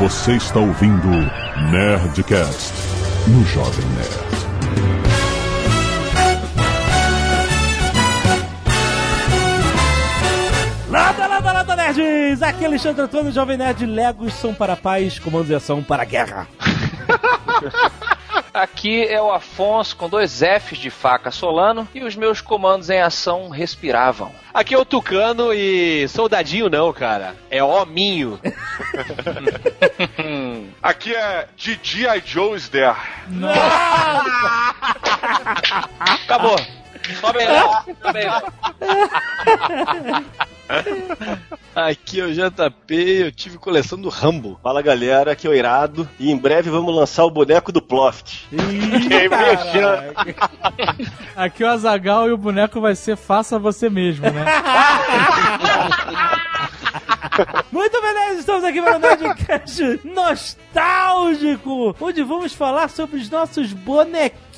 Você está ouvindo Nerdcast no Jovem Nerd. Lada, lada, lada, nerds! Aqui é Alexandre Antônio, Jovem Nerd. Legos são para paz, comandos e ação para a guerra. Aqui é o Afonso com dois Fs de faca Solano e os meus comandos em ação respiravam. Aqui é o Tucano e soldadinho não, cara. É hominho. Aqui é G.I. Joe is there. Acabou. Sobe aí, lá. Sobe aí. lá. Aqui é o JP, eu tive coleção do Rambo. Fala galera, aqui é o Irado e em breve vamos lançar o boneco do Ploft. Ih. Aqui o Azagal e o boneco vai ser faça você mesmo, né? Muito bem, nerds, estamos aqui para o Nerdcast nostálgico, onde vamos falar sobre os nossos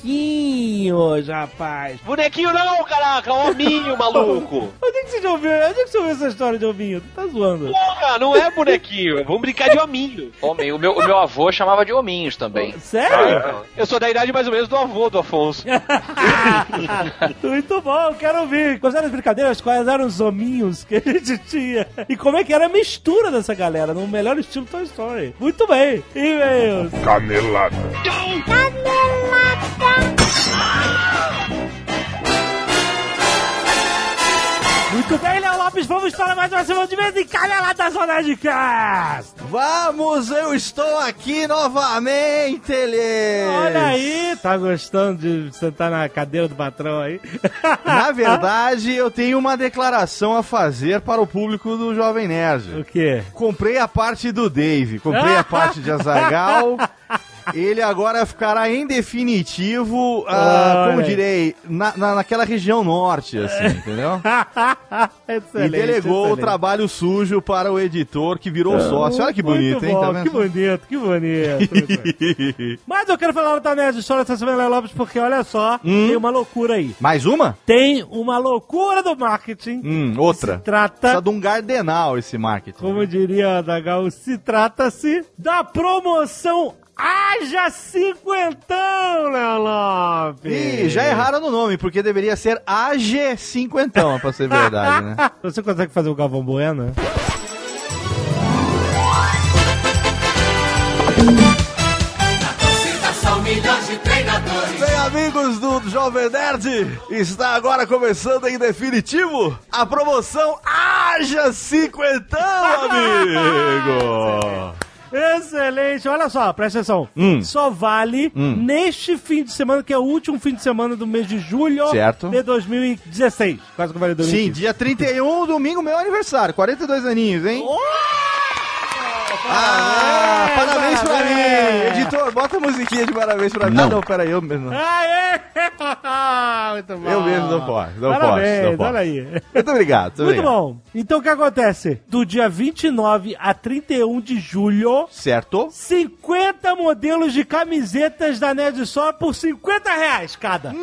bonequinhos, rapaz. Bonequinho não, caraca, hominho, maluco. Onde é que você já ouviu? Onde é que você ouviu essa história de ovinho? Tu tá zoando. Porra, não é bonequinho, vamos brincar de hominho. Homem, o meu, o meu avô chamava de hominhos também. Sério? Eu sou da idade mais ou menos do avô do Afonso. Muito bom, quero ouvir. Quais eram as brincadeiras? Quais eram os hominhos que a gente tinha? E como é que era a mistura dessa galera, no melhor estilo Toy Story? Muito bem. E-mails. Canelada. Muito bem, Léo Lopes, vamos para mais uma semana de vez em Canelada Zona de Cast. Vamos, eu estou aqui novamente, ele. Olha aí, tá gostando de sentar na cadeira do patrão aí? Na verdade, eu tenho uma declaração a fazer para o público do Jovem O Nerd. quê? Comprei a parte do Dave, comprei a parte de Azagal. Ele agora ficará em definitivo, ah, como direi, na, na- naquela região norte, assim, entendeu? E Excelente, delegou o excelente. trabalho sujo para o editor que virou sócio. Olha que bonito, hein? Tá vendo? que bonito, que bonito. Mas eu quero falar da Nerd História essa semana, Lopes, porque olha só, Hum. tem uma loucura aí. Mais uma? Tem uma loucura do marketing. Hum, outra. Se trata, Precisa de um gardenal esse marketing. como diria a Dagal, se trata-se da promoção Haja Cinquentão, Léo Lopes. Ih, já erraram no nome, porque deveria ser AG50, pra ser verdade, né? Você consegue fazer o Galvão Bueno? Bem, amigos do Jovem Nerd, está agora começando em definitivo a promoção Haja Cinquentão, amigo! Excelente, olha só, presta atenção. Hum. Só vale Hum. neste fim de semana, que é o último fim de semana do mês de julho Certo. de 2016. Quase que vale dois Sim, dia 31, domingo, meu aniversário, 42 aninhos, hein? Ah, parabéns pra parabéns. mim! Editor, bota a musiquinha de parabéns pra mim. Não. Ah, não, peraí, eu mesmo. não. Aê! Muito bom. Eu mesmo não posso, não Parabéns, posso, não posso. olha aí. Muito obrigado, muito, Muito obrigado. bom. Então o que acontece? Do dia 29 a 31 de julho, Certo? 50 modelos de camisetas da Nerd Só por 50 reais cada.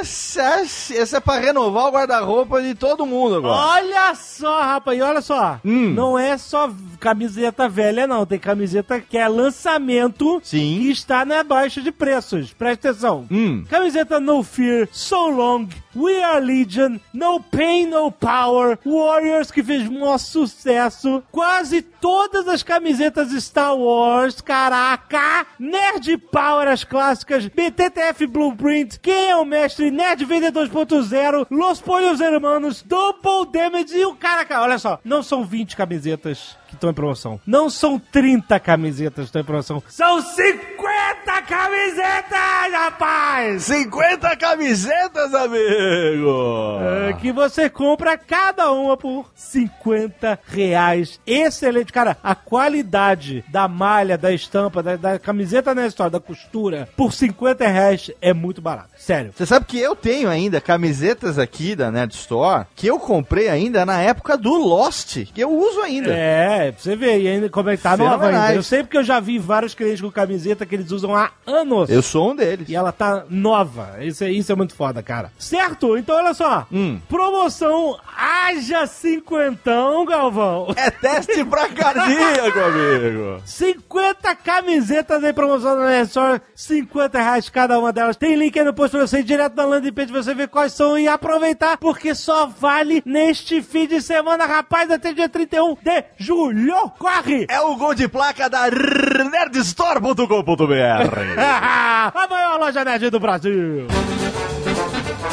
Essa, essa é pra renovar o guarda-roupa de todo mundo agora. Olha só, rapaz, e olha só. Hum. Não é só camiseta velha, não. Tem camiseta que é lançamento Sim. e está na baixa de preços. Presta atenção. Hum. Camiseta No Fear, So Long, We Are Legion, No Pain, No Power, Warriors, que fez maior sucesso, quase todas as camisetas Star Wars, caraca, Nerd Power, as clássicas, BTTF Blueprint, Quem é o Mestre, Nerd Vender 2.0, Los Pollos Hermanos, Double Damage e o caraca, olha só, não são 20 camisetas que estão em promoção, não são 30 camisetas que estão em promoção, são 50 camisetas, rapaz! 50 camisetas, amigo! É, que você compra cada uma por 50 reais. Excelente, cara. A qualidade da malha, da estampa, da, da camiseta na história, da costura, por 50 reais é muito barato. Sério. Você sabe que eu tenho ainda camisetas aqui da Nerd Store que eu comprei ainda na época do Lost, que eu uso ainda. É, pra você ver e ainda como é que tá nova ainda. Eu sei porque eu já vi vários clientes com camiseta que eles usam há anos. Eu sou um deles. E ela tá nova. Isso é, isso é muito foda, cara. Certo? Então olha só. Hum. Promoção Haja Cinquentão, Galvão. É teste pra cardíaco, amigo. 50 camisetas em promoção na Netsor, 50 reais cada uma delas. Tem link aí no post pra você ir direto na landing page pra você ver quais são e aproveitar, porque só vale neste fim de semana, rapaz, até dia 31 de julho. Corre! É o gol de placa da nerdstore.com.br. a maior loja nerd do Brasil.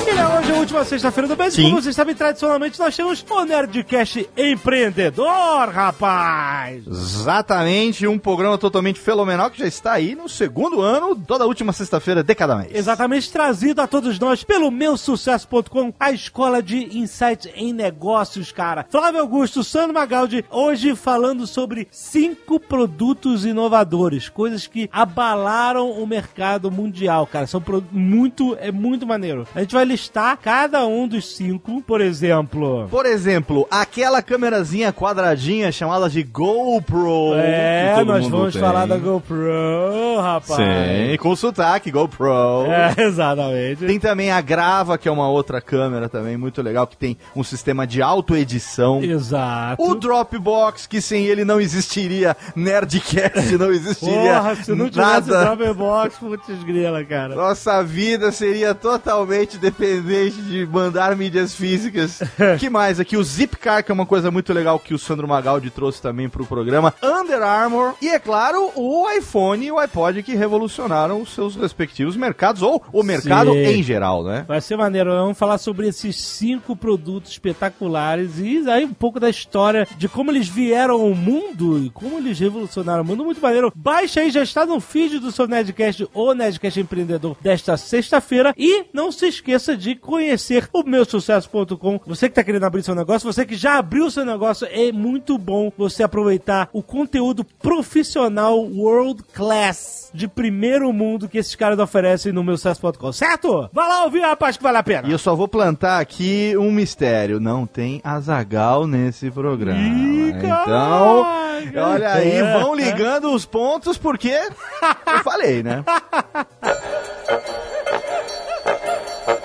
E na hoje é a última sexta-feira do mês. Sim. Como vocês sabem, tradicionalmente nós temos o Nerdcast Empreendedor, rapaz. Exatamente, um programa totalmente fenomenal que já está aí no segundo ano, toda última sexta-feira de cada mês. Exatamente, trazido a todos nós pelo meusucesso.com, a escola de insights em negócios, cara. Flávio Augusto, Sandro Magaldi, hoje falando sobre cinco produtos inovadores, coisas que abalaram o mercado mundial, cara. São muito, é muito maneiro. A gente vai listar cada um dos cinco, por exemplo. Por exemplo, aquela câmerazinha quadradinha chamada de GoPro. É, nós vamos tem. falar da GoPro, rapaz. Sim, com sotaque, GoPro. É, exatamente. Tem também a Grava, que é uma outra câmera também muito legal, que tem um sistema de autoedição. Exato. O Dropbox, que sem ele não existiria Nerdcast, não existiria Porra, se não tivesse nada. Dropbox, putz grila, cara. Nossa vida seria totalmente dependente de mandar mídias físicas. que mais aqui? O Zipcar, que é uma coisa muito legal que o Sandro Magaldi trouxe também pro programa. Under Armour. E, é claro, o iPhone e o iPod que revolucionaram os seus respectivos mercados, ou o mercado Sim. em geral, né? Vai ser maneiro, vamos falar sobre esses cinco produtos espetaculares e aí um pouco da história de como eles vieram ao mundo e como eles revolucionaram o mundo. Muito maneiro. Baixa aí, já está no feed do seu Nerdcast, o Nerdcast Empreendedor desta sexta-feira. E não se esqueça de conhecer o meusucesso.com. Você que está querendo abrir seu negócio, você que já abriu seu negócio, é muito bom você aproveitar o conteúdo profissional world class de primeiro mundo que esses caras oferecem no meusucesso.com, certo? Vai lá ouvir, rapaz, que vale a pena. E eu só vou plantar aqui um mistério. Não tem Azagal nesse programa. Ih, então, olha aí, É, vão ligando os pontos porque eu falei, né?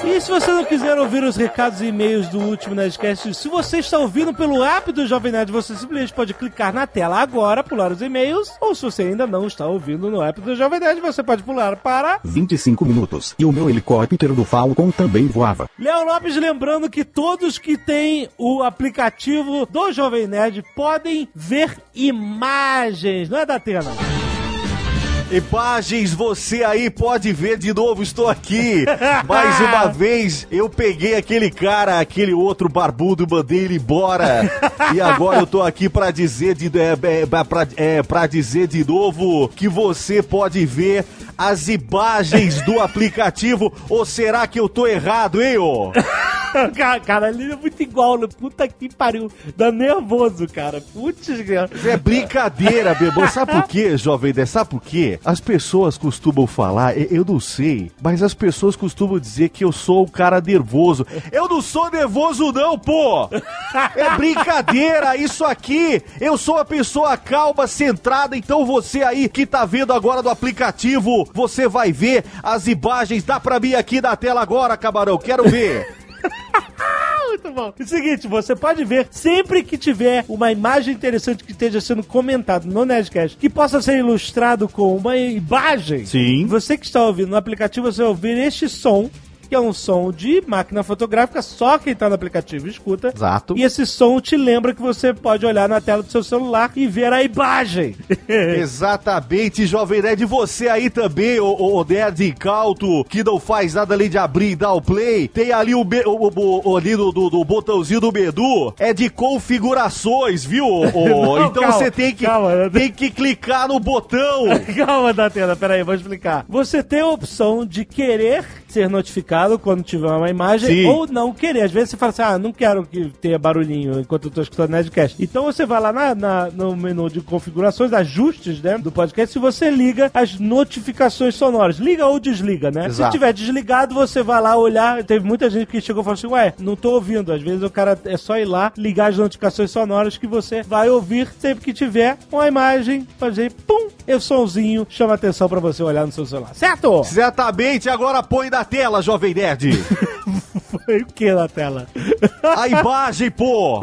E se você não quiser ouvir os recados e e-mails do último Nerdcast, se você está ouvindo pelo app do Jovem Nerd, você simplesmente pode clicar na tela agora, pular os e-mails, ou se você ainda não está ouvindo no app do Jovem Nerd, você pode pular para 25 minutos. E o meu helicóptero do Falcon também voava. Léo Lopes, lembrando que todos que têm o aplicativo do Jovem Nerd podem ver imagens, não é, Datena? Imagens, você aí pode ver de novo, estou aqui. Mais uma vez, eu peguei aquele cara, aquele outro barbudo, mandei ele embora. E agora eu tô aqui pra dizer de, é, é, pra, é, pra dizer de novo que você pode ver as imagens do aplicativo. Ou será que eu tô errado, hein, ô? cara, cara, ele é muito igual, puta que pariu. Dá nervoso, cara. Putz. É brincadeira, Bebão. Sabe por quê, jovem? Nerd? Sabe por quê? As pessoas costumam falar, eu não sei, mas as pessoas costumam dizer que eu sou um cara nervoso. Eu não sou nervoso, não, pô! É brincadeira, isso aqui. Eu sou uma pessoa calma, centrada, então você aí que tá vendo agora do aplicativo, você vai ver as imagens. Dá pra mim aqui na tela agora, camarão, quero ver. Muito bom. É o seguinte, você pode ver sempre que tiver uma imagem interessante que esteja sendo comentada no Nerdcast, que possa ser ilustrado com uma imagem. Sim. Você que está ouvindo no aplicativo, você vai ouvir este som, que é um som de máquina fotográfica, só quem está no aplicativo escuta. Exato. E esse som te lembra que você pode olhar na tela do seu celular e ver a imagem. Exatamente, Jovem Nerd. Você aí também, o, o, nerd incauto, que não faz nada além de abrir e dar o play. Tem ali o, o, o- ali do, do- do botãozinho do menu. É de configurações, viu? Não, então calma, você tem que, calma. tem que clicar no botão. Calma, Datena, peraí, vou explicar. Você tem a opção de querer ser notificado quando tiver uma imagem Sim. ou não querer. Às vezes você fala assim, ah, não quero que tenha barulhinho enquanto eu tô escutando Nerdcast. Então você vai lá na, na- no menu de configurações, ajustes, né, do podcast, e você liga as notificações sonoras. Liga ou desliga, né? Exato. Se tiver desligado, você vai lá olhar. Teve muita gente que chegou e falou assim, ué, não tô ouvindo. Às vezes o cara é só ir lá, ligar as notificações sonoras que você vai ouvir sempre que tiver uma imagem, fazer pum, e o somzinho chama atenção pra você olhar no seu celular. Certo? Exatamente, agora põe na tela, Jovem Nerd. Foi o que na tela? A imagem, pô.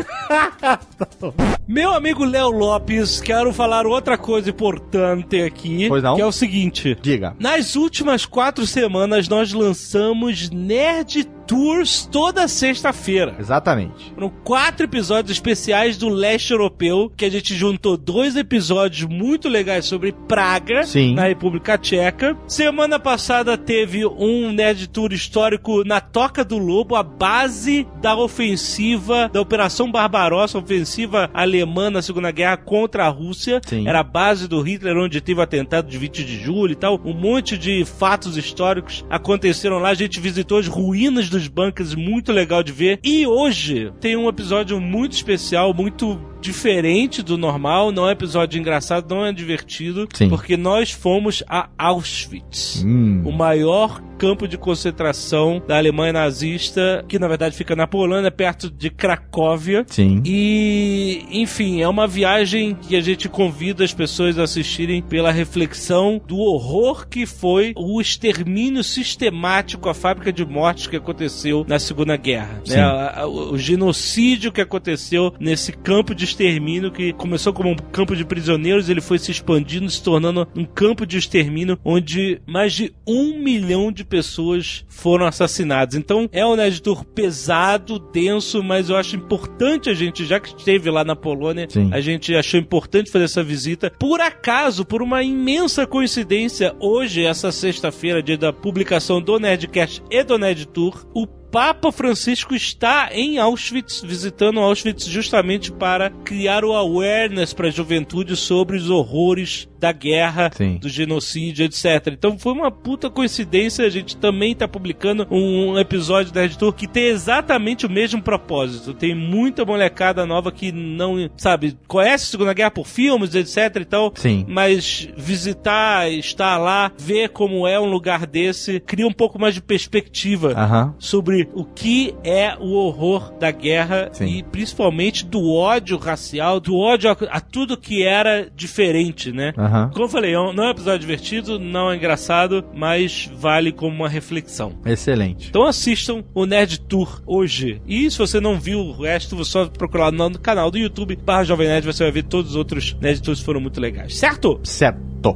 Meu amigo Léo Lopes, quero falar outra coisa importante aqui. Pois não? Que é o seguinte. Diga. Nas últimas quatro semanas, nós lançamos Nerd Tours toda sexta-feira. Exatamente. Foram quatro episódios especiais do leste europeu, que a gente juntou dois episódios muito legais sobre Praga, Sim. na República Tcheca. Semana passada teve um Nerd Tour histórico na Toca do Lobo, a base da ofensiva, da Operação Barbarossa, ofensiva alemã na Segunda Guerra contra a Rússia. Sim. Era a base do Hitler, onde teve o atentado de 20 de julho e tal. Um monte de fatos históricos aconteceram lá. A gente visitou as ruínas dos bunkers, muito legal de ver. E hoje tem um episódio muito especial, muito diferente do normal. Não é episódio engraçado, não é divertido. Sim. Porque nós fomos a Auschwitz. Hum. O maior campo de concentração da Alemanha nazista, que na verdade fica na Polônia, perto de Cracóvia. Sim. E, enfim, é uma viagem que a gente convida as pessoas a assistirem pela reflexão do horror que foi o extermínio sistemático, a fábrica de mortes que aconteceu na Segunda Guerra. Né? O, o genocídio que aconteceu nesse campo de extermínio que começou como um campo de prisioneiros, ele foi se expandindo, se tornando um campo de extermínio onde mais de um milhão de pessoas foram assassinadas. Então é um Nerd Tour pesado, denso, mas eu acho importante a gente, já que esteve lá na Polônia, Sim. a gente achou importante fazer essa visita. Por acaso, por uma imensa coincidência, hoje, essa sexta-feira, dia da publicação do Nerdcast e do Nerd Tour, o Papa Francisco está em Auschwitz, visitando Auschwitz justamente para criar o awareness para a juventude sobre os horrores da guerra, Sim. do genocídio, etc. Então foi uma puta coincidência. A gente também está publicando um episódio da Red Tour que tem exatamente o mesmo propósito. Tem muita molecada nova que não, sabe, conhece a Segunda Guerra por filmes, etc e tal. Sim. Mas visitar, estar lá, ver como é um lugar desse, cria um pouco mais de perspectiva Aham. sobre o que é o horror da guerra Sim. e principalmente do ódio racial, do ódio a, a tudo que era diferente, né? Aham. Como eu falei, é um- não é um episódio divertido, não é engraçado, mas vale como uma reflexão. Excelente. Então assistam o Nerd Tour hoje. E se você não viu o resto, você só procurar no canal do YouTube barra Jovem Nerd, você vai ver todos os outros Nerd Tours que foram muito legais. Certo? Certo.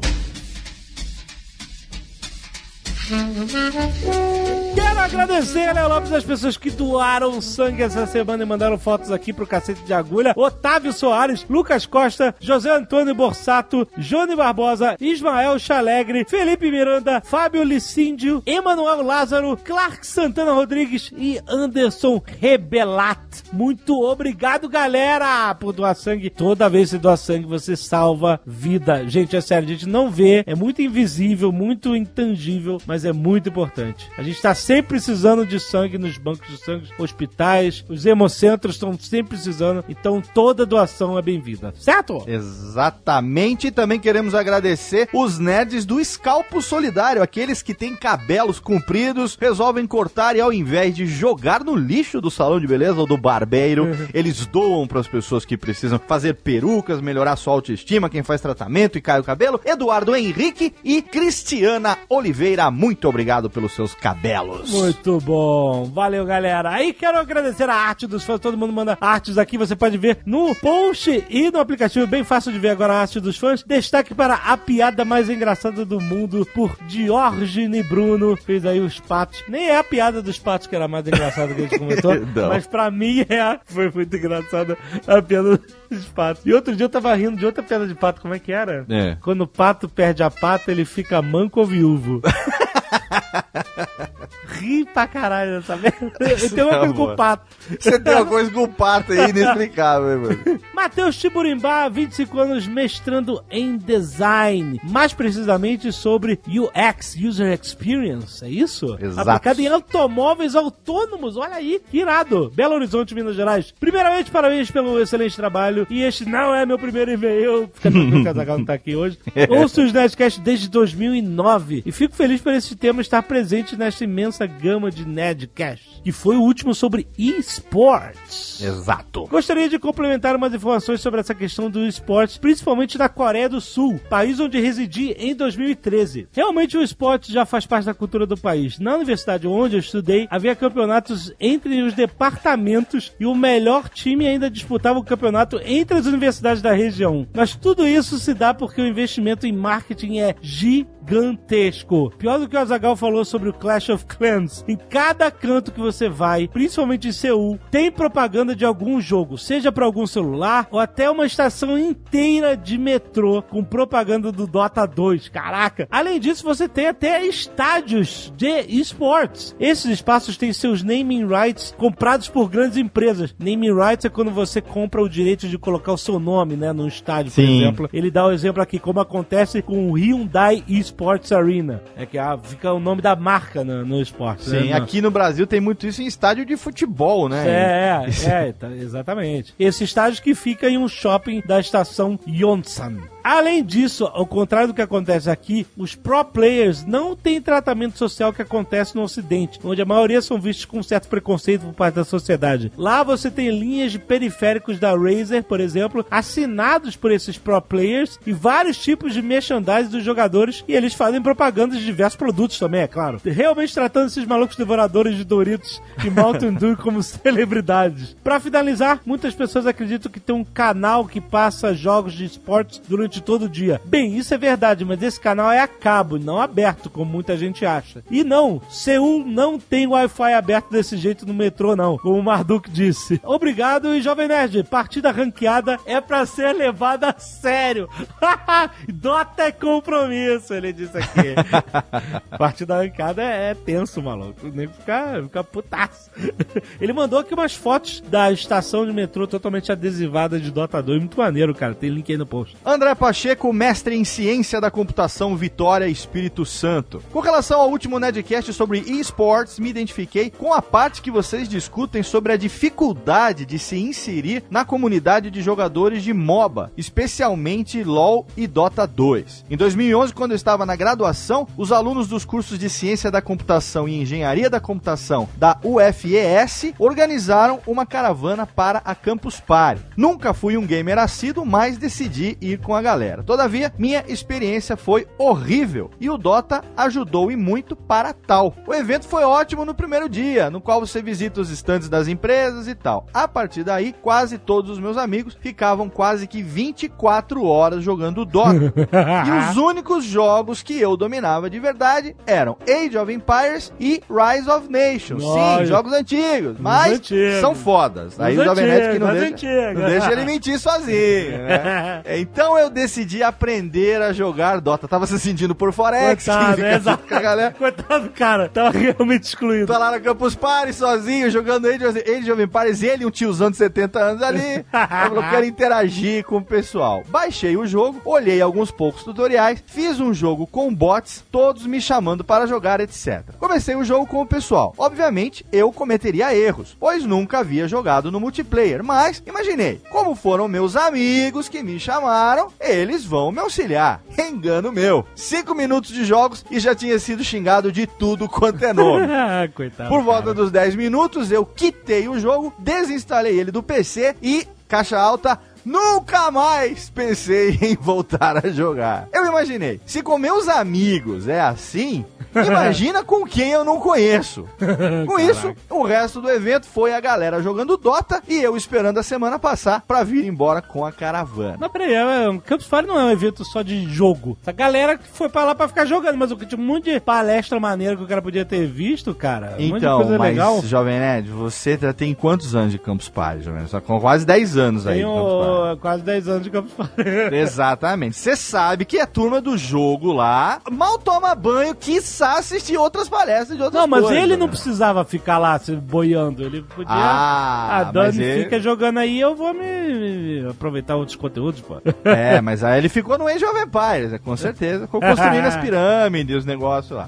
Quero agradecer, Léo Lopes, as pessoas que doaram sangue essa semana e mandaram fotos aqui pro Cacete de Agulha. Otávio Soares, Lucas Costa, José Antônio Borsato, Johnny Barbosa, Ismael Chalegre, Felipe Miranda, Fábio Licíndio, Emanuel Lázaro, Clark Santana Rodrigues e Anderson Rebelat. Muito obrigado, galera, por doar sangue. Toda vez que você doa sangue, você salva vida. Gente, é sério, a gente não vê, é muito invisível, muito intangível, mas é muito importante. A gente tá sempre precisando de sangue nos bancos de sangue, hospitais, os hemocentros estão sempre precisando, então toda doação é bem-vinda, certo? Exatamente. E também queremos agradecer os nerds do Escalpo Solidário, aqueles que têm cabelos compridos, resolvem cortar e ao invés de jogar no lixo do salão de beleza ou do barbeiro, eles doam para as pessoas que precisam fazer perucas, melhorar sua autoestima, quem faz tratamento e cai o cabelo. Eduardo Henrique e Cristiana Oliveira, muito obrigado pelos seus cabelos. Muito bom. Valeu, galera. Aí quero agradecer a arte dos fãs. Todo mundo manda artes aqui. Você pode ver no post e no aplicativo. Bem fácil de ver agora a arte dos fãs. Destaque para a piada mais engraçada do mundo por Diógenes Bruno. Fez aí os patos. Nem é a piada dos patos que era mais engraçada que a gente comentou. Mas pra mim é. Foi muito engraçada a piada dos patos. E outro dia eu tava rindo de outra piada de pato. Como é que era? É. Quando o pato perde a pata, ele fica manco ou viúvo. Ri pra caralho dessa merda. Eu tenho uma é coisa com o pato. Você tem uma coisa com o pato aí inexplicável, hein, mano. Matheus Tiburimbá, 25 anos, mestrando em design. Mais precisamente sobre UX, User Experience, é isso? Exato. Aplicado em automóveis autônomos, olha aí, que irado. Belo Horizonte, Minas Gerais. Primeiramente, parabéns pelo excelente trabalho. E este não é meu primeiro e-mail. Fica tranquilo que o Casagal não tá aqui hoje. Ouço os Nerdcasts desde 2009 e fico feliz por esse tema estar presente nesta imensa gama de Nerdcasts, que foi o último sobre esports. Exato. Gostaria de complementar umas informações sobre essa questão do esporte, principalmente da Coreia do Sul, país onde residi em 2013. Realmente o esporte já faz parte da cultura do país. Na universidade onde eu estudei, havia campeonatos entre os departamentos e o melhor time ainda disputava o campeonato entre as universidades da região. Mas tudo isso se dá porque o investimento em marketing é gigantesco. Pior do que o Azagal falou sobre o Clash of Clans. Em cada canto que você vai, principalmente em Seul, tem propaganda de algum jogo, seja para algum celular ou até uma estação inteira de metrô com propaganda do Dota 2. Caraca! Além disso, você tem até estádios de esportes. Esses espaços têm seus naming rights comprados por grandes empresas. Naming rights é quando você compra o direito de colocar o seu nome, né, no estádio, por Sim. exemplo. Ele dá o exemplo aqui, como acontece com o Hyundai Esports Arena. É que ah, fica o nome da marca no, no esporte. Sim, né? aqui no Brasil tem muito isso em estádio de futebol, né? É, é, é, tá, exatamente. Esse estádio que fica em um shopping da estação Yonsan. Além disso, ao contrário do que acontece aqui, os pro players não têm tratamento social que acontece no Ocidente, onde a maioria são vistos com um certo preconceito por parte da sociedade. Lá você tem linhas de periféricos da Razer, por exemplo, assinados por esses pro players e vários tipos de merchandising dos jogadores e eles fazem propaganda de diversos produtos também, é claro. Realmente tratando esses malucos devoradores de Doritos e Mountain Dew como celebridades. Pra finalizar, muitas pessoas acreditam que tem um canal que passa jogos de esportes durante todo o dia. Bem, isso é verdade, mas esse canal é a cabo, não aberto, como muita gente acha. E não, Seul não tem Wi-Fi aberto desse jeito no metrô, não, como o Marduk disse. Obrigado e Jovem Nerd, partida ranqueada é pra ser levada a sério. Dota é compromisso, ele disse aqui. partida ranqueada é, é tenso, maluco. Nem ficar fica putaço. Ele mandou aqui umas fotos da estação de metrô totalmente adesivada de Dota 2. Muito maneiro, cara. Tem link aí no post. André Pacheco, mestre em ciência da computação, Vitória, Espírito Santo. Com relação ao último Nedcast sobre esports, me identifiquei com a parte que vocês discutem sobre a dificuldade de se inserir na comunidade de jogadores de MOBA, especialmente LoL e Dota 2. Em 2011, quando eu estava na graduação, os alunos dos cursos de ciência da computação e engenharia da computação da UFES organizaram uma caravana para a Campus Party. Nunca fui um gamer assíduo, mas decidi ir com a galera. Todavia, minha experiência foi horrível e o Dota ajudou e muito para tal. O evento foi ótimo no primeiro dia, no qual você visita os estandes das empresas e tal. A partir daí, quase todos os meus amigos ficavam quase que 24 horas jogando Dota. e os únicos jogos que eu dominava de verdade eram Age of Empires e Rise of Nations. Sim, Olha. jogos antigos, mas antigos. são fodas. Aí Os o Jovem Nerd que não deixa, antigos. não deixa ele mentir sozinho. né? Então eu decidi aprender a jogar Dota. Tava se sentindo por Forex, Coitado, é, exato. galera. Coitado, cara. Tava realmente excluído. Tá lá no Campus Party sozinho, jogando Age of, Age of Empires, ele, um tiozão de 70 anos ali. Eu quero interagir com o pessoal. Baixei o jogo, olhei alguns poucos tutoriais, fiz um jogo com bots, todos me chamando para jogar, etc. Comecei o jogo com o pessoal. Obviamente, eu cometeria erros, pois nunca havia jogado no multiplayer, mas imaginei, como foram meus amigos que me chamaram, eles vão me auxiliar. Engano meu. Cinco minutos de jogos e já tinha sido xingado de tudo quanto é nome. Coitado. Por volta cara. dos 10 minutos, eu quitei o jogo, desinstalei ele do PC e, caixa alta, nunca mais pensei em voltar a jogar. Eu imaginei, se com meus amigos é assim, imagina com quem eu não conheço. Com isso, o resto do evento foi a galera jogando Dota e eu esperando a semana passar pra vir embora com a caravana. Não, peraí, é, o Campus Party não é um evento só de jogo. Essa galera foi pra lá pra ficar jogando, mas o que tinha um monte de palestra maneira que o cara podia ter visto, cara. Um Então, coisa mas, legal. Jovem Nerd, você já tem quantos anos de Campus Party, Jovem Nerd? Só com quase 10 anos aí de Quase 10 anos de Campus Party. Exatamente. Você sabe que a turma do jogo lá mal toma banho, quiçá assistir outras palestras de outras Não, mas coisas, ele não né? precisava ficar lá se boiando. Ele podia. Ah, a Dani ele- fica jogando aí, eu vou me, me aproveitar outros conteúdos, pô. É, mas aí ele ficou no Age of Empires, com certeza. Ficou construindo as pirâmides, os negócios lá.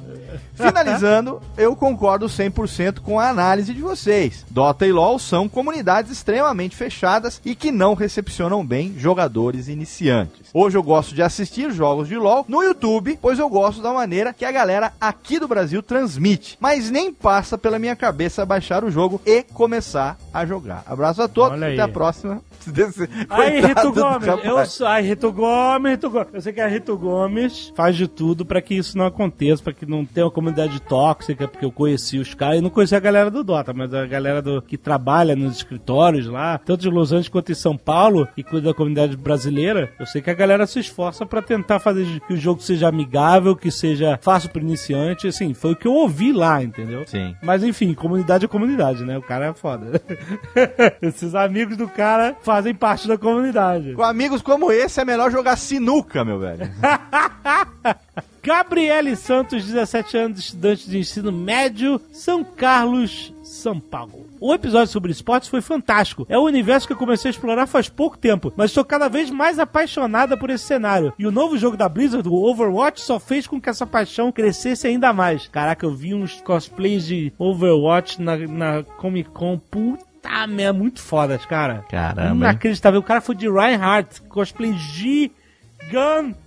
Finalizando, eu concordo 100% com a análise de vocês. Dota e LoL são comunidades extremamente fechadas e que não recepcionam bem jogadores iniciantes. Hoje eu gosto de assistir jogos de LoL no YouTube, pois eu gosto da maneira que a galera aqui do Brasil transmite. Mas nem passa pela minha cabeça baixar o jogo e começar a jogar. Abraço a todos, até a próxima. Aí, Rito Gomes, eu sou. Ai, Rito Gomes, Rito Gomes. Eu sei que a Rito Gomes faz de tudo pra que isso não aconteça, pra que não tenha uma comunidade tóxica, porque eu conheci os caras. Eu não conheci a galera do Dota, mas a galera do, que trabalha nos escritórios lá, tanto de Los Angeles quanto em São Paulo, e cuida da comunidade brasileira, eu sei que a galera se esforça pra tentar fazer que o jogo seja amigável, que seja fácil pro iniciante. Assim, foi o que eu ouvi lá, entendeu? Sim. Mas enfim, comunidade é comunidade, né? O cara é foda. Esses amigos do cara fazem parte da comunidade. Com amigos como esse é melhor jogar sinuca, meu velho. Gabriele Santos, 17 anos, estudante de ensino médio, São Carlos, São Paulo. O episódio sobre esportes foi fantástico. É um universo que eu comecei a explorar faz pouco tempo, mas estou cada vez mais apaixonada por esse cenário. E o novo jogo da Blizzard, o Overwatch, só fez com que essa paixão crescesse ainda mais. Caraca, eu vi uns cosplays de Overwatch na, na Comic Con. Puta merda, muito fodas, cara. Caramba? Inacreditável. O cara foi de Reinhardt, cosplay gigante.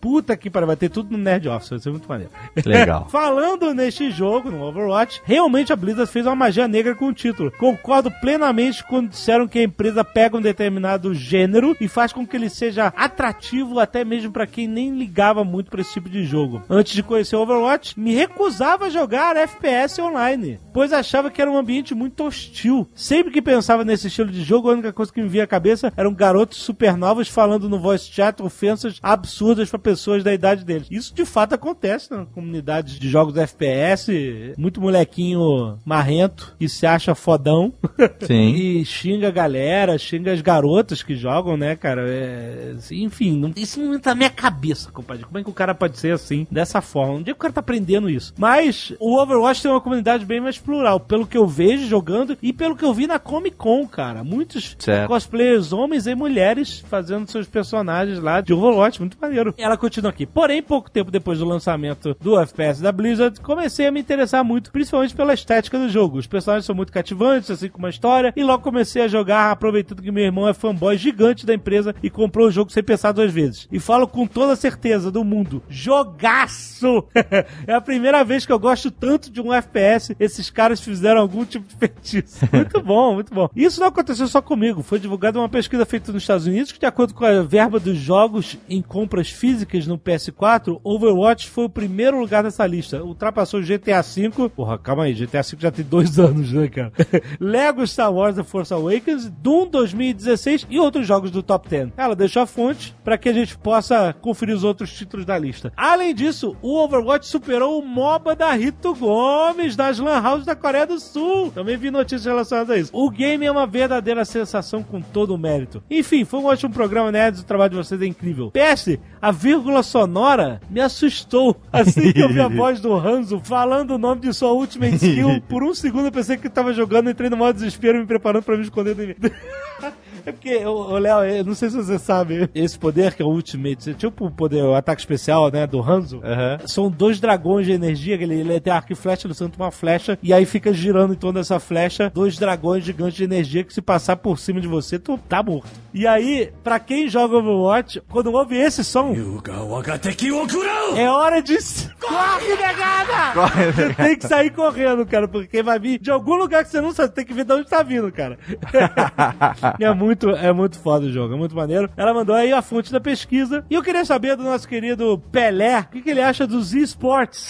Puta que pariu, vai ter tudo no Nerd Office, vai ser muito maneiro. Legal. Falando neste jogo, no Overwatch, realmente a Blizzard fez uma magia negra com o título. Concordo plenamente quando disseram que a empresa pega um determinado gênero e faz com que ele seja atrativo até mesmo pra quem nem ligava muito pra esse tipo de jogo. Antes de conhecer o Overwatch, me recusava a jogar FPS online, pois achava que era um ambiente muito hostil. Sempre que pensava nesse estilo de jogo, a única coisa que me via à cabeça eram garotos supernovos falando no voice chat ofensas absurdas pra pessoas da idade deles. Isso de fato acontece na comunidade de jogos FPS. Muito molequinho marrento que se acha fodão. Sim. e xinga a galera, xinga as garotas que jogam, né, cara? É, enfim, não- isso não entra na minha cabeça, compadre. Como é que o cara pode ser assim, dessa forma? Um dia que o cara tá aprendendo isso. Mas o Overwatch tem uma comunidade bem mais plural, pelo que eu vejo jogando e pelo que eu vi na Comic Con, cara. Muitos Certo. cosplayers, homens e mulheres, fazendo seus personagens lá de Overwatch, muito maneiro. Ela continua aqui. Porém, pouco tempo depois do lançamento do FPS da Blizzard, comecei a me interessar muito, principalmente pela estética do jogo. Os personagens são muito cativantes, assim como a história, e logo comecei a jogar, aproveitando que meu irmão é fanboy gigante da empresa e comprou o jogo sem pensar duas vezes. E falo com toda a certeza do mundo: jogaço! é a primeira vez que eu gosto tanto de um FPS. Esses caras fizeram algum tipo de feitiço. Muito bom, muito bom. Isso não aconteceu só comigo. Foi divulgada uma pesquisa feita nos Estados Unidos que, de acordo com a verba dos jogos em compras físicas no PS4, Overwatch foi o primeiro lugar dessa lista. Ultrapassou GTA V. Porra, calma aí, GTA V já tem dois anos, né, cara? Lego Star Wars The Force Awakens, Doom 2016 e outros jogos do Top 10. Ela deixou a fonte para que a gente possa conferir os outros títulos da lista. Além disso, o Overwatch superou o MOBA da Rito Gomes das Lan House da Coreia do Sul. Também vi notícias relacionadas a isso. O game é uma verdadeira sensação com todo o mérito. Enfim, foi um ótimo programa, Nerds. O trabalho de vocês é incrível. PS, a vírgula sonora me assustou. Assim que eu vi a voz do Hanzo falando o nome de sua última skill, por um segundo eu pensei que tava jogando, entrei no modo desespero, me preparando pra me esconder do. É porque, ô, ô, Léo, eu não sei se você sabe, esse poder que é o Ultimate, é tipo o poder, o ataque especial, né, do Hanzo, são dois dragões de energia, que ele, ele tem arco e flecha, ele solta uma flecha, e aí fica girando em torno dessa flecha, dois dragões gigantes de energia que se passar por cima de você, tu tá morto. E aí, pra quem joga Overwatch, quando ouve esse som, é hora de... Corre, negada! Você tem que sair correndo, cara, porque vai vir de algum lugar que você não sabe, tem que ver de onde tá vindo, cara. é muito, é muito foda o jogo, é muito maneiro. Ela mandou aí a fonte da pesquisa. E eu queria saber do nosso querido Pelé, o que, que ele acha dos esportes.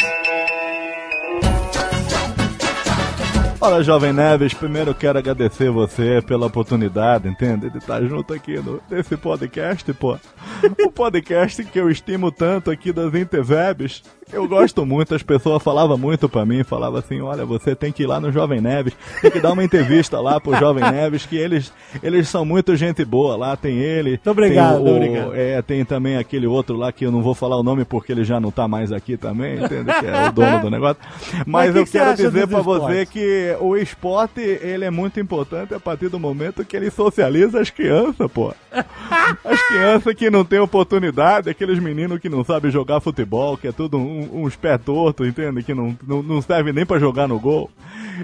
Olha, Jovem Neves, primeiro eu quero agradecer você pela oportunidade, entende? De estar junto aqui no, nesse podcast, pô. o podcast que eu estimo tanto aqui das Interwebs. Eu gosto muito, as pessoas falavam muito pra mim, falavam assim, olha, você tem que ir lá no Jovem Neves, tem que dar uma entrevista lá pro Jovem Neves, que eles, eles são muito gente boa lá, tem ele. Obrigado, tem o- obrigado. É, tem também aquele outro lá que eu não vou falar o nome porque ele já não tá mais aqui também, entende? Que é o dono do negócio. Mas, Mas que eu que quero dizer pra você que o esporte, ele é muito importante a partir do momento que ele socializa as crianças, pô. As crianças que não têm oportunidade, aqueles meninos que não sabem jogar futebol, que é tudo um, uns pé torto, entende? Que não, não, não serve nem pra jogar no gol.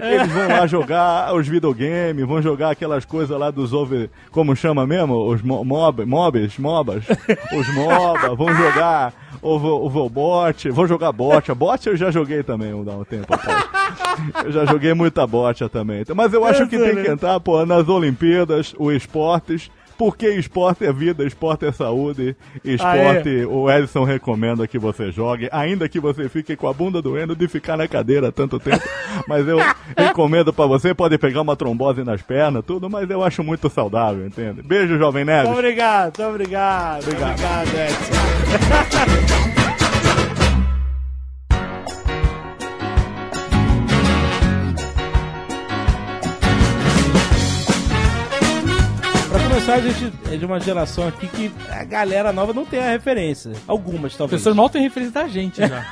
Eles vão lá jogar os videogames, vão jogar aquelas coisas lá dos over... Como chama mesmo? Os mo- mob, mobs, mobas. Os moba, vão jogar o Overbot, vão jogar bot. A bot eu já joguei também, um, um tempo atrás. Eu já joguei muita bota também. Mas eu acho que tem que entrar, pô, nas Olimpíadas, o esportes. Porque esporte é vida, esporte é saúde, esporte o Edson recomenda que você jogue, ainda que você fique com a bunda doendo de ficar na cadeira tanto tempo. Mas eu recomendo pra você, pode pegar uma trombose nas pernas, tudo, mas eu acho muito saudável, entende? Beijo, Jovem Muito Neves. obrigado, muito obrigado. Obrigado, Edson. Começar, a gente é de uma geração aqui que a galera nova não tem a referência. Algumas, O talvez. professor mal tem referência da gente já.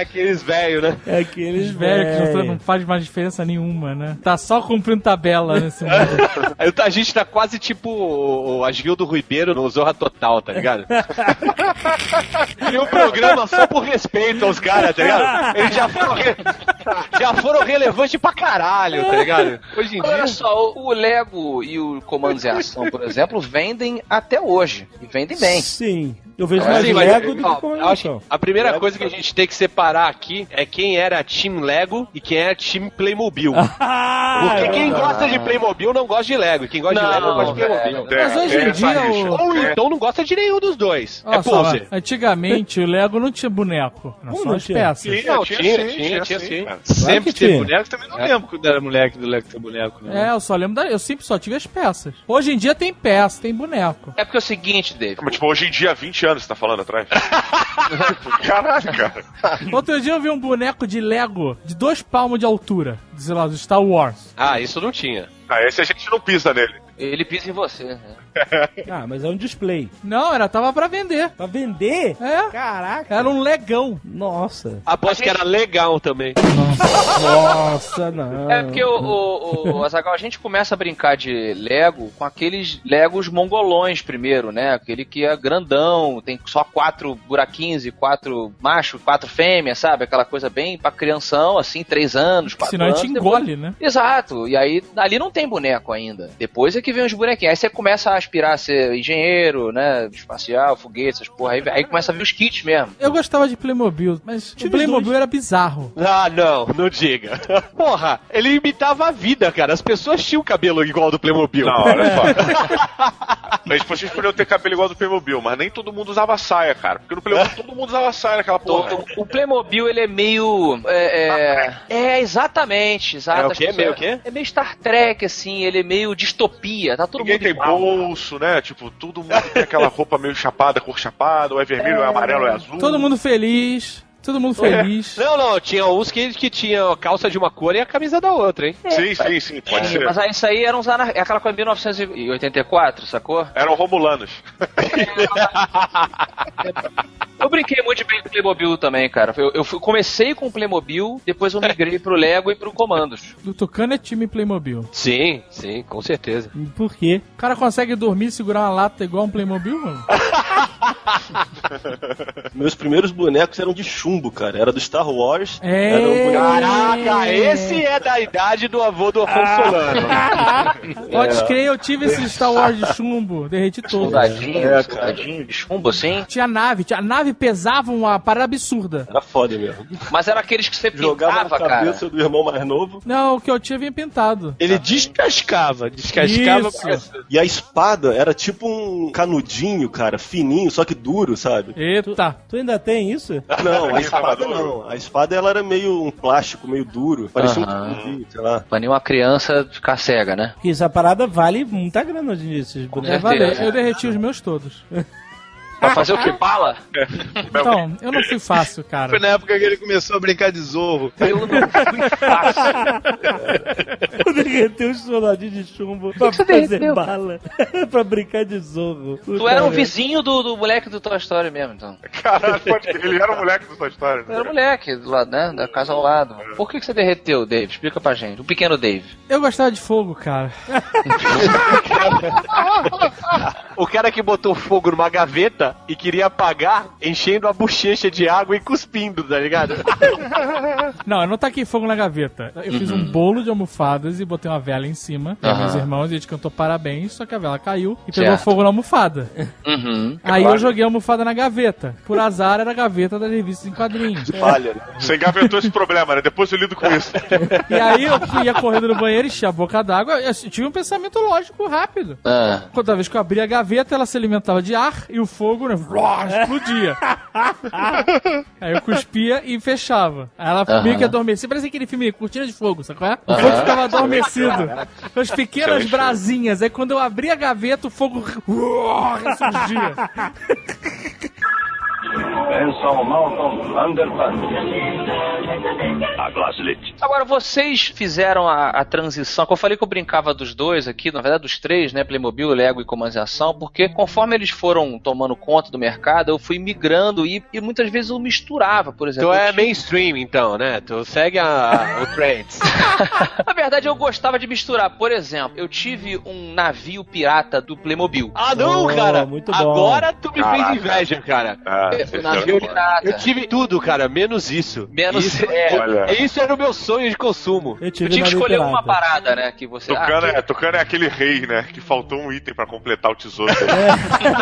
Aqueles velhos, né? É aqueles Velho, que não, faz mais diferença nenhuma, né? Tá só cumprindo tabela nesse mundo. Aí A gente tá quase tipo o Agildo Ribeiro no Zorra Total, tá ligado? E um programa só por respeito aos caras, tá ligado? Eles já foram, re- já foram relevantes pra caralho, tá ligado? Hoje em dia. Olha só, o Lego e o Comandos em Ação, por exemplo, vendem até hoje. E vendem bem. Sim. Eu vejo É, mais sim, mas- Lego do Ó, que acho que a primeira coisa que a gente tem que separar aqui é quem era Team Lego e quem era Team Playmobil. Ah, Porque quem gosta de Playmobil não gosta de Lego, e quem gosta de Não, Lego não gosta de velho. Playmobil. Mas hoje em dia o... Ou então não gosta de nenhum dos dois. Olha é poser. antigamente o Lego não tinha boneco, Como só não as tinha? peças. Não, tinha, tinha, sim, tinha, tinha tinha sim, sim. Cara. Sempre teve tinha. boneco, também não lembro quando era moleque do Lego ter boneco, né? É, eu só lembro da. Eu sempre só tive as peças. Hoje em dia tem peça, tem boneco. É porque é o seguinte, Dave. Mas, tipo, hoje em dia, 20 anos você tá falando atrás. Caralho, cara. Outro dia eu vi um boneco de Lego de dois palmos de altura, sei lá, do Star Wars. Ah, isso não tinha. Ah, esse a gente não pisa nele. Ele pisa em você. Né? Ah, mas é um display. Não, era tava pra vender. Pra vender? É, Caraca. era um legão. Nossa. Aposto que era legal também. Nossa, não. É porque o, o, o Azaghal, a gente começa a brincar de Lego com aqueles Legos mongolões primeiro, né? Aquele que é grandão, tem só quatro buraquinhos e quatro machos, quatro fêmeas, sabe? Aquela coisa bem pra crianção, assim, três anos, quatro Senão a anos. gente depois- engole, né? Exato, e aí ali não tem boneco ainda. Depois é que vem os bonequinhos. Aí você começa a aspirar a ser engenheiro, né? Espacial, foguete, essas porra. Aí, aí começa a vir os kits mesmo. Eu gostava de Playmobil, mas o Playmobil dois. era bizarro. Ah, não, não diga. Porra, ele imitava a vida, cara. As pessoas tinham cabelo igual ao do Playmobil. Não, olha só. Mas tipo, vocês podiam ter cabelo igual ao do Playmobil, mas nem todo mundo usava saia, cara. Porque no Playmobil todo mundo usava saia naquela porra. Todo- o Playmobil, ele é meio. É, é, é, exatamente, exato. É o quê? pessoas- Meio o quê? É meio Star Trek, assim, ele é meio distopia, tá todo Ninguém mundo tem igual. Bolso, né? Tipo, todo mundo tem aquela roupa meio chapada, cor chapada, ou é vermelho, ou é amarelo, ou é azul. Todo mundo feliz, todo mundo feliz. Não, não, tinha uns que, que tinha a calça de uma cor e a camisa da outra, hein? Sim, sim, sim, pode É, ser. mas aí, isso aí era uns anar... é aquela coisa de 1984, sacou? Eram romulanos. Eu brinquei muito bem com o Playmobil também, cara. Eu, eu fui- comecei com o Playmobil, depois eu migrei pro Lego e pro Comandos. O Tucano é time Playmobil. Sim, sim, com certeza. Por quê? O cara consegue dormir e segurar uma lata igual um Playmobil, mano? Meus primeiros bonecos eram de chumbo, cara. Era do Star Wars. É. Era um boneco... Caraca, esse é da idade do avô do Afonso Solano. Pode crer, eu tive esse Star Wars de chumbo, derreti todo. Soldadinho, É, cara. soldadinho de chumbo, assim. Tinha nave, tinha, a nave pesava uma parada absurda. Era foda mesmo. Mas era aqueles que você Jogava pintava, na cara. cabeça do irmão mais novo. Não, o que eu tinha vinha pintado. Ele descascava, descascava. Isso. E a espada era tipo um canudinho, cara, fininho, só que duro, sabe? Eita. Tu ainda tem isso? Não, a espada não. A espada ela era meio um plástico, meio duro. Parecia Aham. um sei lá. Pra nenhuma criança ficar cega, né? Porque essa parada vale muita grana hoje em dia. Eu derreti os meos todos. Pra fazer o que? Bala? Então, eu não fui fácil, cara. Foi na época que ele começou a brincar de zorro. Eu não fui fácil. Eu derretei os soldadinhos de chumbo pra fazer derreteu? bala. pra brincar de zorro. Tu era um vizinho do, do moleque do Toy Story mesmo, então. Caralho, pode crer. Ele era o moleque da sua história. Tu era o moleque do lado, né? Da casa ao lado. Por que, que você derreteu, Dave? Explica pra gente. O pequeno Dave. Eu gostava de fogo, cara. O cara que botou fogo numa gaveta e queria apagar enchendo a bochecha de água e cuspindo, tá ligado? Não, eu não taquei fogo na gaveta. Eu fiz um bolo de almofadas e botei uma vela em cima. Aham. meus irmãos, e a gente cantou parabéns, só que a vela caiu e pegou Certo. fogo na almofada. Uhum. Aí eu joguei a almofada na gaveta. Por azar, era a gaveta das revistas em quadrinhos. Palha, né? Você engavetou esse problema, né? Depois eu lido com isso. E aí eu ia correndo no banheiro, enchi a boca d'água. Eu tive um pensamento lógico rápido. Ah. Toda vez que eu abria a gaveta, ela se alimentava de ar e o fogo né, vró, explodia. Aí eu cuspia e fechava. Aí ela Aham. meio que adormecia. Parecia aquele filme Cortina de Fogo, sabe qual é? O fogo ficava adormecido. Com as pequenas Excelente. brasinhas. Aí quando eu abria a gaveta, o fogo ressurgia. Benson Malcolm Underpants. A Glaslit. Agora, vocês fizeram a, a transição, que eu falei que eu brincava dos dois aqui, na verdade dos três, né? Playmobil, Lego e Comandos em Ação, porque conforme eles foram tomando conta do mercado, eu fui migrando e, e muitas vezes eu misturava, por exemplo. Tu é tinha- mainstream, então, né? Tu segue a, o trends. Na verdade, eu gostava de misturar. Por exemplo, eu tive um navio pirata do Playmobil. Ah, não, Oh, cara! muito bom. Agora tu me Caraca. fez inveja, cara. Ah, navio é-. Eu tive tudo, cara, menos isso. Menos- isso. é. Olha. Isso era o meu sonho de consumo. Eu Eu tive tinha que escolher pirata. uma parada, né? Que você. Tucano, Ah, é, Tucano é aquele rei, né? Que faltou um item pra completar o tesouro.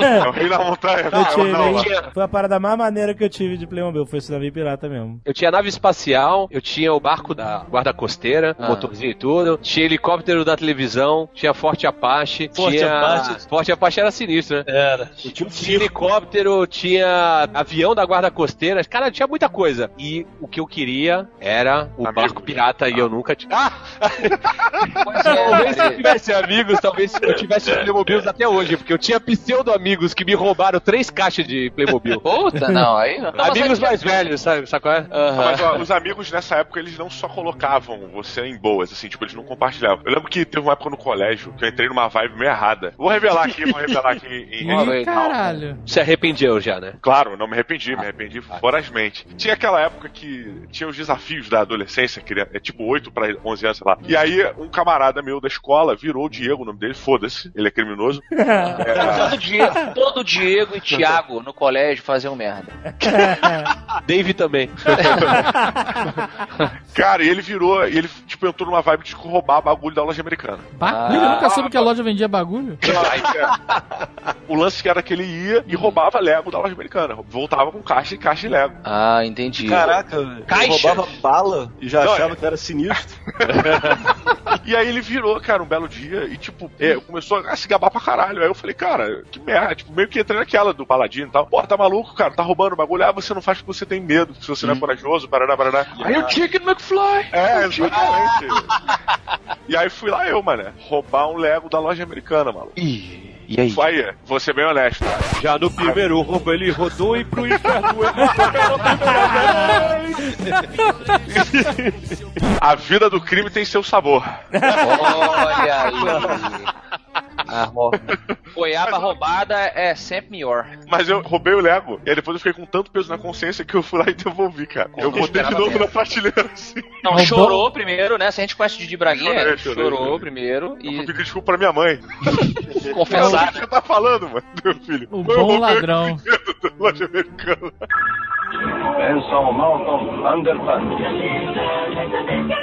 É o rei da montanha. Eu Não, tive, não, lá. Foi a parada mais maneira que eu tive de Playmobil, foi esse navio pirata mesmo. Eu tinha nave espacial, eu tinha o barco da guarda costeira, Ah. motorzinho e tudo, tinha helicóptero da televisão, tinha Forte Apache, Forte tinha... Apache. Forte Apache era sinistro, né? Era. Eu tinha um Tinha helicóptero, tinha avião da guarda costeira, cara, tinha muita coisa. E o que eu queria era o Amigo. barco pirata e eu nunca tinha. Ah! é, Talvez se eu tivesse amigos, talvez eu tivesse Playmobils até hoje, porque eu tinha pseudo amigos que me roubaram três caixas de Playmobil. Puta, não, aí não. Amigos mais velhos, sabe? Sabe qual é? Aham. Mas ó, os amigos nessa época, eles não só colocavam você em boas, assim, tipo, eles não compartilhavam. Eu lembro que teve uma época no colégio que eu entrei numa vibe meio errada. Vou revelar aqui, vou revelar aqui em. Ih, caralho. Se arrependeu já, né? Claro, não me arrependi, me arrependi vorazmente. Tinha aquela época que tinha os desafios da adolescência, que é tipo 8 pra 11 anos, sei lá. E aí, um camarada meu da escola virou o Diego, o nome dele, foda-se, ele é criminoso. Todo Diego, todo Diego e Thiago no colégio faziam merda. Dave também. Cara, e ele virou, e ele, tipo, entrou numa vibe de roubar bagulho da loja americana. Bagulho? Eu nunca soube que a loja vendia bagulho. o lance que era que ele ia e roubava Lego da loja americana. Voltava com caixa e caixa de Lego. Ah, entendi. Caraca, eu Caixa. roubava bala e já Não, achava é. que era sinistro. E aí ele virou, cara, um belo dia e, tipo, é, começou a se gabar pra caralho. Aí eu falei, cara, que merda. Tipo, meio que entrei naquela do Paladino e tal. Pô, tá maluco, cara, tá roubando bagulho. Ah, você não faz porque você tem medo, se você não é corajoso, parará, parará. Aí eu Chicken McFly. É, exatamente. e aí fui lá eu, mano, roubar um Lego da loja americana, maluco. Ih, e aí? Aí, vou ser bem honesto. Já no primeiro roubo ele rodou e pro inferno A vida do crime tem seu sabor. Olha aí. A ro... Goiaba roubada é sempre melhor. Mas eu roubei o Lego. E aí depois eu fiquei com tanto peso na consciência que eu fui lá e devolvi, cara. Eu botei de novo mesmo. na prateleira assim. Não, Roubou- chorou primeiro, né? Se a gente conhece o Didi Braguinha, Chorei, chorei, chorou chorei. primeiro Eu fui e pedir desculpa pra minha mãe. Confessar. o que você tá falando, mano, meu filho? O Eu bom ladrão. loja americana. Benson Malcolm Underpants.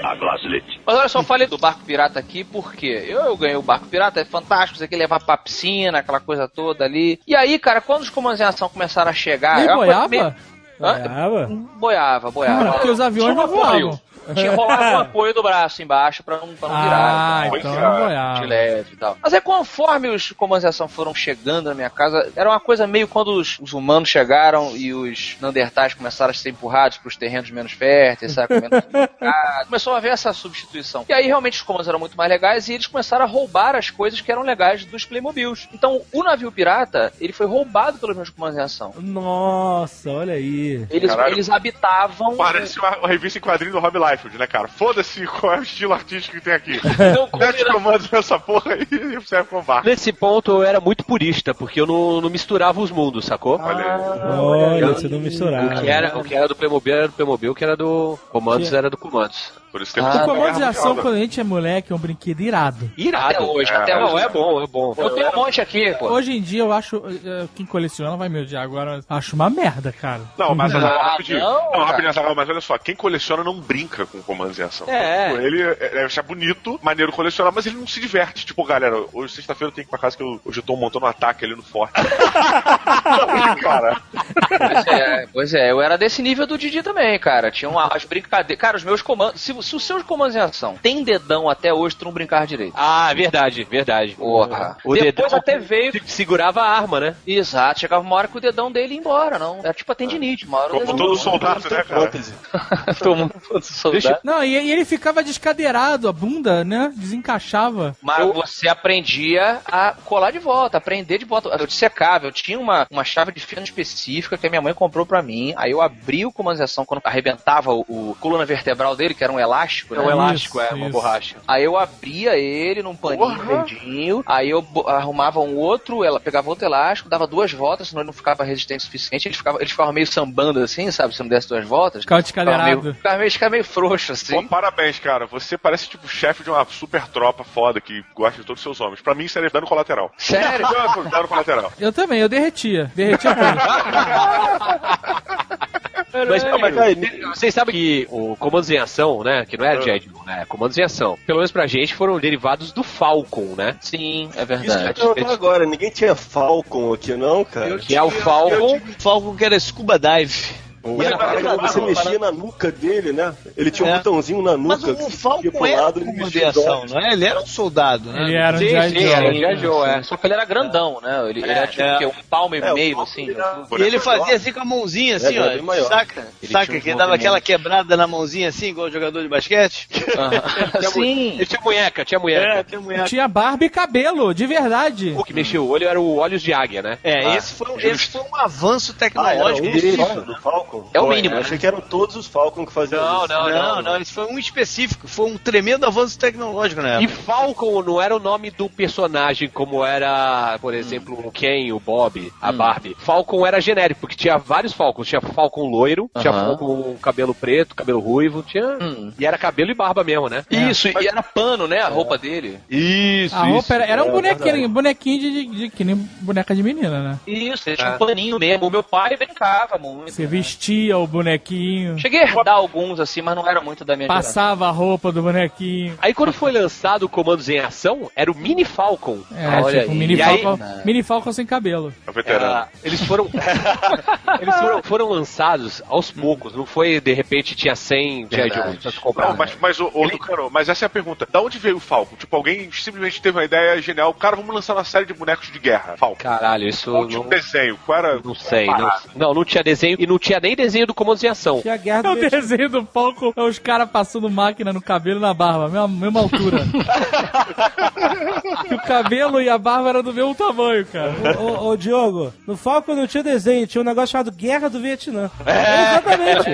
A Glaslit. Mas olha só, eu falei do barco pirata aqui porque eu, eu ganhei o barco pirata, é fantástico, você quer levar pra piscina, aquela coisa toda ali. E aí, cara, quando os comandos em ação começaram a chegar. E é boiava? meio- Hã? Boiava? Boiava, boiava. Cara, porque os aviões não voavam. Tinha rolado um apoio do braço embaixo pra não, pra não virar. Ah, Então, então não boiava. de leve e tal. Mas aí conforme os comandos de ação foram chegando na minha casa, era uma coisa meio quando os, os humanos chegaram e os Neandertais começaram a ser empurrados pros terrenos menos férteis, sabe? Picado. Começou a haver essa substituição. E aí realmente os comandos eram muito mais legais e eles começaram a roubar as coisas que eram legais dos Playmobils. Então o navio pirata, ele foi roubado pelos meus comandos de ação. Nossa, olha aí. Eles, Caralho. eles habitavam. Parece uma, uma revista em quadrinho do Rob Liefeld, né, cara? Foda-se qual é o estilo artístico que tem aqui. Não Mete comandos nessa porra aí e serve como barco. Nesse ponto eu era muito purista, porque eu não, não misturava os mundos, sacou? Olha aí. Olha, você não misturava. O que, era, o que era do Playmobil era do Playmobil, o que era do Comandos era do Comandos. Por isso Ah, temos O comando de guerra ação, mundial, quando a gente é moleque, é um brinquedo irado. Irado. Até hoje, É, até Não, hoje. é bom, é bom. Eu tenho um monte aqui, pô. Hoje em dia eu acho. eh, Quem coleciona vai me odiar agora. Acho uma merda, cara. Não, mas Ah, Azaghal, rapidinho. não, Não, rapidinho, mas olha só, quem coleciona não brinca com comandos em ação. É. Tipo, Ele é, achar bonito, maneiro colecionar, mas ele não se diverte. Tipo, galera, hoje sexta-feira eu tenho que ir pra casa que eu, hoje eu tô montando um ataque ali no forte. cara, Pois é, pois é, eu era desse nível do Didi também, cara. Tinha uma, as brincadeiras. Cara, os meus comandos. Se, se os seus comandos em ação tem dedão até hoje, tu não brincar direito. Ah, verdade, verdade. Porra. O Depois dedão até veio. se- segurava a arma, né? Exato, chegava uma hora que o dedão dele ia embora, não. Era tipo a tendinite, uma hora o como dedão todo ia soldado, né, cara? Todo mundo todo soldado. Não, e, e ele ficava descadeirado, a bunda, né? Desencaixava. Mas você aprendia a colar de volta, aprender de volta. Eu dissecava, eu tinha uma, uma chave de feno específica que a minha mãe comprou pra mim. Aí eu abri o comando de ação quando arrebentava o, o coluna vertebral dele, que era um elástico, É né? um elástico, é, Isso, uma isso. borracha. Aí eu abria ele num paninho Porra. verdinho, aí eu arrumava um outro, ela pegava outro elástico, dava duas voltas, senão ele não ficava resistente o suficiente. Ele ficava, ele ficava meio sambando assim, sabe? Se não desse duas voltas. Ficava descadeirado. meio, ficava meio, ficava meio frouxo, assim. Pô, parabéns, cara. Você parece tipo chefe de uma super tropa foda que gosta de todos os seus homens. Pra mim, seria dano colateral. Sério? Dano, dano colateral. Eu também, eu derretia. Derretia tudo. Mas, mas aí, vocês sabem que o Comandos em Ação, né? Que não é Jedmon, né? Comandos em Ação. Pelo menos pra gente foram derivados do Falcon, né? Sim, é Isso que eu verdade. agora, ninguém tinha Falcon aqui não, cara? Que é o Falcon. Falcon que era Scuba Dive. E era que você mexia na nuca dele, né? Ele tinha um É. botãozinho na Mas nuca. o, que o ia Falcon era lado, um ele comando de ação, não é? Ele era um soldado, né? Ele era um Sim, G.I. sim, era um. G.I. Joe, é. Só que ele era grandão, né? Ele, ele era tipo é. o quê? um palmo e É, o meio, assim. era- E ele fazia assim com a mãozinha, assim, É, ó. Saca? Ele Saca que dava aquela quebrada na mãozinha, assim, igual jogador de basquete? Sim. Ele tinha munheca, tinha munheca. É. Tinha barba e cabelo, de verdade. O que mexia o olho era o olhos de águia, né? É, esse, foi, um- esse foi um avanço Ah, era tecnológico um só do Falcon? É o Pô, mínimo, Eu né? achei que eram todos os Falcon que faziam Não, isso. não, Não, não, esse foi um específico. Foi um tremendo avanço tecnológico na E. Falcon não era o nome do personagem como era, por exemplo, o Ken, o Bob, a Hum. Barbie. Falcon era genérico, porque tinha vários Falcons. Tinha Falcon loiro, tinha Aham. Falcon com cabelo preto, cabelo ruivo, tinha... Hum. E era cabelo e barba mesmo, né? Isso, e era pano, né? A roupa dele. Isso, A roupa era, era um é bonequinho, verdade. bonequinho de, de, de- que nem boneca de menina, né? Isso, ele tinha um paninho mesmo. O meu pai brincava muito. Você vestia o bonequinho, Cheguei a herdar alguns assim, mas não era muito da minha geração. passava a roupa do bonequinho. Aí quando foi lançado o Comandos em Ação, era o Mini Falcon. É, Olha tipo, aí. mini E aí- falcon, mini falcon sem cabelo. É o veterano. Era- eles foram eles foram, foram lançados aos poucos, não foi de repente tinha 100 G.I. Verdade. Comprar. Não, mas, mas, ô, ô, Tucano, mas essa é a pergunta. Da onde veio o Falcon? Tipo, alguém simplesmente teve uma ideia genial. Cara, vamos lançar uma série de bonecos de guerra. Falcon. Caralho, isso Qual tipo não, de desenho? Qual era? não sei. Não, não, não tinha desenho e não tinha nem desenho do Comandos em Ação. Tinha a guerra É do o desenho do Falcon, é os caras passando máquina no cabelo e na barba, mesma, mesma altura. que o cabelo e a barba eram do mesmo tamanho, cara. Ô, ô, ô, Diogo, no Falcon não tinha desenho, tinha um negócio chamado Guerra do Vietnã. Exatamente.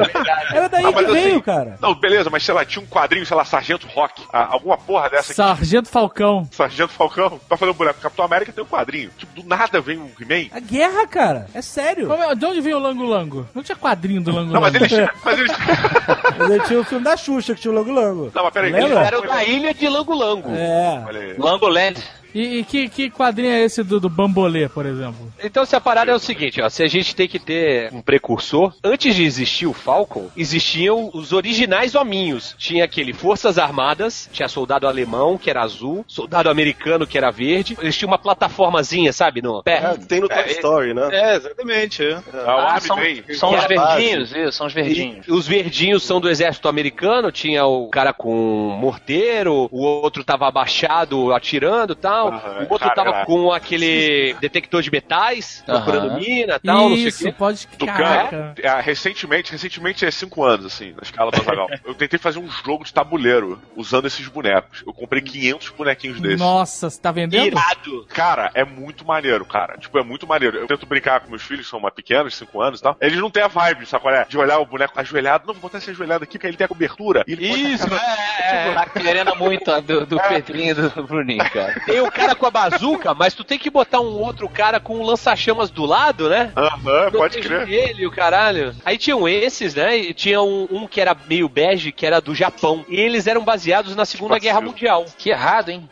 Era daí Ah, que veio, assim, cara. Não, beleza, mas sei lá, tinha um quadrinho, sei lá, Sargento Rock. ah, alguma porra dessa aqui. Sargento Falcão. Sargento Falcão, pra fazer um boneco. Capitão América tem um quadrinho. Tipo, do nada vem um He-Man. A guerra, cara. É sério. É- De onde veio o Lango Lango? Não tinha quadrinho do Lango Não, mas Lango. eles. Mas eles. Mas ele tinha o filme da Xuxa, que tinha o Lango Lango. Não, mas peraí. Lembra? eles- Era o da ilha de Lango Lango. É. Olha aí. Langoland. E, e que, que quadrinho é esse do, do Bambolê, por exemplo? Então, se a parada é o seguinte, ó, se a gente tem que ter um precursor, antes de existir o Falcon, existiam os originais hominhos. Tinha aquele Forças Armadas, tinha soldado alemão, que era azul, soldado americano, que era verde. Eles tinham uma plataformazinha, sabe, no pé. É, tem no Toy Story, né? É, exatamente. É. Ah, são, são os É verdinhos, isso, são os verdinhos. E os verdinhos são do exército americano, tinha o cara com morteiro, o outro tava abaixado atirando e tal, Aham, o outro cara, tava com aquele detector de metais, procurando mina e tal, não sei o Isso, quê. pode... Tucano, Caraca. é, recentemente, recentemente é 5 anos, assim, na escala do Azaghal. eu tentei fazer um jogo de tabuleiro usando esses bonecos. Eu comprei 500 bonequinhos desses. Nossa, você tá vendendo? Irado. Cara, é muito maneiro, cara. Tipo, é muito maneiro. Eu tento brincar com meus filhos, são mais pequenos, 5 anos e tal. Eles não têm a vibe, sabe qual é? De olhar o boneco ajoelhado. Não, vou botar esse ajoelhado aqui porque ele tem a cobertura. Isso, tacar- é, é. Tá querendo muito a do, do Pedrinho e do Bruninho, cara. Tem o cara com a bazuca, mas tu tem que botar um outro cara com um lança-chamas do lado, né? Aham, pode Proteger crer. Ele, o caralho. Aí tinham esses, né? E tinha um, um que era meio bege, que era do Japão. E eles eram baseados na Segunda Tipo Guerra assim. Mundial. Que errado, hein?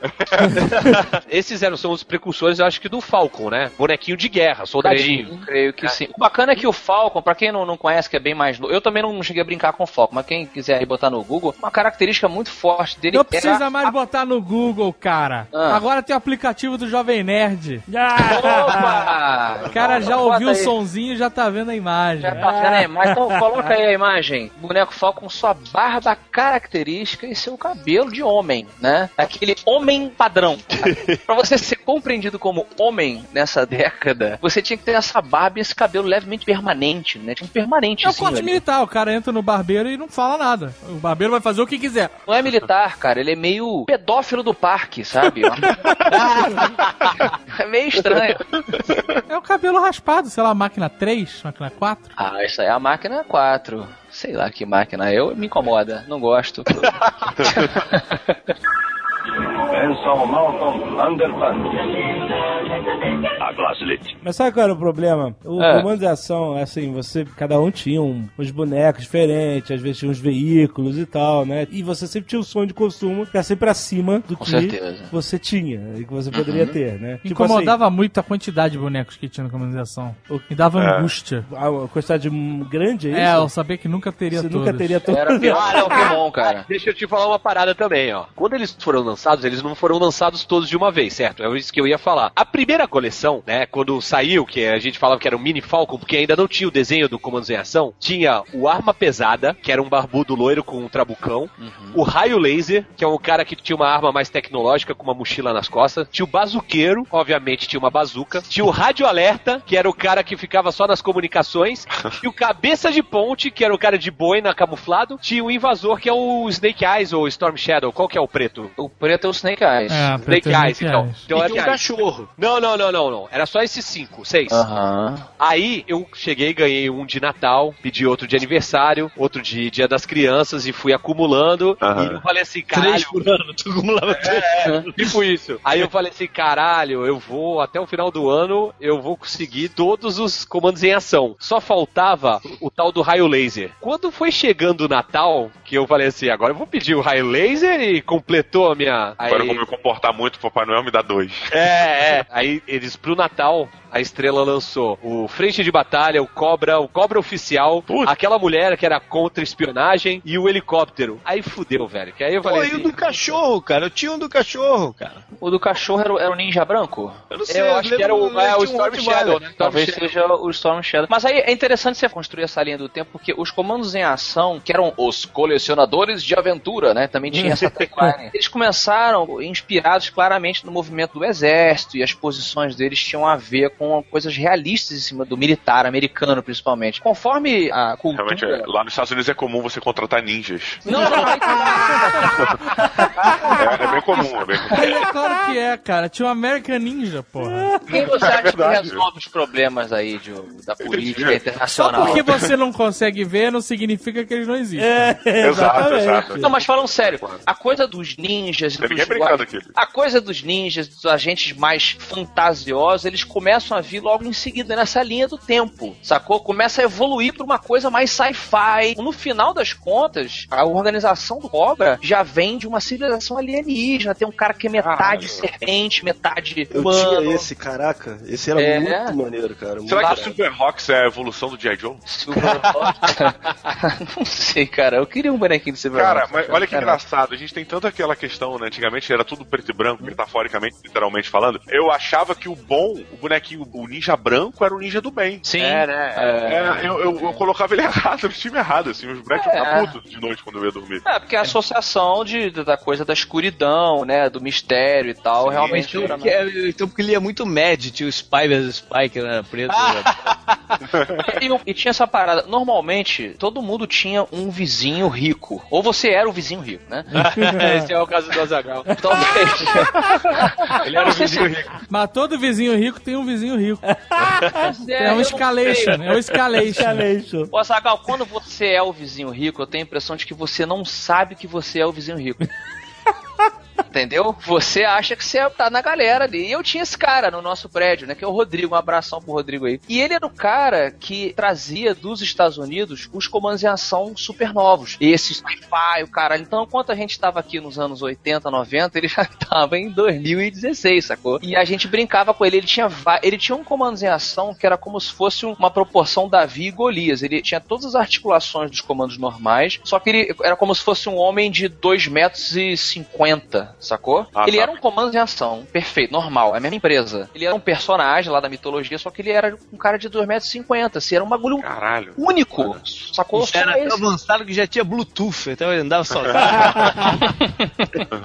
esses eram são os precursores, eu acho que do Falcon, né? Bonequinho de guerra, soldadinho. Creio, creio que sim. O bacana é que o Falcon, pra quem não, não conhece, que é bem mais novo, eu também não cheguei a brincar com o Falcon, mas quem quiser botar no Google, uma característica muito forte dele Não precisa mais botar no Google, cara. Ah. Agora tem o aplicativo do Jovem Nerd. Opa! O cara já ouviu o aí. somzinho e já tá vendo a imagem. Já tá vendo a imagem? Então coloca aí a imagem. Boneco Falcon com sua barba característica e seu cabelo de homem, né? Aquele homem padrão. pra você ser compreendido como homem nessa década, você tinha que ter essa barba e esse cabelo levemente permanente, né? Tinha um permanente É o corte militar, o cara entra no barbeiro e não fala nada. O barbeiro vai fazer o que quiser. Não é militar, cara. Ele é meio pedófilo do parque, sabe? é meio estranho. É o cabelo raspado, sei lá, máquina 3, máquina 4. Ah, isso aí é a máquina 4. Sei lá que máquina. Eu me incomoda. Não gosto. Benson Malcolm Underpants. A Glaslit. Mas sabe qual era o problema? O É. comando de ação, assim, você, cada um tinha um- uns bonecos diferentes, às vezes tinha uns veículos e tal, né? E você sempre tinha o sonho de consumo que era sempre acima do Com que certeza. você tinha e que você poderia ter, né? Tipo Incomodava muito a quantidade de bonecos que tinha na comunização. Me dava É. angústia. assim, a quantidade grande, é isso? É, eu sabia que nunca teria Você todos. nunca teria todos. Era Pokémon, cara. Deixa eu te falar uma parada também, ó. Quando eles foram lançados, eles não foram lançados todos de uma vez, certo? É isso que eu ia falar. A primeira coleção, né, quando saiu, que a gente falava que era o Mini Falcon, porque ainda não tinha o desenho do Comandos em Ação, tinha o Arma Pesada, que era um barbudo loiro com um trabucão, o Raio Laser, que é um cara que tinha uma arma mais tecnológica com uma mochila nas costas, tinha o Bazuqueiro, obviamente tinha uma bazuca, tinha o Rádio Alerta, que era o cara que ficava só nas comunicações, e o Cabeça de Ponte, que era o cara de boina camuflado, tinha o Invasor, que é o Snake Eyes ou Storm Shadow, qual que é o preto? O preto é o Snake Eyes. É, Snake é Eyes, Snake então. Eyes. então E era um cachorro. Não, não, não, não, não. Era só esses cinco, seis. Aham. Aí eu cheguei, ganhei um de Natal, pedi outro de aniversário, outro de Dia das Crianças e fui acumulando. Aham. E eu falei assim, caralho. Três por ano, tu acumulava três. É, tipo isso. Aí eu falei assim, caralho, eu vou, até o final do ano, eu vou conseguir todos os comandos em ação. Só faltava o tal do raio laser. Quando foi chegando o Natal, que eu falei assim, agora eu vou pedir o raio laser e completou a minha... Agora eu vou me comportar muito, Papai Noel me dá dois. é, é. Aí eles, pro Natal, a estrela lançou o Frente de Batalha, o Cobra, o Cobra Oficial, Putz. aquela mulher que era contra espionagem e o helicóptero. Aí fudeu, velho. Que aí eu Pô, falei e o assim, do cachorro, cara? Eu tinha um do cachorro, cara. O do cachorro era, o- era o ninja branco? Eu não sei, eu acho que era o, é, o um Storm Rottweiler. Shadow, né? Storm Talvez Shadow. seja o Storm Shadow. Mas aí é interessante você construir essa linha do tempo, porque os comandos em ação, que eram os colecionadores de aventura, né? Também tinha essa tagline. Eles começaram inspirados claramente no movimento do exército e as posições deles tinham a ver com coisas realistas em cima do militar americano, principalmente. Conforme a cultura. Realmente, é, lá nos Estados Unidos é comum você contratar ninjas. Não, não, não. É, é bem comum, é bem comum. É claro que é, cara. Tinha um American Ninja, porra. Quem você acha que verdade. resolve os problemas aí de, da política Entendi. Só internacional? porque você não consegue ver, não significa que eles não existem. É, Exato, exatamente. exato. Não, mas falando sério, a coisa dos ninjas e dos brincando aqui. A coisa dos ninjas, dos agentes mais fantasiosos, eles começam a vir logo em seguida nessa linha do tempo, sacou? Começa a evoluir pra uma coisa mais sci-fi. No final das contas, a organização do Cobra já vem de uma civilização alienígena. Tem um cara que é metade serpente, metade Eu humano. tinha esse, caraca. Esse era É. muito maneiro, cara. Muito Será que o. Super Rocks é a evolução do G.I. Joe? Não sei, cara. Eu queria um bonequinho de Silver Cara, mas olha que Caralho. engraçado, a gente tem tanto aquela questão, né? Antigamente era tudo preto e branco, metaforicamente, literalmente falando. Eu achava que o bom, o bonequinho, o ninja branco, era o ninja do bem. Sim. É, né? É, eu, eu- eu colocava ele errado, no time errado, assim, os bonecos É. ficavam putos de noite quando eu ia dormir. É, porque a associação de, da coisa da escuridão, né? Do mistério e tal, realmente. Então, que é- então, porque ele é muito mad, tinha o Spy vs Spy, que era preto. E, e tinha essa parada. Normalmente, todo mundo tinha um vizinho rico. Ou você era o vizinho rico, né? Esse é o caso do Azagal. Talvez. Ele era o vizinho rico. Mas todo vizinho rico tem um vizinho rico. Mas É um escalation, é um escalation. Escalation. Ô, quando você é o vizinho rico, eu tenho a impressão de que você não sabe que você é o vizinho rico. Entendeu? Você acha que você tá na galera ali. E eu tinha esse cara no nosso prédio, né? Que é o Rodrigo. Um abração pro Rodrigo aí. E ele era o cara que trazia dos Estados Unidos os comandos em ação super novos. Esses sci-fi, o cara. Então, enquanto a gente tava aqui nos anos 80, 90, ele já tava em 2016, sacou? E a gente brincava com ele. Ele tinha, ele tinha um comandos em ação que era como se fosse uma proporção Davi e Golias. Ele tinha todas as articulações dos comandos normais, só que ele era como se fosse um homem de 2 metros e 50, sacou? Ah, ele tá. era um comando em ação, perfeito, normal, é a mesma empresa. Ele era um personagem lá da mitologia, só que ele era um cara de 2 metros e 50, assim, era um bagulho Caralho. único, sacou? Isso era tão avançado que já tinha Bluetooth, então ele andava sozinho.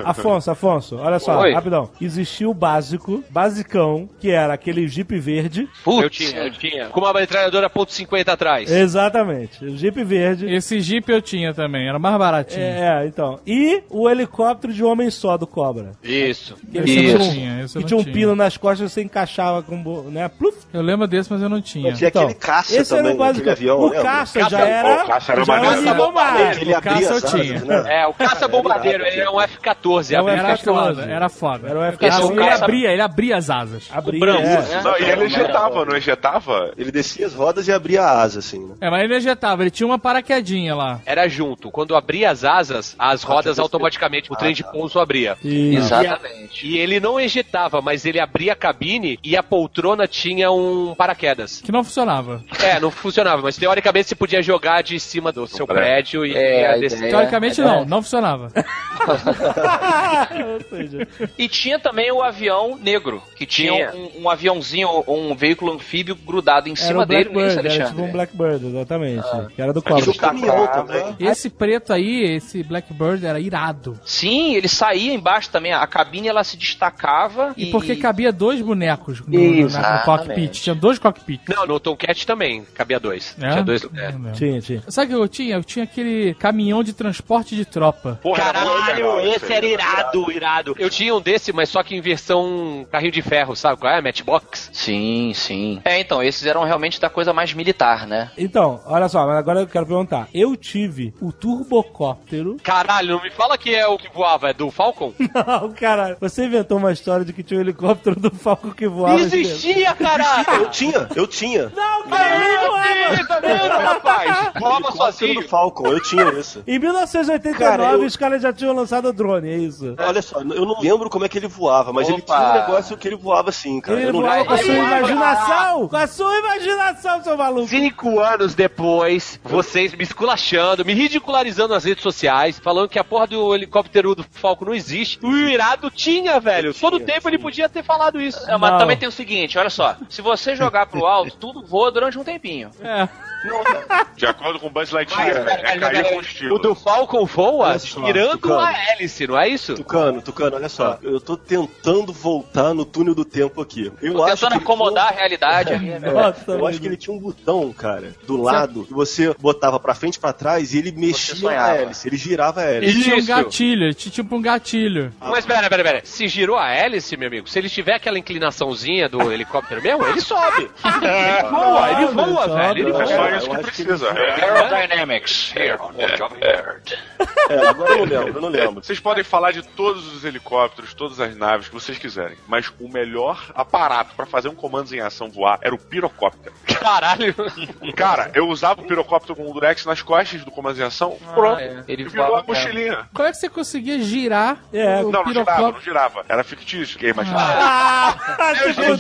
Afonso, Afonso, olha só, Oi. rapidão. Existia o básico, basicão, que era aquele Jeep verde. Putz, Eu tinha, eu tinha. Com uma metralhadora ponto .50 atrás. Exatamente. O Jeep verde. Esse Jeep eu tinha também, era mais baratinho. É, então. E o helicóptero de homem só do Cobra. Isso. Esse eu Isso. não tinha, esse eu Que não tinha um tinha. pino nas costas e você encaixava com, bo- né? Pluf. Eu lembro desse, mas eu não tinha. Tinha aquele caça esse era também, o básico. aquele avião, o caça, Caça- já era. o caça era já era nível mais. Que ele o abria caça eu tinha. né? É, o caça-bombardeiro, ele é um F-14. É o abriu Era F-14. foda, era foda. Era o Esse F-14. ele abria, ele abria as asas. Abria, branco, é. Não, e ele injetava, não injetava? Ele descia as rodas e abria a asa, assim, né? É, mas ele ejetava, ele tinha uma paraquedinha lá. Era junto. Quando abria as asas, as rodas automaticamente, o trem de pouso abria. Exatamente. E ele não ejetava, mas ele abria a cabine e a poltrona tinha um paraquedas. Que não funcionava. É, não funcionava, mas teoricamente você podia jogar de cima do seu prédio e É, ia a descer. ideia- Teoricamente é. não, não funcionava. Ou seja, E tinha também o avião negro, que tinha, Tinha. Um, um aviãozinho, um veículo anfíbio grudado em era cima o dele, é Blackbird, era tipo um Blackbird, exatamente. Ah. Que era do caminhão também. Esse preto aí, esse Blackbird, era irado. Sim, ele saía embaixo também, a cabine ela se destacava E e... porque cabia dois bonecos no, no- na- no Exatamente. cockpit. Tinha dois cockpits. Não, no Tomcat também cabia dois. É? Tinha dois. É. lembro. Tinha, tinha. Sabe o que eu tinha? Eu tinha aquele caminhão de transporte de tropa. Porra, era legal isso aí. Irado, irado. Eu tinha um desse, mas só que em versão carrinho de ferro, sabe qual é? Matchbox. Sim, sim. É, então, esses eram realmente da coisa mais militar, né? Então, olha só, mas agora eu quero perguntar. Eu tive o turbocóptero. Caralho, não me fala que é o que voava, é do Falcon? Não, cara, você inventou uma história de que tinha um helicóptero do Falco que voava. Existia, caralho! Eu tinha, eu tinha. Não, cara, nem voava. Tá vendo, rapaz? Voava Helicóptero sozinho. do Falcon, eu tinha isso. Em 1989, Cara, eu- os caras já tinham lançado o drone, é isso? Olha só, eu não lembro como é que ele voava, mas ele Opa. tinha um negócio que ele voava assim, cara. Ele eu não voava lembro. com a sua Ele voava. imaginação! Com a sua imaginação, seu maluco! Cinco anos depois, vocês me esculachando, me ridicularizando nas redes sociais, falando que a porra do helicóptero do Falco não existe. O irado tinha, velho. Todo Tinha, tempo ele podia ter falado isso. É, mas Não. também tem o seguinte, olha só. Se você jogar pro alto, tudo voa durante um tempinho. É. De acordo com o Buzz Lightyear, é cair com estilo. O do Falcon voa Tucano. a hélice, não é isso? Tucano, Tucano, olha só. Eu tô tentando voltar no túnel do tempo aqui. Eu Tô acho tentando que acomodar a realidade né? Nossa, Eu acho que ele tinha um botão, cara, do lado, que você botava pra frente e pra trás e ele mexia a hélice, ele girava a hélice. Ele tinha um Isso. gatilho, ele tinha tipo um gatilho. Mas pera, pera, pera. Se girou a hélice, meu amigo, se ele tiver aquela inclinaçãozinha do helicóptero mesmo, ele sobe. Ele voa, ele voa, sobe, velho. Ele É voa. só é isso eu que precisa. Aerodynamics. Here on the Nerd. É, agora eu não lembro, eu não lembro. Vocês podem falar de todos os helicópteros, todas as naves que vocês quiserem, mas o melhor aparato pra fazer um comando em ação voar era o pirocóptero. Caralho. Cara, eu usava o pirocóptero com o Durex nas costas do comando em ação, pronto. é. Ele E virou a mochilinha. Como é que você conseguia girar É, o Não, não girava, não girava. Era fictício, que é imaginação. Ah,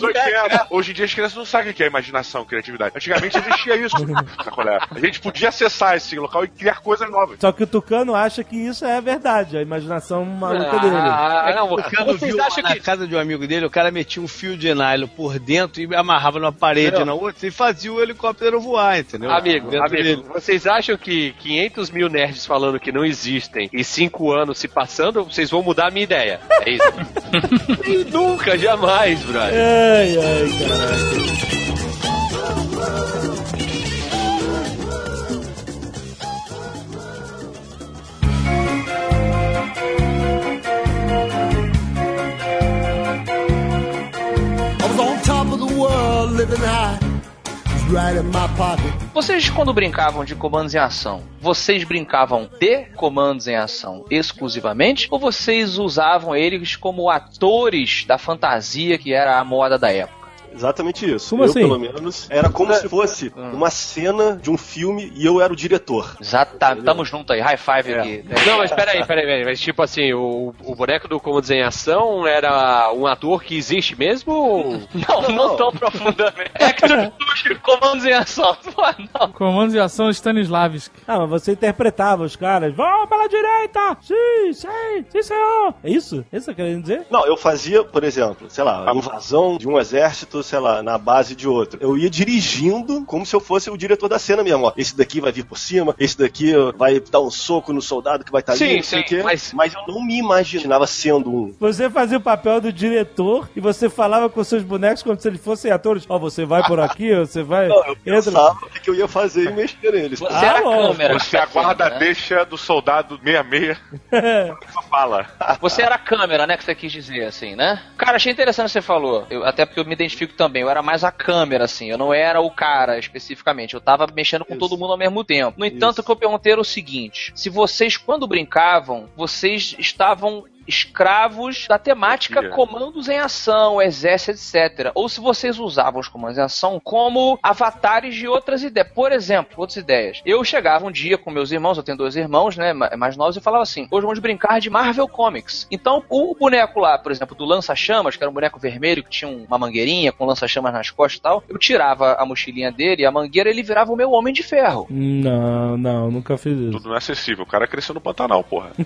80, hoje em dia as crianças não sabem o que é imaginação, criatividade. Antigamente existia isso. A gente podia acessar esse local e criar coisas novas. Só que o Tucano acha que isso é verdade, a imaginação maluca dele. Ah, não, O Cano vocês viu acham lá na que casa de um amigo dele, o cara metia um fio de nylon por dentro e amarrava numa parede na outra e fazia o helicóptero voar, entendeu? Amigo, Dentro amigo, dele. vocês acham que 500 mil nerds falando que não existem e 5 anos se passando, vocês vão mudar a minha ideia? É isso? E nunca, jamais, brother. Ai, ai, caralho. World, living high. Vocês, quando brincavam de comandos em ação, vocês brincavam de comandos em ação exclusivamente? Ou vocês usavam eles como atores da fantasia que era a moda da época? Exatamente isso. Como eu, assim? pelo menos, era como se fosse uma cena de um filme e eu era o diretor. Exato, tá, tamo junto aí, high five aqui. Não, mas peraí, peraí, peraí. Mas tipo assim, o, o boneco do Comandos em Ação era um ator que existe mesmo? ou- Não, não tão profundamente. Hector Bush, comandos em ação. Não. Comandos de ação Stanislavski. Ah, mas você interpretava os caras. Vão pela direita! Sim, sim, sim, senhor! É isso? É isso que você querendo dizer? Não, eu fazia, por exemplo, sei lá, a invasão de um exército, sei lá, na base de outro. Eu ia dirigindo como se eu fosse o diretor da cena mesmo, ó. Esse daqui vai vir por cima, esse daqui vai dar um soco no soldado que vai estar Sim, ali, não sei sim, o quê. mas- Mas eu não me imaginava sendo um. Você fazia o papel do diretor e você falava com seus bonecos como se eles fossem atores. Ó, você vai por aqui, você vai. Não, eu entra. pensava o que eu ia fazer e mexer neles. Você Ah, era a câmera. Você aguarda a né? deixa do soldado 66 só fala. Você era a câmera, né, que você quis dizer, assim, né? Cara, achei interessante o que você falou. Eu- até porque eu me identifico também. Eu era mais a câmera, assim. Eu não era o cara, especificamente. Eu tava mexendo com Isso. todo mundo ao mesmo tempo. No entanto, Isso. o que eu perguntei era o seguinte. Se vocês, quando brincavam, vocês estavam escravos da temática comandos em ação, exército, etc. Ou se vocês usavam os comandos em ação como avatares de outras ideias. Por exemplo, outras ideias. Eu chegava um dia com meus irmãos, eu tenho dois irmãos, né, ma- mais novos, e falava assim: hoje vamos brincar de Marvel Comics. Então, o boneco lá, por exemplo, do lança-chamas, que era um boneco vermelho que tinha um- uma mangueirinha com lança-chamas nas costas e tal, eu tirava a mochilinha dele e a mangueira ele virava o meu homem de ferro. Não, não, nunca fiz isso. Tudo não é acessível. O cara cresceu no Pantanal, porra.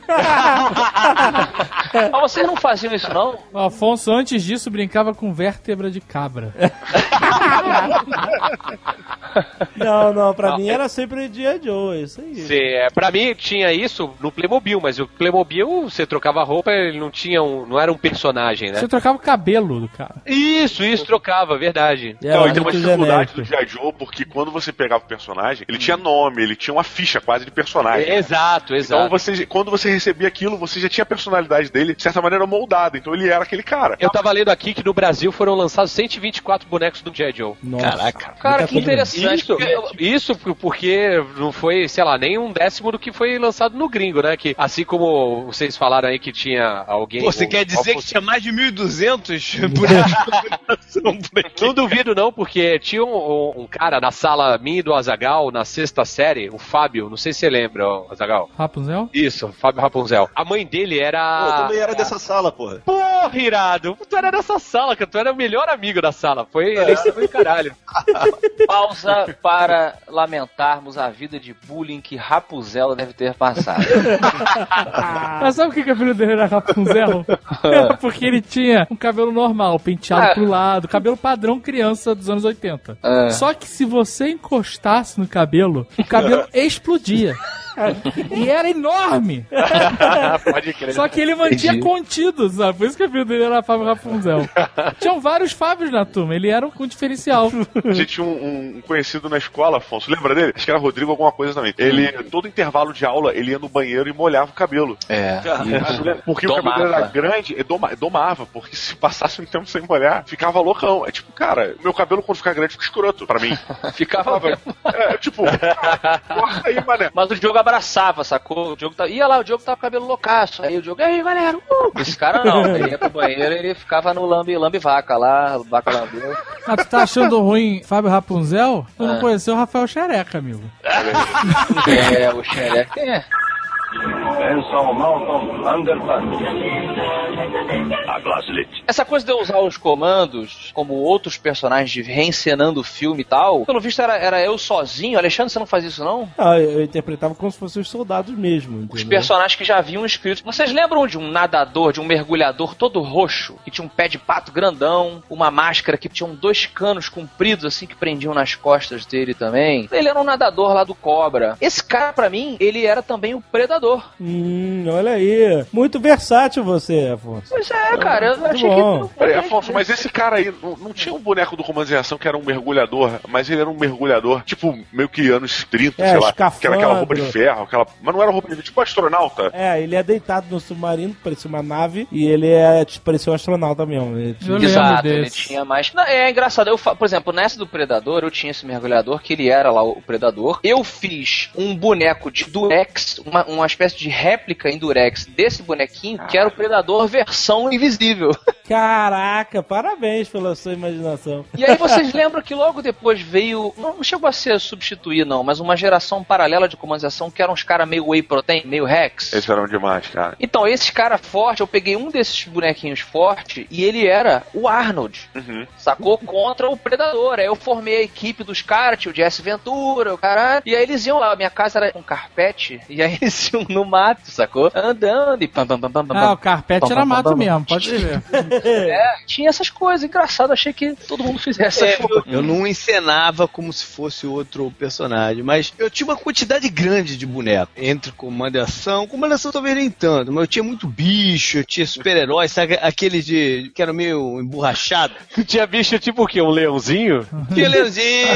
Mas vocês não faziam isso, não? O Afonso, antes disso, brincava com vértebra de cabra. Não, não, pra mim era sempre dia Joe, é isso aí. Sim, é, pra mim tinha isso no Playmobil, mas o Playmobil, você trocava a roupa, ele não tinha um, não era um personagem, né? Você trocava o cabelo do cara. Isso, isso, trocava, verdade. Era não, e tem uma dificuldade genérico. do G.I. Joe, porque quando você pegava o personagem, ele tinha nome, ele tinha uma ficha quase de personagem. Exato, exato. Então você, quando você recebia aquilo, você já tinha a personalidade dele, de certa maneira, moldada. Então ele era aquele cara. Eu tava lendo aqui que no Brasil foram lançados 124 bonecos do G.I. Joe. Nossa. Caraca. Cara, que interessante. Isso, porque- isso porque não foi, sei lá, nem um décimo do que foi lançado no gringo, né? Que assim como vocês falaram aí que tinha alguém. Pô, você o- quer dizer que tinha mais de 1.200 bonecos? Não duvido não, porque tinha um, um cara na sala minha e do Azagal, na sexta série, o Fábio, não sei se você lembra, Azagal. Rapunzel? Isso, Fábio Rapunzel. A mãe dele Pô, eu era. também era dessa sala, porra. Porra, irado! Tu era dessa sala, cara. Tu era o melhor amigo da sala. Foi, É. esse foi caralho. Pausa para lamentarmos a vida de bullying que Rapunzel deve ter passado. Mas sabe por que o filho dele era Rapunzel? Era porque ele tinha um cabelo normal, penteado Ah. pro lado, cabelo padrão criança dos anos 80. É. Só que se você encostasse no cabelo, o cabelo explodia. E era enorme. Pode crer. Só que ele mantinha Entendi. contido, sabe? Por isso que o apelido dele era Fábio Rapunzel. Tinham vários Fábios na turma, ele era um diferencial. A gente tinha um, um conhecido na escola, Afonso. Lembra dele? Acho que era Rodrigo alguma coisa também. Ele, todo intervalo de aula, ele ia no banheiro e molhava o cabelo. É. Porque o cabelo Domava. era grande, ele doma- domava, porque se passasse um tempo sem molhar, ficava loucão. É tipo, cara, meu cabelo quando ficar grande fica escroto pra mim. Ficava. É, tipo, corta aí, mané. Mas o Diogo abraçava, sacou? O Diogo tá... ia lá, o Diogo tava com o cabelo loucaço. Aí o Diogo, aí, galera? Uh! Esse cara não. Ele ia pro banheiro ele ficava no lambe, lambe vaca lá, vaca lambeu. Ah, tu tá achando ruim Fábio Rapunzel? Tu não Ah. conheceu o Rafael Xereca, amigo. É, o xereca. É. Essa coisa de eu usar os comandos como outros personagens reencenando o filme e tal, pelo visto era, era eu sozinho. Alexandre, você não faz isso não? Ah, eu interpretava como se fossem os soldados mesmo. Os entendeu? personagens que já haviam escritos. Vocês lembram de um nadador, de um mergulhador todo roxo, que tinha um pé de pato grandão, uma máscara que tinha dois canos compridos assim que prendiam nas costas dele também? Ele era um nadador lá do Cobra. Esse cara, pra mim, ele era também o predador. Hum, olha aí. Muito versátil você, Afonso. Pois é, cara, eu Muito achei bom. que. Peraí, Afonso, mas esse cara aí não, não tinha um boneco do Comandos em Ação que era um mergulhador, mas ele era um mergulhador, tipo, meio que anos 30, É, sei lá. Que era aquela roupa de ferro, aquela. Mas não era roupa de tipo astronauta. É, ele é deitado no submarino, parecia uma nave, e ele é, tipo, parecia um astronauta mesmo. Ele tinha- Exato, ele tinha mais. Não, é engraçado, eu, fa- por exemplo, nessa do Predador, eu tinha esse mergulhador, que ele era lá o Predador. Eu fiz um boneco de Durex, uma, uma espécie de réplica em Durex desse bonequinho, que era o Predador versão invisível. Caraca, parabéns pela sua imaginação. E aí vocês lembram que logo depois veio. Não, chegou a ser substituir, não, mas uma geração paralela de comandização que eram uns caras meio whey protein, meio Rex. Esses eram demais, cara. Então, esses caras fortes, eu peguei um desses bonequinhos fortes e ele era o Arnold. Uhum. Sacou? Contra o Predador. Aí eu formei a equipe dos caras, tinha o Jesse Ventura, o caralho. E aí eles iam lá, minha casa era um carpete, e aí eles iam no mato, sacou? Andando e pam pam pam pam pam. Ah, o carpete Pam, era pam, mato pam. mesmo, pode ver. É, tinha essas coisas. Engraçado, achei que todo mundo fizesse É, coisas. eu não encenava como se fosse outro personagem, mas eu tinha uma quantidade grande de bonecos. Entre comando e ação, comando e ação talvez nem tanto, mas eu tinha muito bicho, eu tinha super-heróis, sabe aqueles de. que eram meio emborrachados. Tinha bicho tipo o quê? Um leãozinho? Tinha leãozinho.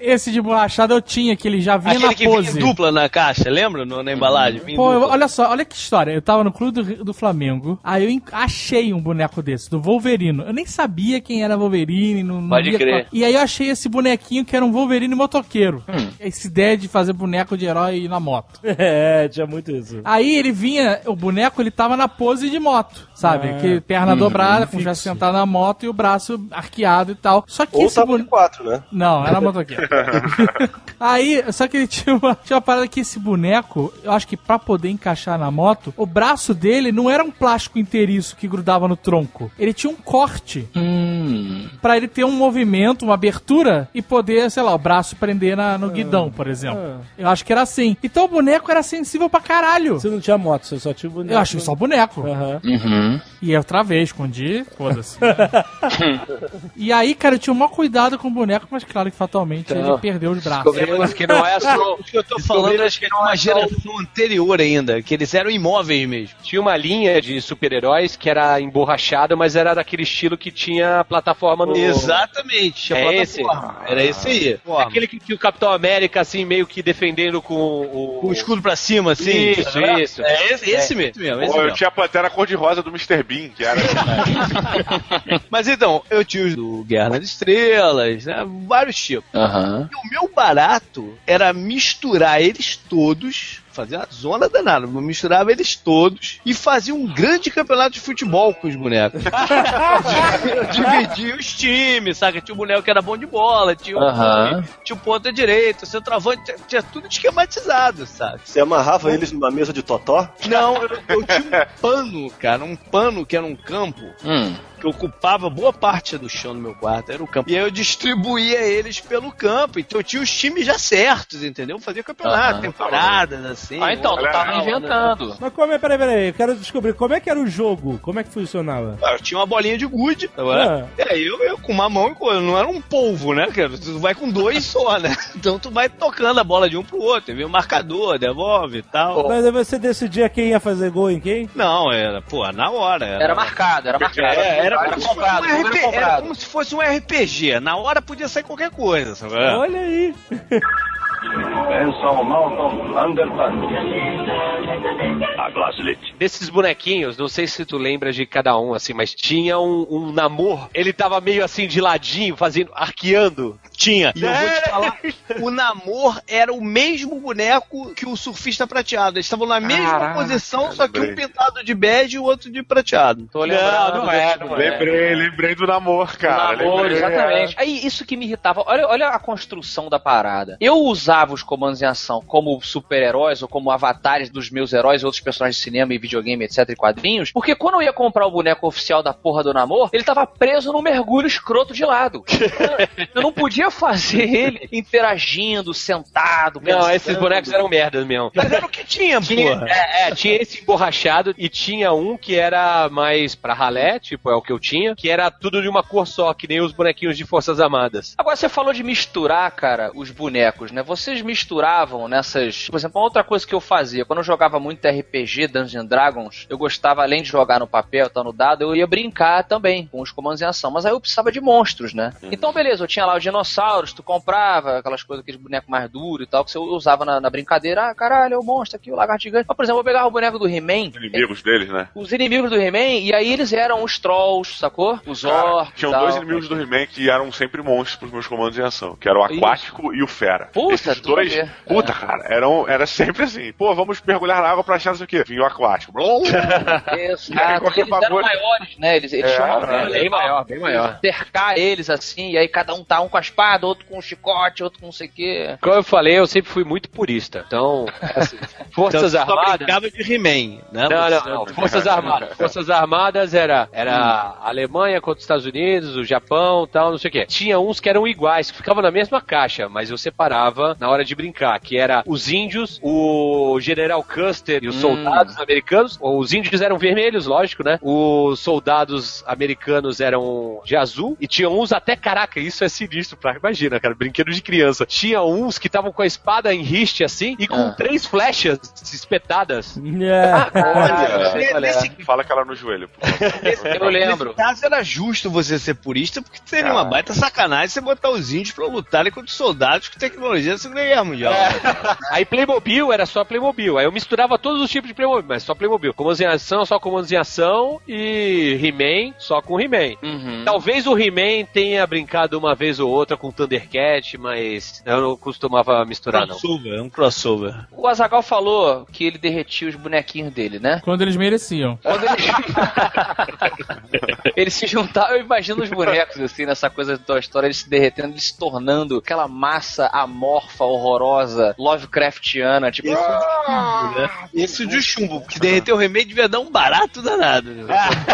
Esse de borrachada eu tinha, que ele já vinha Aquele na que pose. vinha dupla na caixa, lembra? No- na embalagem? Vinha Pô, eu- dupla. olha só, olha que história. Eu tava no clube do, do Flamengo, aí eu achei um boneco desse, do Wolverino. Eu nem sabia quem era Wolverine, não, não Pode crer. qual- E aí eu achei esse bonequinho que era um Wolverine motoqueiro. Hum. Essa ideia de fazer boneco de herói na moto. É, tinha muito isso. Aí ele vinha, o boneco ele tava na pose de moto, sabe? Ah. que perna Uhum. dobrada, com já sentado na moto e o braço arqueado e tal. Só que Ou esse boneco. quatro, né? Não, era motoqueiro. Aí, só que ele tinha uma, tinha uma parada que esse boneco, eu acho que pra poder encaixar na moto, o braço dele não era um plástico inteiriço que grudava no tronco. Ele tinha um corte Hum. Pra ele ter um movimento, uma abertura e poder, sei lá, o braço prender na- no guidão, por exemplo. Eu acho que era assim. Então o boneco era sensível pra caralho. Você não tinha moto, você só tinha o boneco. Eu acho que só o boneco. Uhum. E outra vez, escondi, foda-se. e aí, cara, eu tinha o maior cuidado com o boneco, mas claro que fatalmente Então, ele perdeu os braços. Descobrimos que não é só. O que eu tô falando acho que é de uma geração anterior ainda, que eles eram imóveis mesmo. Tinha uma linha de super-heróis que era emborrachada, mas era daquele estilo que tinha plataforma no. Exatamente, tinha É esse? plataforma. Era esse aí. Aquele que tinha o Capitão América, assim, meio que defendendo com o. Com o escudo pra cima, assim. Isso, tá isso. É esse, esse É. mesmo. esse Pô, eu mesmo. tinha a pantera cor-de-rosa do Mr. Bean, que era. Mas então, eu tinha os do Guerra nas Estrelas, né? Vários tipos. Aham. E o meu barato era misturar eles todos, fazer uma zona danada, eu misturava eles todos e fazia um grande campeonato de futebol com os bonecos. Dividia os times, sabe? Tinha um boneco que era bom de bola, tinha um Aham. tinha o ponta direita, o centroavante, tinha, tinha tudo esquematizado, sabe? Você amarrava eles numa mesa de totó? Não, eu, eu tinha um pano, cara, um pano que era um campo Hum. Que ocupava boa parte do chão do meu quarto, era o campo. E aí eu distribuía eles pelo campo. Então eu tinha os times já certos, entendeu? Fazia campeonato, Aham. temporadas, assim. Ah, então, tu tava não, inventando. Mas como é, peraí, peraí, eu quero descobrir como é que era o jogo, como é que funcionava? Ah, Eu tinha uma bolinha de gude, tá? Ah. E aí eu, eu com uma mão e com não era um polvo, né, cara? Tu vai com dois só, né? Então tu vai tocando a bola de um pro outro, vem o marcador, devolve e tal. Mas aí você decidia quem ia fazer gol em quem? Não, era, pô, na hora. Era, Era marcado, era marcado. É, era, era como se fosse comprado, um era RP era comprado. como se fosse um RPG. Na hora podia sair qualquer coisa, sabe? Olha aí. Malcolm. A Glasslit. Desses bonequinhos, não sei se tu lembra de cada um, assim, mas tinha um, um namor. Ele tava meio assim de ladinho, fazendo, arqueando. Tinha. E eu vou É. te falar, o Namor era o mesmo boneco que o surfista prateado. Eles estavam na mesma Caraca, posição, só que um pintado de bege e o outro de prateado. Tô lembrando. Não, não é, não é. Lembrei, lembrei do namoro, cara. Namoro, lembrei. exatamente. Aí, isso que me irritava. Olha, olha a construção da parada. Eu usava os comandos em ação como super-heróis ou como avatares dos meus heróis, outros personagens de cinema e videogame, etc, e quadrinhos, porque quando eu ia comprar o boneco oficial da porra do namoro, ele tava preso num mergulho escroto de lado. eu não podia fazer ele interagindo, sentado, Não, pensando. esses bonecos eram merdas mesmo. Mas era o que tinha, Tinha, porra. é, é, tinha esse emborrachado e tinha um que era mais pra ralé, tipo, é o que eu tinha, que era tudo de uma cor só, que nem os bonequinhos de Forças Armadas. Agora você falou de misturar, cara, os bonecos, né? Vocês misturavam nessas. Por exemplo, uma outra coisa que eu fazia, quando eu jogava muito RPG, Dungeons Dragons, eu gostava, além de jogar no papel, tá no dado, eu ia brincar também com os comandos em ação. Mas aí eu precisava de monstros, né? Então, beleza, eu tinha lá os dinossauros, tu comprava aquelas coisas, aqueles bonecos mais duros e tal, que você usava na, na brincadeira. Ah, caralho, é o monstro aqui, o lagarto gigante. Mas, por exemplo, eu pegava o boneco do He-Man. Os inimigos deles, né? Os inimigos do He-Man, e aí eles eram os Trolls, sacou? Os Cara, Orcs. tinham dois inimigos do He-Man que eram sempre monstros pros meus comandos em ação, que era o Isso. aquático e o fera. Puta, Esses dois, puta, cara, eram, era sempre assim. Pô, vamos mergulhar na água pra achar não sei o quê. Vinha o aquático. Exato, qualquer eles eram maiores, né? Eles, eles É, uma é, bem maior, bem maior. Cercar eles assim, e aí cada um tá um com a espada, outro com o chicote, outro com não sei o quê. Como eu falei, eu sempre fui muito purista. Então, assim, Forças Então, só Armadas. brincava de He-Man, né? Não, não, não. Forças Armadas. Forças Armadas era, era a Alemanha contra os Estados Unidos, o Japão tal, não sei o quê. Tinha uns que eram iguais, que ficavam na mesma caixa, mas eu separava na hora de brincar, que era os índios, o General Custer e os Hum. soldados americanos. Os índios eram vermelhos, lógico, né? Os soldados americanos eram de azul e tinha uns até, caraca, isso é sinistro pra imagina, cara, brinquedo de criança. Tinha uns que estavam com a espada em riste assim e com Ah. três flechas espetadas. É. Olha, é. nesse, Fala aquela no joelho. pô. Eu lembro. nesse caso era justo você ser purista, porque seria uma Cara. baita sacanagem você botar os índios pra lutarem contra os soldados com tecnologia Segunda Guerra Mundial. né? Aí Playmobil era só Playmobil. Aí eu misturava todos os tipos de Playmobil, mas só Playmobil. Comandos em ação, só comandos em ação. E He-Man, só com He-Man. Uhum. Talvez o He-Man tenha brincado uma vez ou outra com Thundercat, mas eu não costumava misturar, não. crossover, é um crossover. O Azagal falou que ele derretia os bonequinhos dele, né? Quando eles mereciam. Quando ele... ele se juntava, eu imagino os bonecos assim, nessa coisa da história, eles se derretendo, eles se tornando aquela massa amorfa, horrorosa, Lovecraftiana, tipo. Esse é o de chumbo, né? Esse de chumbo, porque derreter o remédio devia dar um barato danado.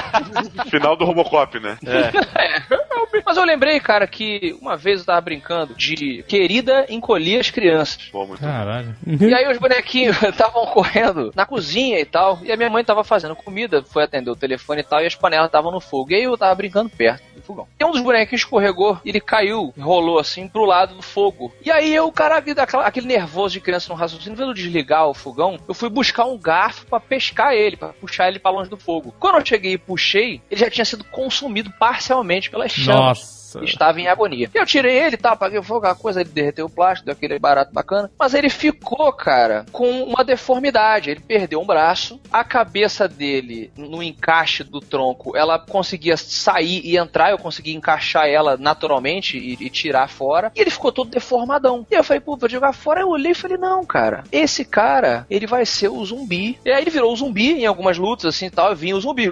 Final do Robocop, né? Mas eu lembrei, cara, que uma vez eu tava brincando de querida encolher as crianças. Pô, muito Caralho. E aí os bonequinhos estavam correndo na cozinha e tal, e a minha mãe tava fazendo comida, foi atender o telefone e tal, e as panelas estavam no fogo. E aí eu tava brincando perto fogão. E um dos bonequinhos escorregou, ele caiu, rolou assim pro lado do fogo. E aí eu, cara, aquele nervoso de criança no raciocínio, vendo desligar o fogão, eu fui buscar um garfo pra pescar ele, pra puxar ele pra longe do fogo. Quando eu cheguei e puxei, ele já tinha sido consumido parcialmente pelas chamas. Nossa. Estava em agonia. Eu tirei ele, tá, apaguei o fogo, a coisa, ele derreteu o plástico, deu aquele barato bacana. Mas ele ficou, cara, com uma deformidade. Ele perdeu um braço, a cabeça dele, no encaixe do tronco, ela conseguia sair e entrar, eu conseguia encaixar ela naturalmente e, e tirar fora. E ele ficou todo deformadão. E eu falei, pô, vou jogar fora. Eu olhei e falei, não, cara, esse cara, ele vai ser o zumbi. E aí ele virou o zumbi em algumas lutas, assim e tal, e vinha o zumbi.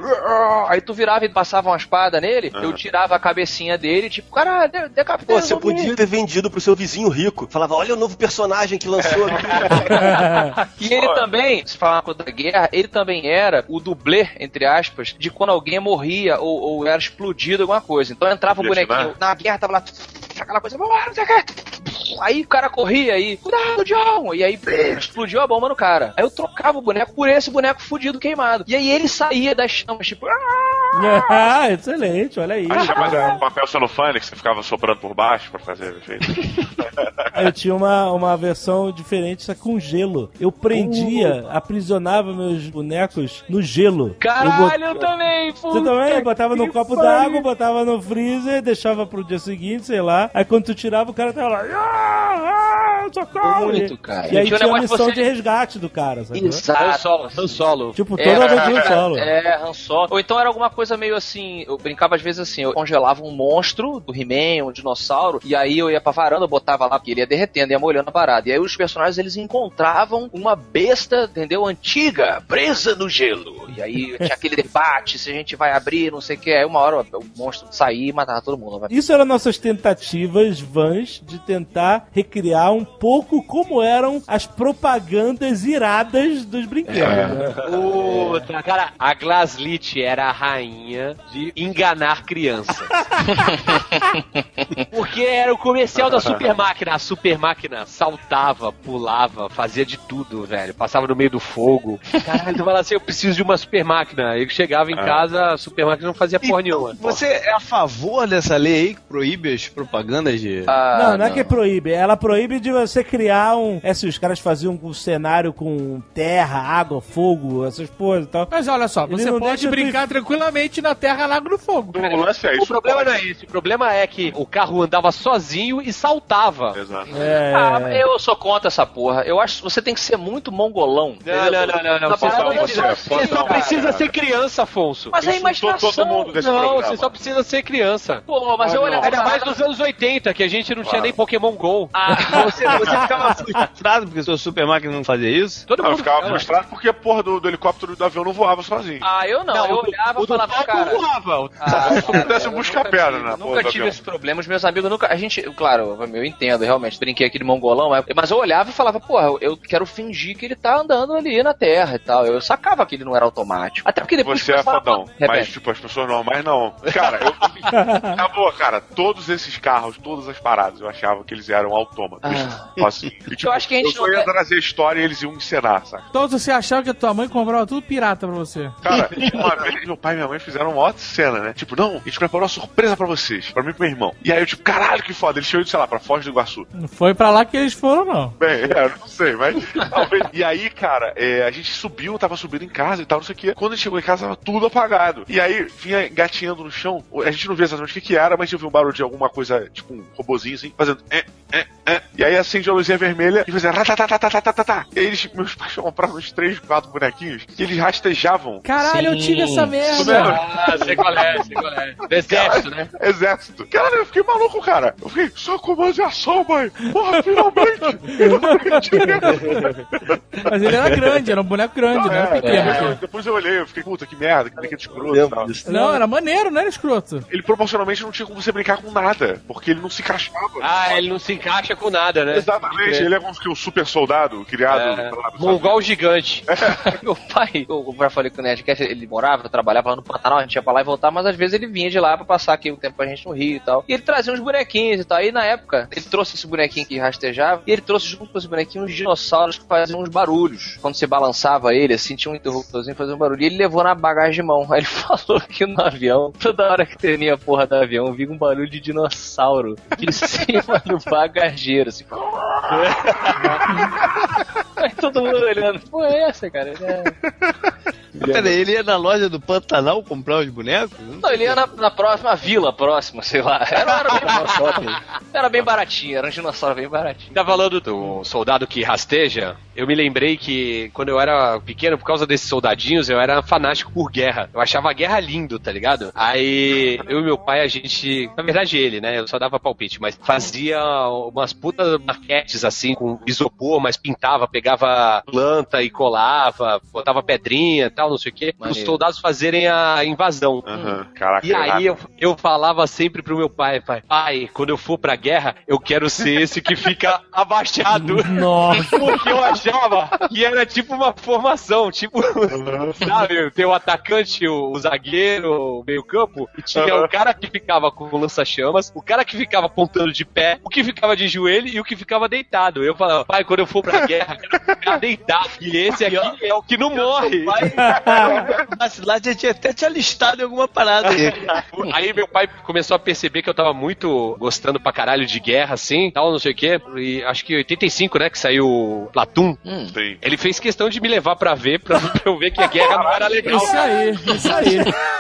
Aí tu virava e passava uma espada nele, eu tirava a cabecinha dele, tipo, cara, de- decapitei Pô, o você zumbi. podia ter vendido pro seu vizinho rico. Falava, olha o novo personagem que lançou aqui. E ele também, se falar uma coisa da guerra, ele também era o dublê, entre aspas, de quando alguém morria ou, ou era explodido alguma coisa. Então entrava o bonequinho na guerra, tava lá, aquela coisa, "Vamos lá, não sei o quê." Aí o cara corria aí, cuidado, John! E aí explodiu a bomba no cara. Aí eu trocava o boneco por esse boneco fudido queimado. E aí ele saía das chamas, tipo. Ah, excelente, olha aí. Ah, chama um papel celofane que você ficava soprando por baixo pra fazer efeito. Eu tinha uma, uma versão diferente, só com gelo. Eu prendia, aprisionava meus bonecos no gelo. Caralho, eu eu também, Você também? Eu botava no copo d'água, botava no freezer, deixava pro dia seguinte, sei lá. Aí quando tu tirava, o cara tava lá. Ah, ah, socorro! Muito, cara. E aí Tinha tinha a missão você- de resgate do cara, sabe? Exato. Han Solo, Han Solo. Tipo, toda vez do solo. É, Han Solo. Ou então era alguma coisa meio assim, eu brincava às vezes assim, eu congelava um monstro do He-Man, um dinossauro, e aí eu ia pra varanda, eu botava lá, porque ele ia derretendo, ia molhando a parada. E aí os personagens, eles encontravam uma besta, entendeu? Antiga, presa no gelo. E aí tinha aquele debate, se a gente vai abrir, não sei o que. Aí uma hora o monstro saía e matava todo mundo. né? Isso eram nossas tentativas vãs de tentar recriar um pouco como eram as propagandas iradas dos brinquedos. né? Puta, cara, a Glaslit era a rainha de enganar crianças. Porque era o comercial da super máquina. A super máquina saltava, pulava, fazia de tudo, velho. Passava no meio do fogo. Caralho, tu fala assim, eu preciso de uma super máquina. Aí chegava em Ah. casa, a super máquina não fazia porra nenhuma. Você é a favor dessa lei aí que proíbe as propagandas de. não, não, é que proíbe. Ela proíbe de você criar um. É, se os caras faziam um cenário com terra, água, fogo, essas coisas e tal. Mas olha só, Ele você não pode brincar tranquilamente na terra, na água e no fogo. O lance é isso. O problema não é esse, o problema é que o carro andava sozinho e saltava. Exato. É, Ah, eu sou contra essa porra. Eu acho que você tem que ser muito mongolão. Não, não, não, não, não. Você só precisa, dessa- você só precisa ser criança, Afonso. Mas é Isso imaginação. todo mundo desse Não, programa. você só precisa ser criança. Pô, mas eu olhava. Ainda mais nos anos 80, que a gente não tinha nem Pokémon GO. Ah, Você, você ficava frustrado porque sua super máquina não fazia isso? Todo Não, eu mundo ficava frustrado porque a porra do, do helicóptero e do avião não voava sozinho. Ah, eu não. eu olhava o e do falava, palco cara. voava. Ah, Se eu pudesse, buscar nunca pedra Nunca do tive avião. esse problema. Os meus amigos nunca. A gente, claro, eu entendo, realmente. Brinquei aqui de mongolão, mas, mas eu olhava e falava, porra, eu quero fingir que ele tá andando ali na terra e tal. Eu sacava que ele não era automático. Até porque depois. Você é fodão. Mas, tipo, as pessoas normais não. Cara, eu. Acabou, cara. Todos esses carros, todas as paradas, eu achava que eles eram autômatos. Ah. Assim. E, tipo, Eu acho que a gente eu não ia trazer a história e eles iam encenar, saca? Então você achava que a tua mãe comprava tudo pirata pra você. Cara, uma vez meu pai e minha mãe fizeram uma outra cena, né? Tipo, não, a gente preparou uma surpresa pra vocês, pra mim e pro meu irmão. E aí eu, tipo, caralho, que foda. Eles chegou, sei lá, pra Foz do Iguaçu. Não foi pra lá que eles foram, não. Bem, é, eu não sei, mas talvez. E aí, cara, é, a gente subiu, tava subindo em casa e tal, não sei o que. Quando a gente chegou em casa, tava tudo apagado. E aí, vinha engatinhando no chão. A gente não via exatamente o que, que era, mas eu vi um barulho de alguma coisa, tipo um robozinho assim, fazendo. É, é, é. E aí acende a luzinha vermelha e fazia. ratatatatatatatá. E aí eles, meus pais compraram uns três, quatro bonequinhos que eles rastejavam. Caralho, eu tive essa merda. Ah, sei qual é, sei qual é. Do exército, né? Exército. Cara, eu fiquei maluco, cara. Eu fiquei, só comando de ação, mãe. Porra, finalmente. finalmente. Mas ele era grande, era um boneco grande, não era É, pequeno. é, depois eu olhei, eu fiquei, puta, que merda, que brinquedo escroto e. Não, era maneiro, não era escroto. Ele proporcionalmente não tinha como você brincar com nada, porque ele não se encaixava. Ah, ele não se encaixa com nada, né? Exatamente, ele é como que o super soldado criado. É, sabe? Mongol gigante. Meu pai, eu já falei que o Nerdcast, ele morava, trabalhava lá no Pantanal, a gente ia pra lá e voltar, mas às vezes ele vinha de lá pra passar aqui um tempo com a gente no Rio e tal. E ele trazia uns bonequinhos e tal. E na época, ele trouxe esse bonequinho que rastejava, e ele trouxe junto com esse bonequinho uns dinossauros que faziam uns barulhos. Quando você balançava ele, assim, tinha um interruptorzinho fazia um barulho. E ele levou na bagagem de mão. Aí ele falou que no avião, toda hora que terminava a porra do avião, vinha um barulho de dinossauro de cima do bagageiro, assim. Aí todo mundo olhando, pô, é essa, cara? É. Peraí, ele ia na loja do Pantanal comprar os bonecos? Não, ele ia na, na próxima vila próxima, sei lá. Era, era, bem, era bem baratinho, era um dinossauro bem baratinho. Tá falando do soldado que rasteja? Eu me lembrei que quando eu era pequeno, por causa desses soldadinhos, eu era fanático por guerra. Eu achava a guerra lindo, tá ligado? Aí eu e meu pai, a gente. Na verdade, ele, né? Eu só dava palpite, mas fazia umas putas maquetes assim, com isopor, mas pintava, pegava planta e colava, botava pedrinha e tal. não sei o quê, os soldados fazerem a invasão. Aham, Caraca. E aí eu, eu falava sempre pro meu pai, pai, pai, quando eu for pra guerra, eu quero ser esse que fica abaixado. Nossa. Porque eu achava que era tipo uma formação, tipo, sabe, tem o atacante, o, o zagueiro, o meio campo, e tinha o cara que ficava com o lança-chamas, o cara que ficava apontando de pé, o que ficava de joelho e o que ficava deitado. Eu falava, pai, quando eu for pra guerra, eu quero ficar deitado. E esse aqui é o que não morre. Vacilar já tinha até te alistado em alguma parada aí. Aí meu pai começou a perceber que eu tava muito gostando pra caralho de guerra, assim, tal, não sei o quê. E acho que em 85, né, que saiu o Platum. Sim. Ele fez questão de me levar pra ver, pra, pra eu ver que a guerra não era legal. Isso aí, isso aí.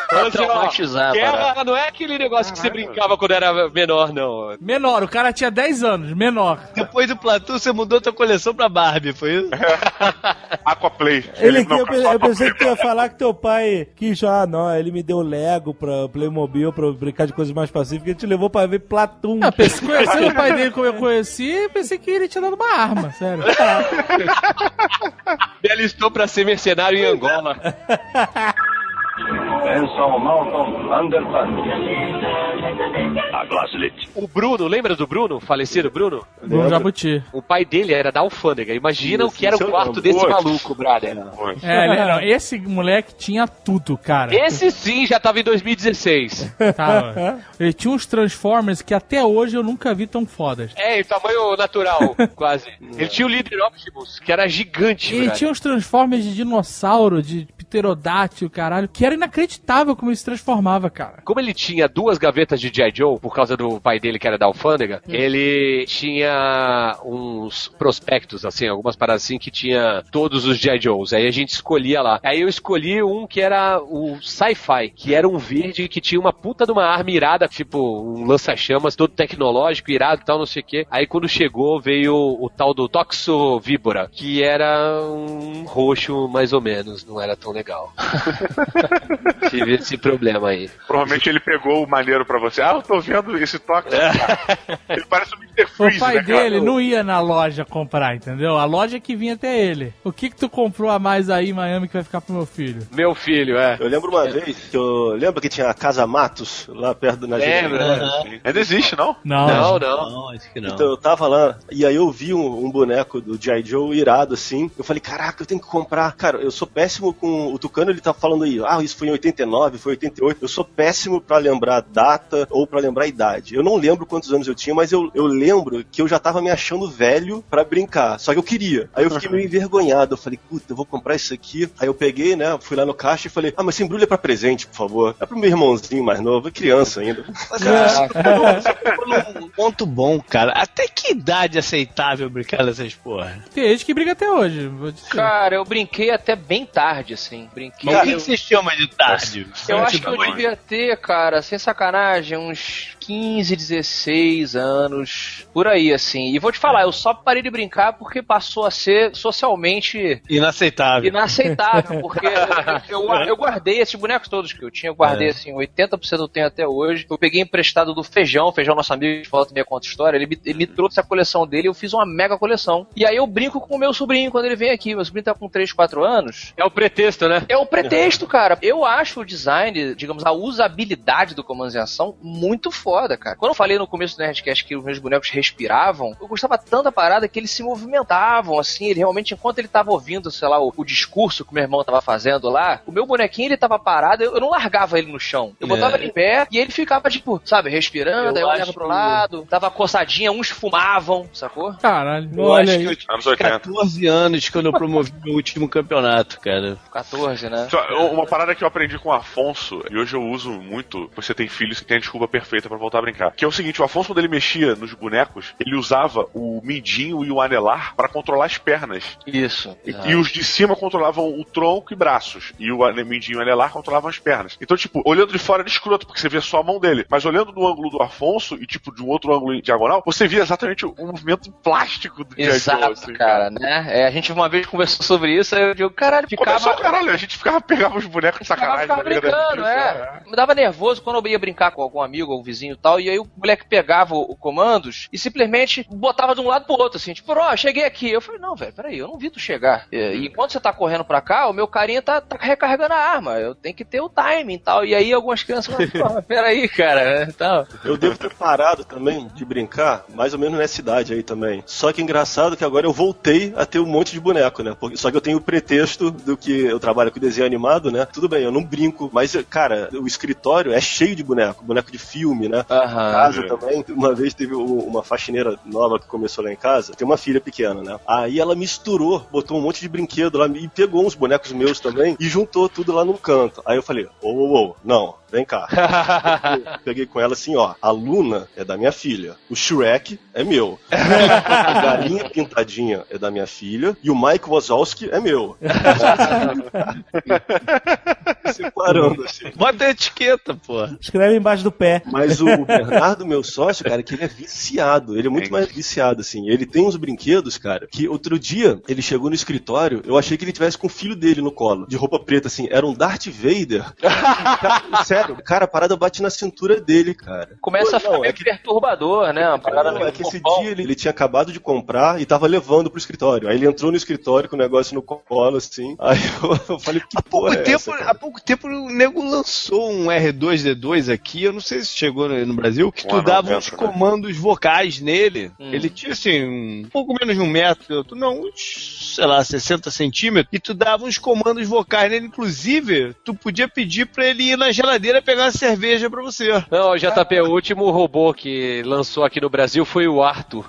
Pra Assim, ó, guerra não é aquele negócio que você brincava quando era menor, não. Menor, o cara tinha 10 anos, menor. Depois do Platão, você mudou tua coleção pra Barbie, foi isso? Aquaplay. Ele, não, eu, eu pensei que tu ia falar que teu pai quis já, não, ele me deu Lego pra Playmobil, pra brincar de coisas mais pacíficas, ele te levou pra ver Platum. Ah, pensei, conhecendo o pai dele como eu conheci, pensei que ele tinha dado uma arma, sério. Me alistou pra ser mercenário em Angola. Malcolm. O Bruno, lembra do Bruno? Falecido Bruno? Bruno Jabuti. O pai dele era da alfândega. Imagina o que era o quarto desse Putz. maluco, brother. É, ele- não, esse moleque tinha tudo, cara. Esse sim já tava em 2016. Tava. Ele tinha uns Transformers que até hoje eu nunca vi tão fodas. É, em tamanho natural, quase. Ele tinha o líder Optimus, que era gigante, Ele brother. tinha uns Transformers de dinossauro, de pterodátil, caralho, que era inacreditável como ele se transformava, cara. Como ele tinha duas gavetas de G.I. Joe, por causa do pai dele que era da alfândega, ele tinha uns prospectos, assim, algumas paradas assim, que tinha todos os G.I. Joes. Aí a gente escolhia lá. Aí eu escolhi um que era o Sci-Fi, que era um verde que tinha uma puta de uma arma irada, tipo um lança-chamas, todo tecnológico, irado e tal, não sei o quê. Aí quando chegou, veio o tal do Toxo Víbora, que era um roxo mais ou menos, não era tão legal. Tive esse problema aí. Provavelmente ele pegou o maneiro pra você. Ah, eu tô vendo esse toque. Ele parece um Mr. O pai né, cara? dele não ia na loja comprar, entendeu? A loja que vinha até ele. O que que tu comprou a mais aí em Miami que vai ficar pro meu filho? Meu filho, é. Eu lembro uma vez que eu. Lembra que tinha a Casa Matos lá perto do Lembra? Ainda existe, não? Não. Não, não. Não, acho que não. Então eu tava lá, e aí eu vi um, um boneco do G.I. Joe irado assim. Eu falei, caraca, eu tenho que comprar. Cara, eu sou péssimo com. O Tucano ele tá falando aí, ah, isso foi em 89, foi em 88. Eu sou péssimo pra lembrar data ou pra lembrar idade. Eu não lembro quantos anos eu tinha, mas eu, eu lembro que eu já tava me achando velho pra brincar. Só que eu queria. Aí eu fiquei meio envergonhado. Eu falei, puta, eu vou comprar isso aqui. Aí eu peguei, né, fui lá no caixa e falei, ah, mas se embrulha pra presente, por favor. É pro meu irmãozinho mais novo, é criança ainda. Mas, cara, você falou- você falou num ponto bom, cara. Até que idade aceitável brincar nessas porra? Tem gente que briga até hoje. Vou dizer. Cara, eu brinquei até bem tarde, assim. Brinquei. Mas o que, que você de tarde? Eu acho que eu devia ter, cara, sem sacanagem, uns 15, 16 anos, por aí, assim. E vou te falar, eu só parei de brincar porque passou a ser socialmente Inaceitável. inaceitável, porque eu, eu guardei esses bonecos todos que eu tinha, eu guardei, assim, 80% eu tenho até hoje. Eu peguei emprestado do Feijão, Feijão, nosso amigo, de volta meia conta história, ele me, ele me trouxe a coleção dele e eu fiz uma mega coleção. E aí eu brinco com o meu sobrinho quando ele vem aqui, meu sobrinho tá com 3, 4 anos, É o pretexto, né? é o pretexto, cara. Eu acho o design, digamos, a usabilidade do Comandos em Ação muito foda, cara. Quando eu falei no começo do Nerdcast que os meus bonecos respiravam, eu gostava tanto da parada que eles se movimentavam, assim, ele realmente, enquanto ele tava ouvindo, sei lá, o, o discurso que o meu irmão tava fazendo lá, o meu bonequinho, ele tava parado, eu, eu não largava ele no chão. Eu É. botava ele em pé e ele ficava, tipo, sabe, respirando, Eu aí eu olhava pro que- lado, dava coçadinha, uns fumavam, sacou? Caralho, Eu olha acho aí. que eu tinha Anos 80. 14 anos quando eu promovi meu último campeonato, cara. 14, né? Uma parada que eu aprendi com o Afonso, e hoje eu uso muito, você tem filhos que tem a desculpa perfeita pra voltar a brincar. Que é o seguinte, o Afonso, quando ele mexia nos bonecos, ele usava o mindinho e o anelar pra controlar as pernas. Isso. E, e os de cima controlavam o tronco e braços. E o mindinho e o anelar controlavam as pernas. Então, tipo, olhando de fora era escroto, porque você via só a mão dele. Mas olhando do ângulo do Afonso e, tipo, de um outro ângulo diagonal, você via exatamente o, movimento plástico do Exato, assim, cara, né? É, a gente uma vez conversou sobre isso, aí eu digo, caralho, ficava. Começou, caralho, a gente ficava, pegava os bonecos de Ficava, sacanagem. ficava da brincando, justiça, é. Me dava nervoso quando eu ia brincar com algum amigo ou vizinho tal, e aí o moleque pegava o, o comandos e simplesmente botava de um lado pro outro, assim, tipo, ó, cheguei aqui. Eu falei, não, velho, peraí, eu não vi tu chegar. E, e enquanto você tá correndo pra cá, o meu carinha tá, tá recarregando a arma, eu tenho que ter o timing e tal. E aí algumas crianças falam, peraí, cara, tal. Eu devo ter parado também de brincar, mais ou menos nessa idade aí também. Só que engraçado que agora eu voltei a ter um monte de boneco, né? Porque- Só que eu tenho o pretexto do que eu trabalho com desenho animado, né? Tudo bem, eu não brinco, mas, cara, o escritório é cheio de boneco, boneco de filme, né? Aham. casa também. Uma vez teve uma faxineira nova que começou lá em casa, tem uma filha pequena, né? Aí ela misturou, botou um monte de brinquedo lá e pegou uns bonecos meus também e juntou tudo lá num canto. Aí eu falei, ô, ô, ô, não, vem cá. Eu peguei com ela assim, ó, a Luna é da minha filha, o Shrek é meu, a galinha pintadinha é da minha filha e o Mike Wazowski é meu. Separando assim. Bota a etiqueta, pô. Escreve embaixo do pé. Mas o Bernardo, meu sócio, cara, que ele é viciado. Ele é muito mais viciado, assim. Ele tem uns brinquedos, cara, que outro dia ele chegou no escritório, eu achei que ele tivesse com o filho dele no colo, de roupa preta, assim. Era um Darth Vader. Cara, sério, cara, a parada bate na cintura dele, cara. Começa a Pô, ficar não, meio é que- perturbador, né? Uma parada Não, é que esse dia ele, ele tinha acabado de comprar e tava levando pro escritório. Aí ele entrou no escritório com o negócio no colo, assim. Aí eu, eu falei, que Há pouco, porra é tempo, essa, há pouco tempo o nego lançou um R2D2 aqui, eu não sei se chegou no, Brasil, que tu dava uns né? comandos vocais nele. Hum. Ele tinha assim, um pouco menos de um metro, tu não, uns, sei lá, 60 centímetros, e tu dava uns comandos vocais nele, inclusive, tu podia pedir pra ele ir na geladeira pegar uma cerveja pra você. Não, JP, o último robô que lançou aqui no Brasil foi o Arthur.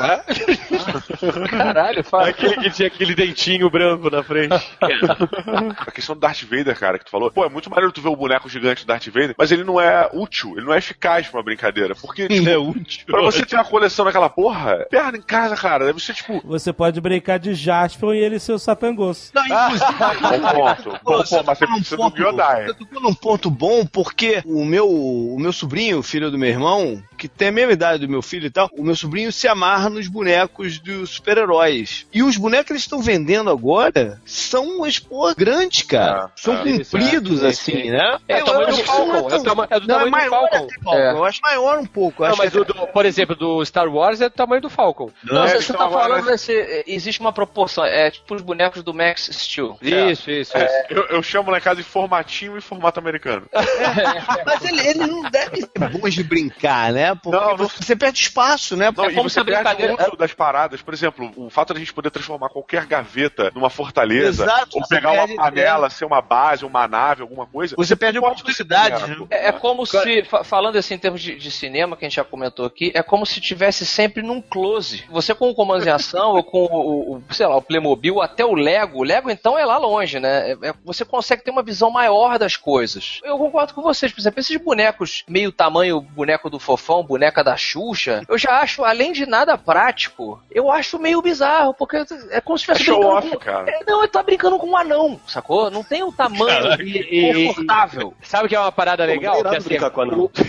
É? Caralho, fala. Aquele que tinha aquele dentinho branco na frente. A questão do Darth Vader, cara, que tu falou. Pô, é muito maneiro tu ver o boneco gigante do Darth Vader, mas ele não é útil, ele não é eficaz pra uma brincadeira. Porque, tipo, É útil. pra você ter uma coleção daquela porra, perna em casa, cara, deve ser tipo. Você pode brincar de Jasper e ele ser o Satangos. Não, inclusive, Bom ponto. Bom ponto, você mas você tocou num precisa do ponto- Gyodai. Você tocou num ponto bom, porque o meu, o meu sobrinho, filho do meu irmão, que tem a mesma idade do meu filho e tal, o meu sobrinho se amarra nos bonecos dos super-heróis. E os bonecos que eles estão vendendo agora são umas porra grandes, cara. Ah, são ah, compridos, sim, assim, sim. né? É o tamanho do acho que Falcon, não é é do não, tamanho do Falcon. É. Eu acho maior um pouco. Não, acho mas que o do- por exemplo, do Star Wars é do tamanho do Falcon. Não, É, você, tá agora- falando desse. Existe uma proporção. É tipo os bonecos do Max Steel. Isso, isso, isso. Eu, eu chamo em casa de formatinho e formato americano. Mas ele, ele não deve ser bom de brincar, né? Porque Não, não- você perde espaço, né? Não, É e como você se a perde brincadeira- muito das paradas. Por exemplo, o fato de a gente poder transformar qualquer gaveta numa fortaleza, Exato, ou você pegar perde- uma panela, ser uma base, uma nave, alguma coisa. Você perde pode oportunidades, né? É, é como se, fa- falando assim em termos de, de cinema, que a gente já comentou aqui, é como se tivesse sempre num close. Você com o comando em ação, ou com o, o- sei lá, o Playmobil, até o Lego. O Lego, então, é lá longe, né? É- é- você consegue ter uma visão maior das coisas. Eu concordo com vocês, por exemplo, esses bonecos meio tamanho, boneco do fofão, boneca da Xuxa, eu já acho, além de nada prático, eu acho meio bizarro, porque é como se É estivesse show brincando off, com... cara. É, não, ele tá brincando com um anão, sacou? Não tem o tamanho E- e- confortável. Sabe que é uma parada legal? Que assim, brincar com anão.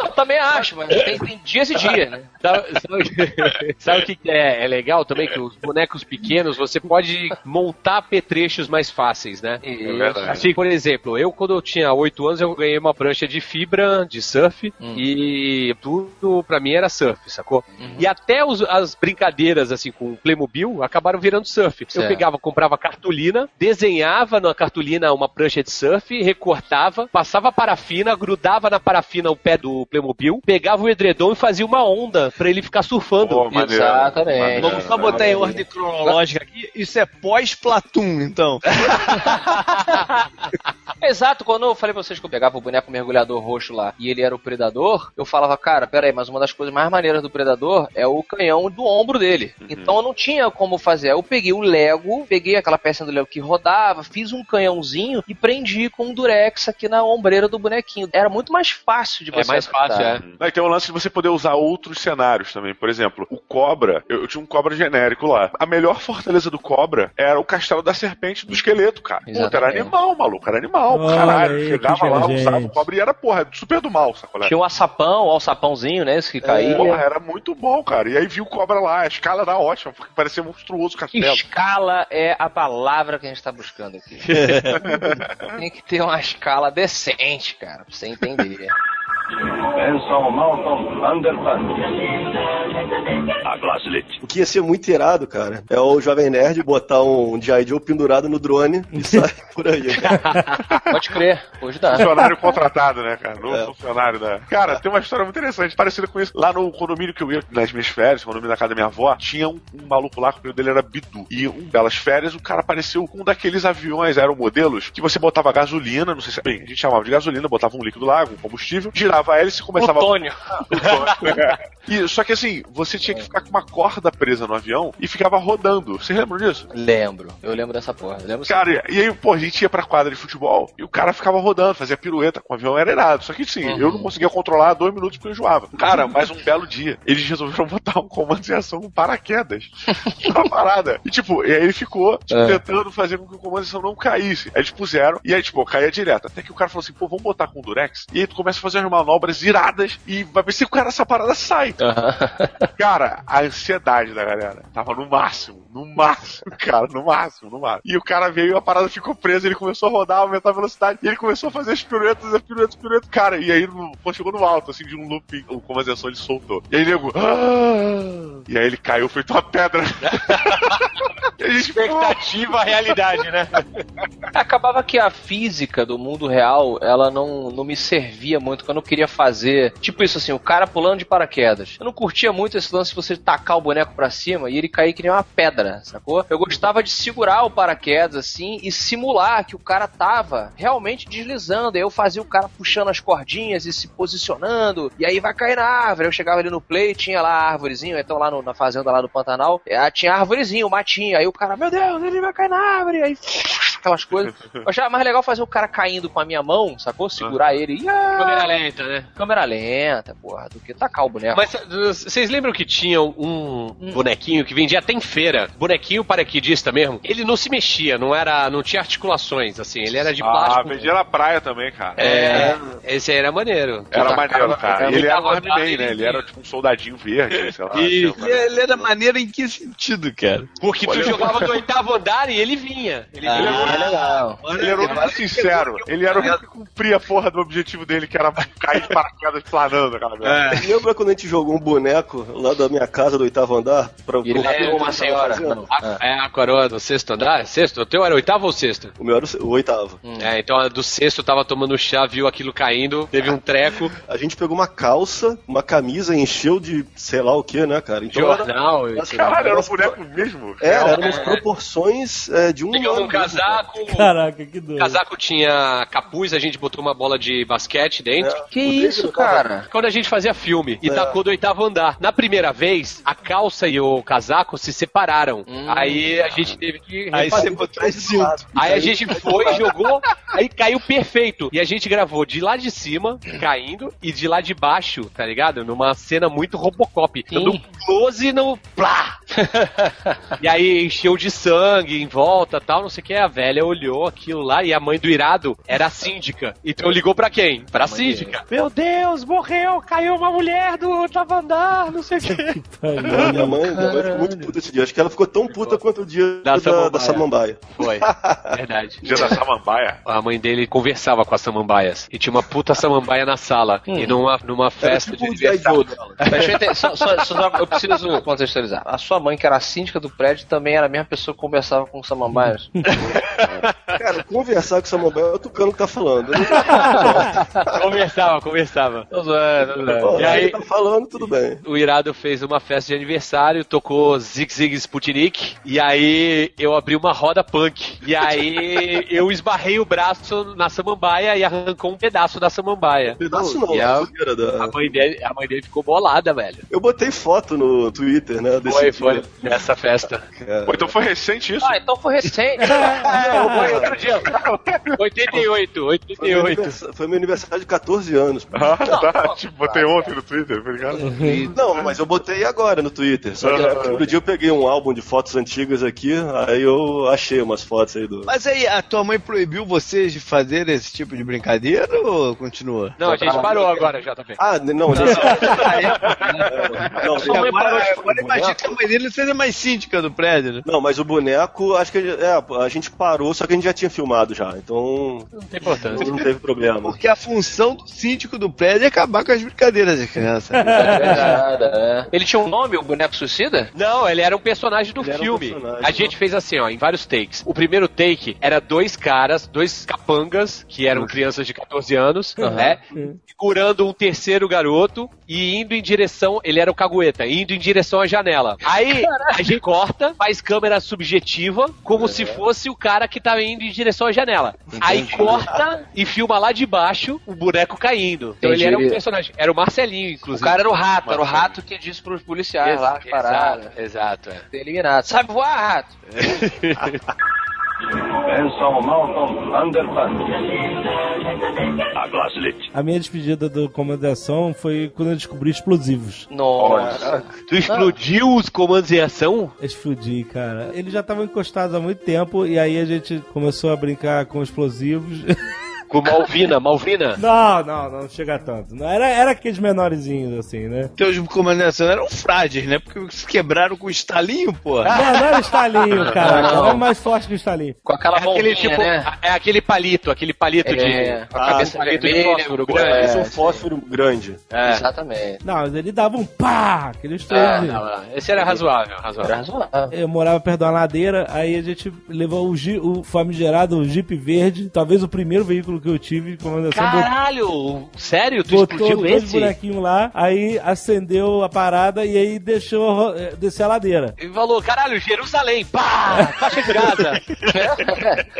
Eu também acho, mas tem, tem dias e dias, né? Sabe, sabe- sabe o que é, é legal também? Que os bonecos pequenos você pode montar apetrechos mais fáceis, né? É verdade. Assim, por exemplo, eu quando eu tinha 8 anos eu ganhei uma prancha de fibra de surf Hum. e tudo pra mim era surf, sacou? E até os- as brincadeiras assim com Playmobil acabaram virando surf. Eu Certo. pegava, comprava cartolina, desenhava na cartolina uma prancha de surf, recortava, passava parafina, grudava na parafina o pé do Playmobil, pegava o edredom e fazia uma onda pra ele ficar surfando. Pô, maneiro. Exatamente. Maneiro. Vamos só botar em ordem cronológica aqui. Isso é pós-Platum, então. Exato, quando eu falei pra vocês que eu pegava o boneco mergulhador roxo lá e ele era o predador, eu falava, cara, peraí, mas uma das coisas mais maneiras do predador é o canhão do ombro dele. Então eu não tinha como fazer. Eu peguei o Lego, peguei aquela peça do Lego que rodava, fiz um canhãozinho e prendi com um durex aqui na ombreira do bonequinho. Era muito mais fácil de É você mais adaptar. fácil, é. Não, e tem o lance de você poder usar outros cenários também. Por exemplo, o Cobra, eu, eu tinha um Cobra genérico lá. A melhor fortaleza do Cobra era o castelo da serpente do esqueleto, cara. Puta, era animal, maluco, era animal. Olha caralho, aí, chegava lá, usava o Cobra e era, porra, super do mal, sacolé? Tinha o açapão, o alçapãozinho, né? Esse que caía. Porra, era muito bom, cara. E aí viu o Cobra lá, a escala era ótima, porque parecia monstruoso o castelo. Escala é a palavra que a gente tá buscando aqui. Tem que ter uma escala decente, cara, pra você entender. Benção Malcolm Underpants. A Glasslit. O que ia ser muito irado, cara, é o Jovem Nerd botar um G.I. Joe pendurado no drone e sair por aí. Pode crer, hoje dá. Funcionário contratado, né, cara? Não É. funcionário da. Cara, tem uma história muito interessante, parecida com isso. Lá no condomínio que eu ia nas minhas férias, condomínio da casa da minha avó, tinha um, um maluco lá, que o nome dele era Bidu. E um belas férias, o cara apareceu com um daqueles aviões aeromodelos que você botava gasolina, não sei se. Bem, a gente chamava de gasolina, botava um líquido lá, um combustível, girava a hélice e começava Plutônio. E, só que assim, você tinha que ficar com uma corda presa no avião e ficava rodando. Vocês lembram disso? Lembro, eu lembro dessa porra. eu Lembro. Cara, e aí, pô, a gente ia pra quadra de futebol e o cara ficava rodando, fazia pirueta com o avião, era irado. Só que sim, Uhum. eu não conseguia controlar dois minutos porque eu enjoava. Cara, mais um belo dia, eles resolveram botar um comando de ação com paraquedas na parada. E tipo, e aí ele ficou tipo, É. tentando fazer com que o comando de ação não caísse. Aí eles puseram, e aí, tipo, caía direto. Até que o cara falou assim, pô, vamos botar com durex. E aí tu começa a fazer umas manobras iradas e vai ver se o cara essa parada sai. Cara, a ansiedade da galera tava no máximo, no máximo, cara, no máximo, no máximo. E o cara veio, a parada ficou presa, ele começou a rodar, aumentar a velocidade, e ele começou a fazer as piruetas, as piruetas, as piruetas, cara, e aí quando chegou no alto, assim, de um looping, o ação ele soltou. E aí nego, "Ah!" e aí ele caiu feito uma pedra. A gente, Expectativa, realidade, né? Acabava que a física do mundo real, ela não, não me servia muito quando eu queria fazer. Tipo isso assim, o cara pulando de paraquedas. Eu não curtia muito esse lance de você tacar o boneco pra cima e ele cair que nem uma pedra, sacou? Eu gostava de segurar o paraquedas assim e simular que o cara tava realmente deslizando. Aí eu fazia o cara puxando as cordinhas e se posicionando. E aí vai cair na árvore. Eu chegava ali no play, tinha lá a árvorezinho, então lá no- na fazenda lá do Pantanal, eh, tinha a árvorezinho, o matinho. Aí o cara, meu Deus, ele vai cair na árvore. Aí aquelas coisas. Eu achava mais legal fazer o cara caindo com a minha mão, sacou? Segurar ele e. ah, Câmera lenta, né? Câmera lenta, porra, do que tacar o boneco. Mas uh, vocês lembram que tinha um bonequinho que vendia até em feira? Bonequinho paraquedista mesmo. Ele não se mexia, não era, não tinha articulações, assim. Ele era de Ah, plástico. vendia na praia também, cara. É, esse aí era maneiro. Era maneiro, cara. ele Ele era um rodado, né? Ele era tipo um soldadinho verde, sei lá. E ele era maneiro em que sentido, cara? Porque tu Olha, jogava do oitavo andar e ele vinha. Ele Ah, vinha. É legal. Ele era o sincero. Ele era o que cumpria a porra do objetivo dele, que era cair de paraquedas planando aquela merda. Lembra quando a gente jogou um boneco lá da minha casa do oitavo andar? Pra, E ele pro- pegou uma senhora. A, é, a coroa do sexto andar? Sexto? O teu era oitavo ou sexto? O meu era o oitavo. É, então a do sexto tava tomando chá, viu aquilo caindo, teve um treco, A gente pegou uma calça, uma camisa, encheu de sei lá o que, né, cara? Então era, jornal, e- Caralho, era um boneco mesmo? era, eram umas proporções é, de um pegamos ano um cara. Casaco, Caraca, que o doido. casaco tinha capuz, a gente botou uma bola de basquete dentro. Que isso, cara? Quando a gente fazia filme e É. tacou do oitavo andar. Na primeira vez, a calça e o casaco se separaram. Aí a gente teve que Aí você botou o cinto. Aí a gente foi, jogou, aí caiu perfeito. E a gente gravou de lá de cima, caindo, e de lá de baixo, tá ligado? Numa cena muito Robocop. Dando um close no plá! e aí encheu de sangue em volta tal, não sei o que. A velha olhou aquilo lá e a mãe do irado era a síndica. Então ligou pra quem? Pra síndica. Meu Deus, morreu, caiu uma mulher do oitavo andar, não sei o que. Minha mãe, minha mãe ficou muito puta esse dia. Acho que ela ficou tão puta quanto o dia Da da, samambaia. da samambaia. Foi, verdade. Dia da Samambaia. A mãe dele conversava com as samambaias. E tinha uma puta samambaia na sala. E numa, numa festa tipo de o G.I. aniversário. Joe dela. Deixa eu, entender, só, só- só- eu preciso contextualizar. A sua mãe, que era a síndica do prédio, também era a mesma pessoa que conversava com samambaias. Cara, conversar com o samambaia é o Tucano que tá falando. Conversava, conversava. Tô zoando, tô zoando. E aí- tá falando, tudo bem. O Irado fez uma festa de aniversário, tocou Zig Zig Sputnik, e aí eu abri uma roda punk. E aí eu esbarrei o braço na samambaia e arrancou um pedaço da samambaia. Pedaço não, E a, a zoeira da- a mãe dele, a mãe dele ficou bolada, velho. Eu botei foto no Twitter, né? Desse Foi, dia. foi. Nessa festa. Cara, Pô, então foi recente isso? Ah, então foi recente. Foi outro dia. 88, Foi meu, 88. aniversário, foi meu aniversário de 14 anos. Ah, tá. Tipo, botei ontem no Twitter, tá ligado? Não, mas eu botei agora no Twitter. Só que outro dia eu peguei um álbum de fotos antigas aqui, aí eu achei umas fotos aí do. Mas aí, a tua mãe proibiu vocês de fazer esse tipo de brincadeira ou continua? Não, a gente parou agora, JP. Ah, não, nesse... não, Sua mãe agora- parou de- agora imagina que a mãe dele seja mais síndica do prédio, né? Não, mas o boneco, acho que é, a gente parou, só que a gente já tinha filmado já, então Não tem importância. não teve problema. Porque a função do síndico do prédio é acabar com as brincadeiras de criança. É verdade, é. Ele tinha um nome, o boneco suicida? Não, ele era um personagem do Ele era um filme. personagem, a gente fez assim, ó, em vários takes. O primeiro take era dois caras, dois capangas, que eram crianças de 14 anos, né? Segurando um terceiro garoto e indo em direção. Ele era o cagueta, indo em direção à janela. Aí a gente corta, faz câmera subjetiva, como se fosse o cara que tava indo em direção à janela. Aí corta e filma lá de baixo o boneco caindo. Então ele era um Entendi. personagem. Era o Marcelinho, O inclusive. cara era o rato, era o rato que disse pros policiais lá as paradas. Exato, exato. é. Eliminado. Sabe voar, rato? Benson Malcolm Underpants. A Glaslit. A minha despedida do comandação foi quando eu descobri explosivos. Nossa. Tu explodiu os comandos em ação? Explodi, cara. Eles já estavam encostados há muito tempo e aí a gente começou a brincar com explosivos. Com Malvina, Malvina. não, não, não chega tanto. Não, era, era aqueles menorzinhos, assim, né? Os comandantes eram frágeis, né? Porque se quebraram com o estalinho, pô. Não, não era estalinho, cara. Não. Era mais forte que o estalinho. Com aquela É aquele tipo, né? é aquele palito, aquele palito É, de com a cabeça palito de fósforo grande. é. Esse é um fósforo grande. É. Exatamente. Não, mas ele dava um pá, aquele É, explosivo. não, não. Esse era razoável, Era razoável. razoável. Eu morava perto de uma ladeira, aí a gente levou o, o famigerado o Jeep Verde, talvez o primeiro veículo que eu tive, comandação Caralho! Sério? Tu botou explodiu dois esse? bonequinhos lá, aí acendeu a parada e aí deixou ro- eh, descer a ladeira. E falou, caralho, Jerusalém, pá! Faixa de Gaza!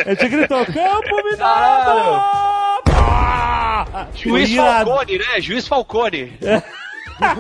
A gente gritou, campo minado! Juiz. Falcone, né? Juiz Falcone.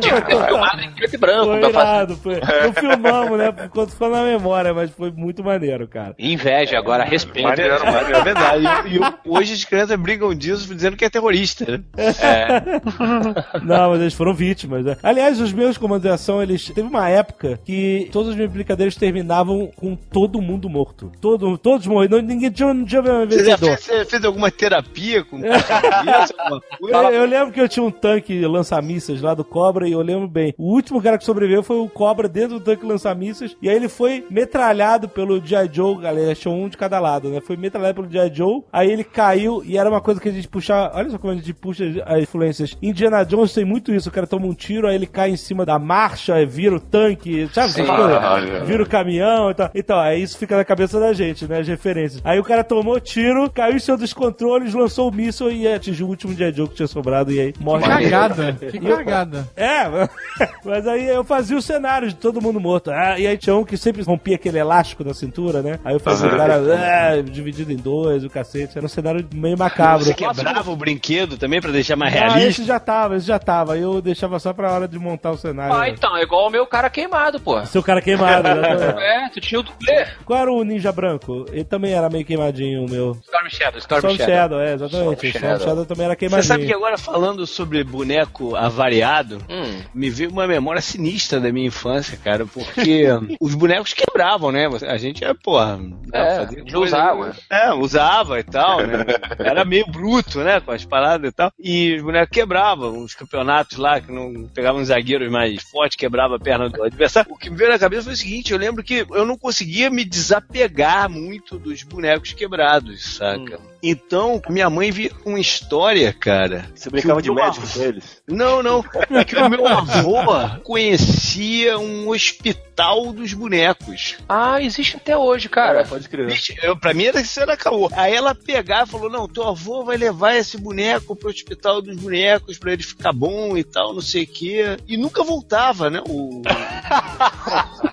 que ter filmado em preto e branco Foi irado, foi. Não filmamos, né? Enquanto ficou na memória, mas foi muito maneiro, cara. Inveja, agora respeito. Maneiro, maneiro. É verdade. E, e hoje as crianças brigam disso dizendo que é terrorista, né? Não, mas eles foram vítimas, né? Aliás, os meus comandos de ação, eles. Teve uma época que todas as minhas brincadeiras terminavam com todo mundo morto. Todo, todos morreram. Ninguém tinha, não tinha Você já vencedor. fez, você fez alguma terapia com isso? Eu, eu lembro que eu tinha um tanque lança-mísseis lá do Cobra e eu lembro bem. O último cara que sobreviveu foi o Cobra dentro do tanque lança-mísseis e aí ele foi metralhado pelo G.I. Joe, galera, achou um de cada lado, né? Foi metralhado pelo G.I. Joe, aí ele caiu e era uma coisa que a gente puxava. Olha só como a gente puxa as influências. Indiana Jones tem muito isso, o cara toma um tiro, aí ele cai em cima da marcha, vira o tanque, sabe? essas Sim. coisas? Olha. Vira o caminhão e tal. Então, aí isso fica na cabeça da gente, né? As referências. Aí o cara tomou tiro, caiu em cima dos controles, lançou o míssil e atingiu o último G.I. Joe que tinha sobrado e aí morre. Cagada. Que cagada. É, mas aí eu fazia os cenários de todo mundo morto. Ah, e aí tinha um que sempre rompia aquele elástico na cintura, né? Aí eu fazia o cara é, dividido em dois, o cacete. Era um cenário meio macabro. Você quebrava o brinquedo também pra deixar mais Ah, realista? esse já tava, esse já tava. Aí eu deixava só pra hora de montar o cenário. Ah, então, é igual o meu cara queimado, pô. Seu cara queimado, né? É, tu tinha o dublê. Qual era o ninja branco? Ele também era meio queimadinho, o meu. Storm Shadow, Storm, Storm Shadow. Shadow, é, exatamente. Storm Storm Shadow. Shadow também era Você queimadinho. sabe que agora falando sobre boneco avariado, Hum. me veio uma memória sinistra da minha infância, cara, porque os bonecos quebravam, né? A gente é, porra. É, fazia coisa- usava. É, usava e tal, né? Era meio bruto, né? Com as paradas e tal. E os bonecos quebravam, os campeonatos lá, que não pegavam zagueiros mais fortes, quebrava a perna do adversário. O que me veio na cabeça foi o seguinte: eu lembro que eu não conseguia me desapegar muito dos bonecos quebrados, saca? Então, minha mãe via uma história, cara. Você brincava de médico avô- com eles? Não, não. É que o meu avô conhecia um hospital dos bonecos. Ah, existe até hoje, cara. pode crer. Eu, pra mim era que isso era caô. Aí ela pegava e falou: Não, teu avô vai levar esse boneco pro hospital dos bonecos pra ele ficar bom e tal, não sei o quê. E nunca voltava, né? O,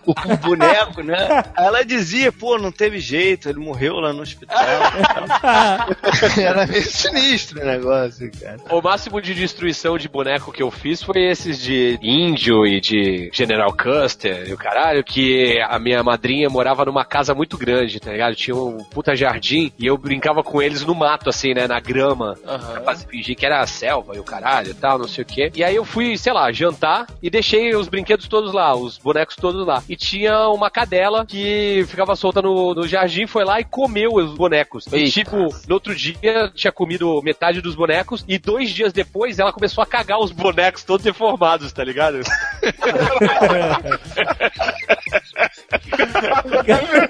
o, o boneco, né? Aí ela dizia: Pô, não teve jeito, ele morreu lá no hospital. era meio sinistro o negócio, cara. O máximo de destruição de boneco que eu fiz foi esses de índio e de General Custer e o caralho, que a minha madrinha morava numa casa muito grande, tá ligado? Tinha um puta jardim e eu brincava com eles no mato, assim, né? Na grama. Pra fazer, fingir que era a selva e o caralho e tal, não sei o quê. E aí eu fui, sei lá, jantar e deixei os brinquedos todos lá, os bonecos todos lá. E tinha uma cadela que ficava solta no, no jardim, foi lá e comeu os bonecos. E, tipo, no outro dia tinha comido metade dos bonecos e dois dias depois ela começou a cagar os bonecos todos deformados, tá ligado?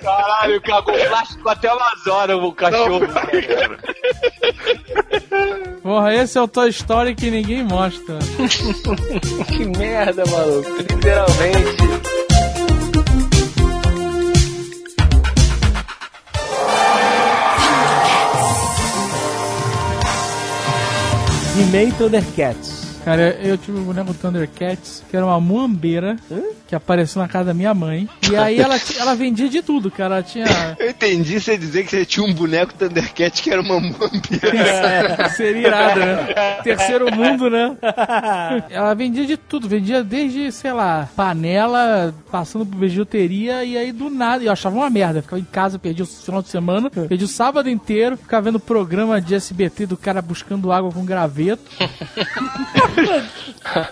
Caralho, cagou plástico até umas horas o cachorro. Porra, esse é o Toy Story que ninguém mostra. que merda, maluco. Literalmente. He-Man Thundercats. Cara, eu tive um boneco Thundercats, que era uma muambeira, que apareceu na casa da minha mãe. E aí ela, ela vendia de tudo, cara. Ela tinha. Eu entendi você dizer que você tinha um boneco Thundercat que era uma muambeira. Seria irado, né? Terceiro mundo, né? Ela vendia de tudo, vendia desde, sei lá, panela, passando por bijuteria, e aí do nada, eu achava uma merda. Ficava em casa, perdi o final de semana, perdi o sábado inteiro, ficava vendo programa de SBT do cara buscando água com graveto.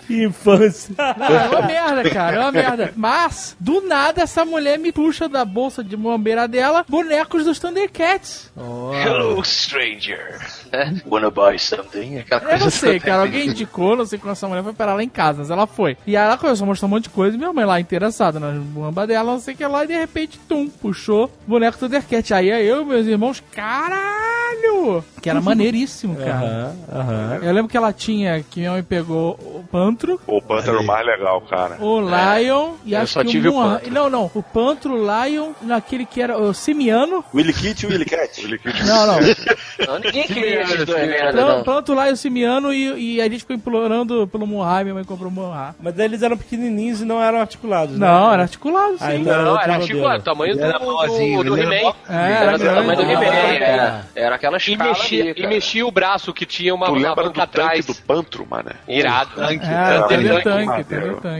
Que infância. Não, é uma merda, cara, é uma merda. Mas, do nada, essa mulher me puxa da bolsa de muambeira dela bonecos dos Thundercats. Hello, stranger. Wanna buy something? Aquela Eu coisa não sei, cara. Alguém indicou, não sei como essa mulher foi parar lá em casa, mas ela foi. E aí ela começou a mostrar um monte de coisa, e minha mãe lá interessada na muamba dela, não sei o que lá, e de repente, tum, puxou o boneco Thundercat. Aí eu e meus irmãos, caralho! Que era maneiríssimo, cara. Eu lembro que ela tinha, que minha mãe pegou o Pantro, O Panther era o mais legal, cara. o Lion e eu acho só que tive o o Pantro. Não, não, o Pantro, o Lion, naquele que era o Simiano. Willy Kit e Willy Cat. Ele que- Não, não. Não, ninguém queria esses dois merda, Plan- não. Pantro, Lion, Simiano e, e a gente ficou implorando pelo e minha mãe comprou o Mohá. Mas daí eles eram pequenininhos e não eram articulados, né? Não, era articulado, sim. Ah, então Não, era modelo. tipo o tamanho do, He-Man. É, era do tamanho do Ah, He-Man, é. era, aquela E escala e mexia o braço que tinha uma, Tu uma lembra banca do tanque atrás. do Pantro, mano? Irado. É, Era Thunder Tank.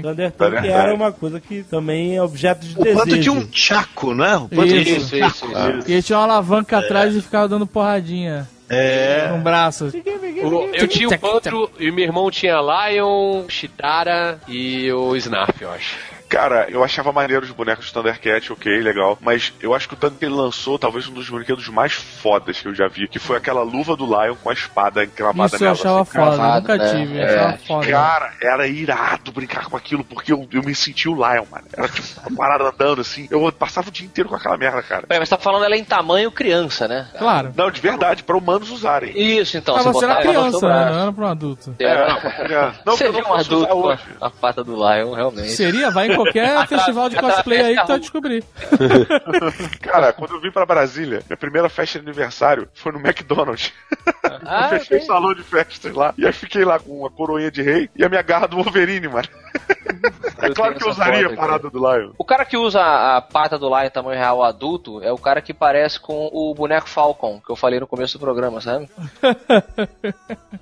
Thunder Tank. Era uma coisa que também é objeto de O desejo. Panto tinha um chaco, não é? O Panto Isso. tinha um Ah. E tinha uma alavanca atrás e ficava dando porradinha É. o braço. O- eu tinha o Pantro e meu irmão tinha Lion, Chitara e o Snarf, eu acho. Cara, eu achava maneiro os bonecos de Thundercat, ok, legal. Mas eu acho que o tanto que ele lançou, talvez um dos brinquedos mais fodas que eu já vi, que foi aquela luva do Lion com a espada encravada Isso eu nela. achava assim, foda, cravado, nunca né? tive, eu É. achava foda. Cara, era irado brincar com aquilo, porque eu, eu me senti o Lion, mano. Era tipo uma parada andando assim. Eu passava o dia inteiro com aquela merda, cara. Peraí, mas você tá falando ela em tamanho criança, né? Claro. Não, de verdade, pra humanos usarem. Isso, então. Mas você era botava ela no criança, né? Não era pra um adulto. É, É, não. é. Não, Você não um posso adulto com a, pata do Lion, realmente. Seria, vai em qualquer festival de cosplay aí que tu vai descobrir. Cara, quando eu vim pra Brasília, minha primeira festa de aniversário foi no McDonald's. Ah, eu fechei o salão de festas lá. E aí fiquei lá com uma coroinha de rei e a minha garra do Wolverine, mano. é Eu claro que eu usaria foto a parada do Lion. O cara que usa a pata do Lion em tamanho real adulto é o cara que parece com o boneco Falcon, que eu falei no começo do programa, sabe?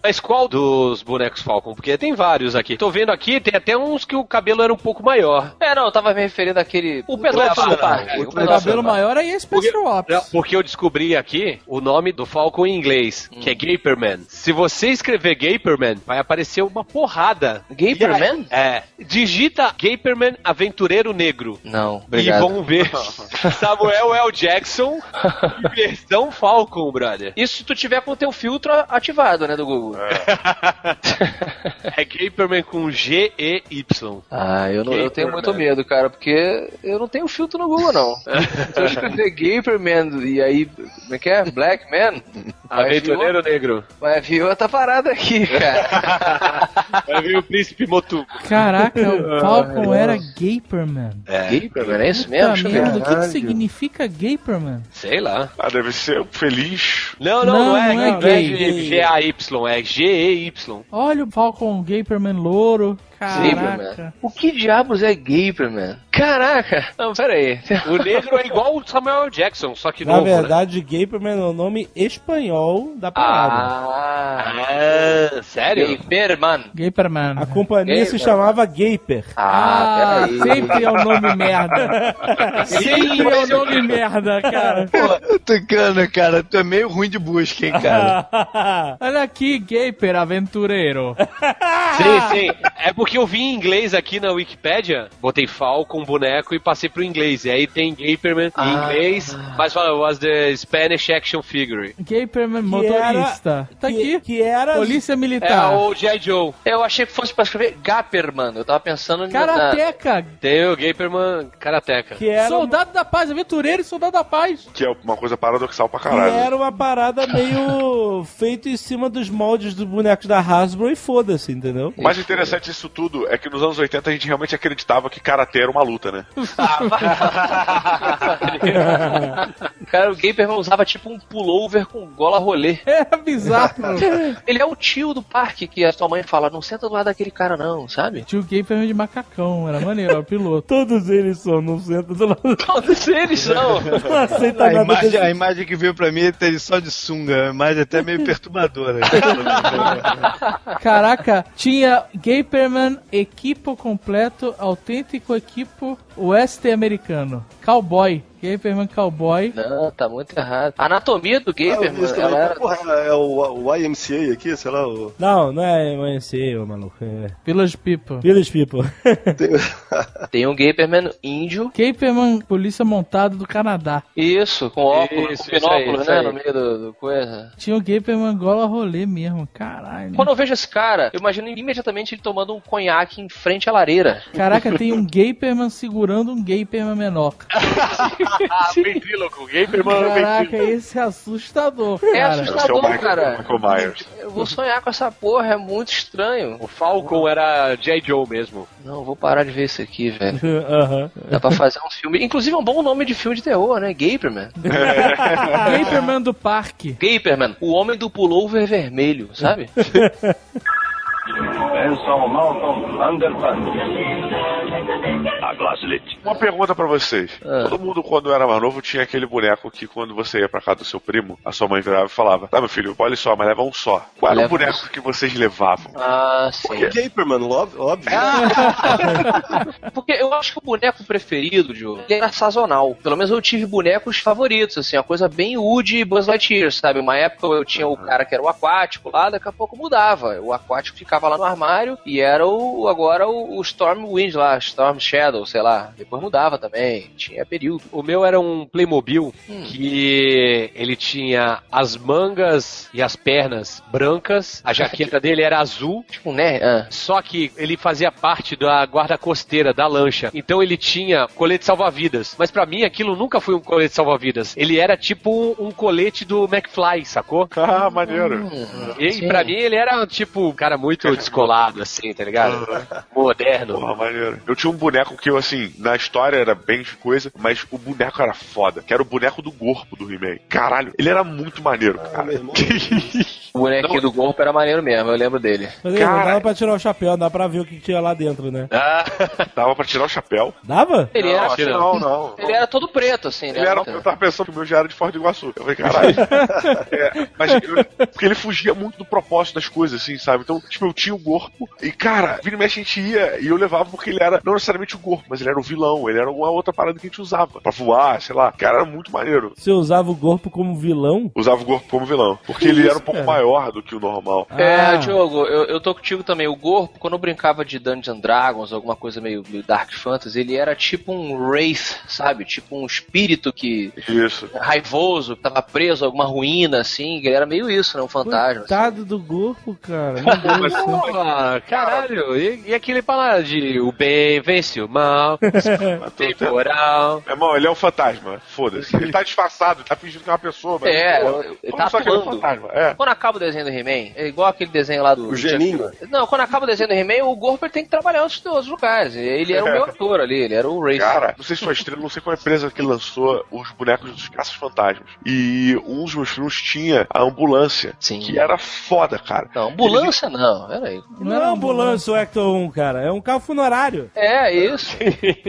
Mas qual dos bonecos Falcon? Porque tem vários aqui. Tô vendo aqui, tem até uns que o cabelo era um pouco maior. É, não, eu tava me referindo àquele. O pedófilo do parque. O cabelo maior aí é Special Ops. porque eu descobri aqui o nome do Falcon em inglês, que é Gaperman. Se você escrever Gaperman, vai aparecer uma porrada. Gaperman? É. Digita Gaperman Aventureiro Negro. Não, obrigado. E vão ver Samuel L. Jackson versão Falcon, brother. Isso se tu tiver com o teu filtro ativado, né, do Google. É Gaperman com G-E-Y. Ah, eu, não, eu tenho muito medo, cara, porque eu não tenho filtro no Google, não. Se eu escrever Gaperman e aí, como é que é? Black Man? Aventureiro Negro. Vai vir outra parada aqui, cara. Vai vir o Príncipe Motu. Caraca, o Falcon era Gaperman. Gaperman, é isso mesmo? Puta Deixa eu ver. merda, o que, que significa Gaperman? Sei lá. Ah, deve ser um feliz. Não, não, Não, não, é, não é não é gay. G- G-A-Y, é G-E-Y. Olha o Falcon Gaperman louro. Caraca. Gaperman. O que diabos é Gaperman? Caraca! Não, pera aí. O negro é igual o Samuel. Jackson, só que Na novo, né? verdade, Gaperman é o nome espanhol da parada. Ah, Ah, sério? Gaperman. Gaperman. A companhia Gaper. se chamava Gaper. Ah, Ah, sempre é o nome merda. sempre é o nome merda, cara. Pô, Tucano, cara, tu é meio ruim de busca, hein, cara. Olha aqui, Gaper Aventureiro. Sim, sim. É porque eu vi em inglês aqui na Wikipédia, botei Falcon, boneco e passei pro inglês. E aí tem Gaperman em Ah. inglês, mas fala, was the Spanish action figure. Gaperman motorista. tá aqui. Que era. Polícia É Militar. o G.I. Joe. Eu achei que fosse pra escrever Gaperman. Eu tava pensando na- Karateca. Tem o Gaperman Karateka. Que era, Soldado da Paz, aventureiro e soldado da paz. Que é uma coisa paradoxal pra que caralho. era uma parada meio feito em cima dos moldes dos bonecos da Hasbro e foda-se, entendeu? O mais interessante disso tudo é que nos anos 80 a gente realmente acreditava que karatê era uma luta, né? Cara, o Gaperman usava tipo um pullover com gola rolê. É bizarro. Ele é o tio do parque que a sua mãe fala, não senta do lado daquele cara não, sabe? Tio Gaperman de macacão, era maneiro, era o piloto. Todos eles são no centro do lado. Todos eles são. Não aceita A nada imagem, desse- a imagem que veio pra mim é ele só de sunga, a imagem até meio perturbadora. Caraca, tinha Gaperman equipo completo, autêntico equipo oeste americano. Cowboy. Gaperman Cowboy. Não, tá muito errado. A anatomia do Ah, Gaperman, ela era... Porra, é o, o YMCA aqui, sei lá, o... Não, não é amanhecer, ô maluco. É Village People. Village People. Tem um Gaperman índio. Gaperman Polícia Montada do Canadá. Isso, com óculos, Isso, com né? aí. No meio do, do coisa. Tinha o Gaperman Gola Rolê mesmo, caralho. Quando eu vejo esse cara, eu imagino imediatamente ele tomando um conhaque em frente à lareira. Caraca, tem um Gaperman segurando um Gaperman menor. Ah, ventríloco, Gaperman Caraca, esse é assustador, É cara. É assustador, Michael, cara. Michael Myers. Eu vou sonhar com essa porra, é muito estranho. O Falcon era J. Joe mesmo. Não, vou parar de ver isso aqui, velho. Aham. Dá pra fazer um filme. Inclusive é um bom nome de filme de terror, né? Gaperman. Gaperman do parque. Gaperman, o homem do pullover vermelho, sabe? Benson Malcolm Underwood. A Glasslit. Uma pergunta pra vocês. Ah. Todo mundo, quando era mais novo, tinha aquele boneco que quando você ia pra casa do seu primo, a sua mãe virava e falava: Tá, meu filho, olha só, mas leva um só. Qual era Leva o boneco que vocês levavam? Ah, sim. Gaperman, óbvio. óbvio. Porque eu acho que o boneco preferido, Joe, ele era sazonal. Pelo menos eu tive bonecos favoritos, assim, uma coisa bem Woody e Buzz Lightyear, sabe? Uma época eu tinha o cara que era o aquático lá, daqui a pouco mudava. O aquático ficava lá no armário e era o agora o, o Stormwind lá, Storm Shadow, sei lá. Depois mudava também, tinha período. O meu era um Playmobil Hum. que ele tinha as mangas e as pernas brancas, a jaqueta dele era azul, Tipo, né? Ah. só que ele fazia parte da guarda costeira da lancha. Então ele tinha colete salva-vidas. Mas pra mim aquilo nunca foi um colete salva-vidas. Ele era tipo um, um colete do McFly, sacou? Ah, maneiro. Hum, E sim. pra mim ele era tipo um cara muito descolado, assim, tá ligado? Moderno. Porra, maneiro. Eu tinha um boneco que eu, assim, na história era bem coisa, mas o boneco era foda. Que era o boneco do corpo do He-Man. Caralho, ele era muito maneiro, Ah, cara. meu irmão. O bonequinho do corpo era maneiro mesmo, eu lembro dele. Mas aí, não Cara. dava pra tirar o chapéu, dá pra ver o que tinha lá dentro, né? Ah, dava pra tirar o chapéu. Dava? Ele era, acho que não, não. ele era todo preto, assim, né? Ele era, eu tava pensando que o meu já era de Ford do Iguaçu. Eu falei, caralho. É, mas eu- porque ele fugia muito do propósito das coisas, assim, sabe? Então, tipo, eu tinha o corpo e, cara, vira e mexe a gente ia e eu levava porque ele era, não necessariamente o corpo, mas ele era o vilão, ele era alguma outra parada que a gente usava. Pra voar, sei lá. Cara, era muito maneiro. Você usava o corpo como vilão? Usava o corpo como vilão. Porque ele era um pouco cara? maior do que o normal. É, Ah. Diogo, eu, eu tô contigo também. O Gorpo, quando eu brincava de Dungeons and Dragons, alguma coisa meio, meio Dark Fantasy, ele era tipo um Wraith, sabe? Tipo um espírito que. Isso. raivoso, que tava preso a alguma ruína, assim. Ele era meio isso, né? Um fantasma. assim. Coitado do corpo, cara. Deus. Porra, caralho. E, e aquele falar de o bem vence o mal, temporal. Meu irmão, ele é um fantasma. Foda-se. Ele tá disfarçado, ele tá fingindo que é uma pessoa. Mas, É, pô, ele tá só que ele é um atuando. fantasma? É. Quando acaba o desenho do He-Man, é igual aquele desenho lá do. O Geninho. Não, quando acaba o desenho do He-Man, o Gorpo ele tem que trabalhar em outros, outros lugares. Ele era o meu ator ali, ele era o Wraith. Cara, não sei se foi a estrela, não sei qual empresa que lançou os bonecos dos caças fantasmas. E um dos meus filmes tinha a ambulância, Sim. que era foda, cara. Não, ambulância não, peraí. Não é ambulância o Hector 1, cara. É um carro funerário. É, isso.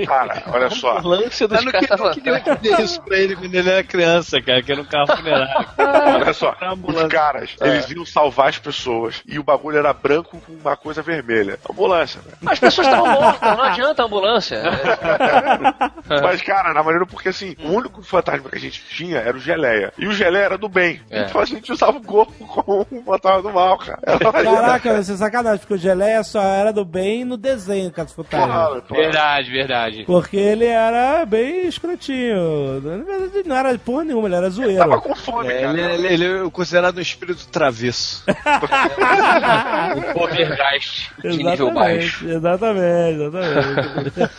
Cara, olha só. Ambulância dos Eu não queria, caras não queria dizer isso pra ele quando ele era criança, cara, que era um carro funerário. Olha só, os caras, eles iam salvar as pessoas e o bagulho era branco com uma coisa vermelha. Ambulância, né? As pessoas estavam mortas, não adianta a ambulância. Mas, cara, na maneira porque assim, o único fantasma que a gente tinha era o Geleia. E o Geleia era do bem. É. Então a gente usava o corpo como um fantasma do mal, cara. Caraca, ser sacanagem, porque o Geleia só era do bem no desenho, caso Futari. Verdade, verdade. Porque ele era bem escrotinho. Na verdade, não era porra nenhuma, ele era zoeiro. Tava com fome, É, cara. ele, ele- ele é considerado um espírito travesso. Um Poltergeist de nível baixo. Exatamente, exatamente.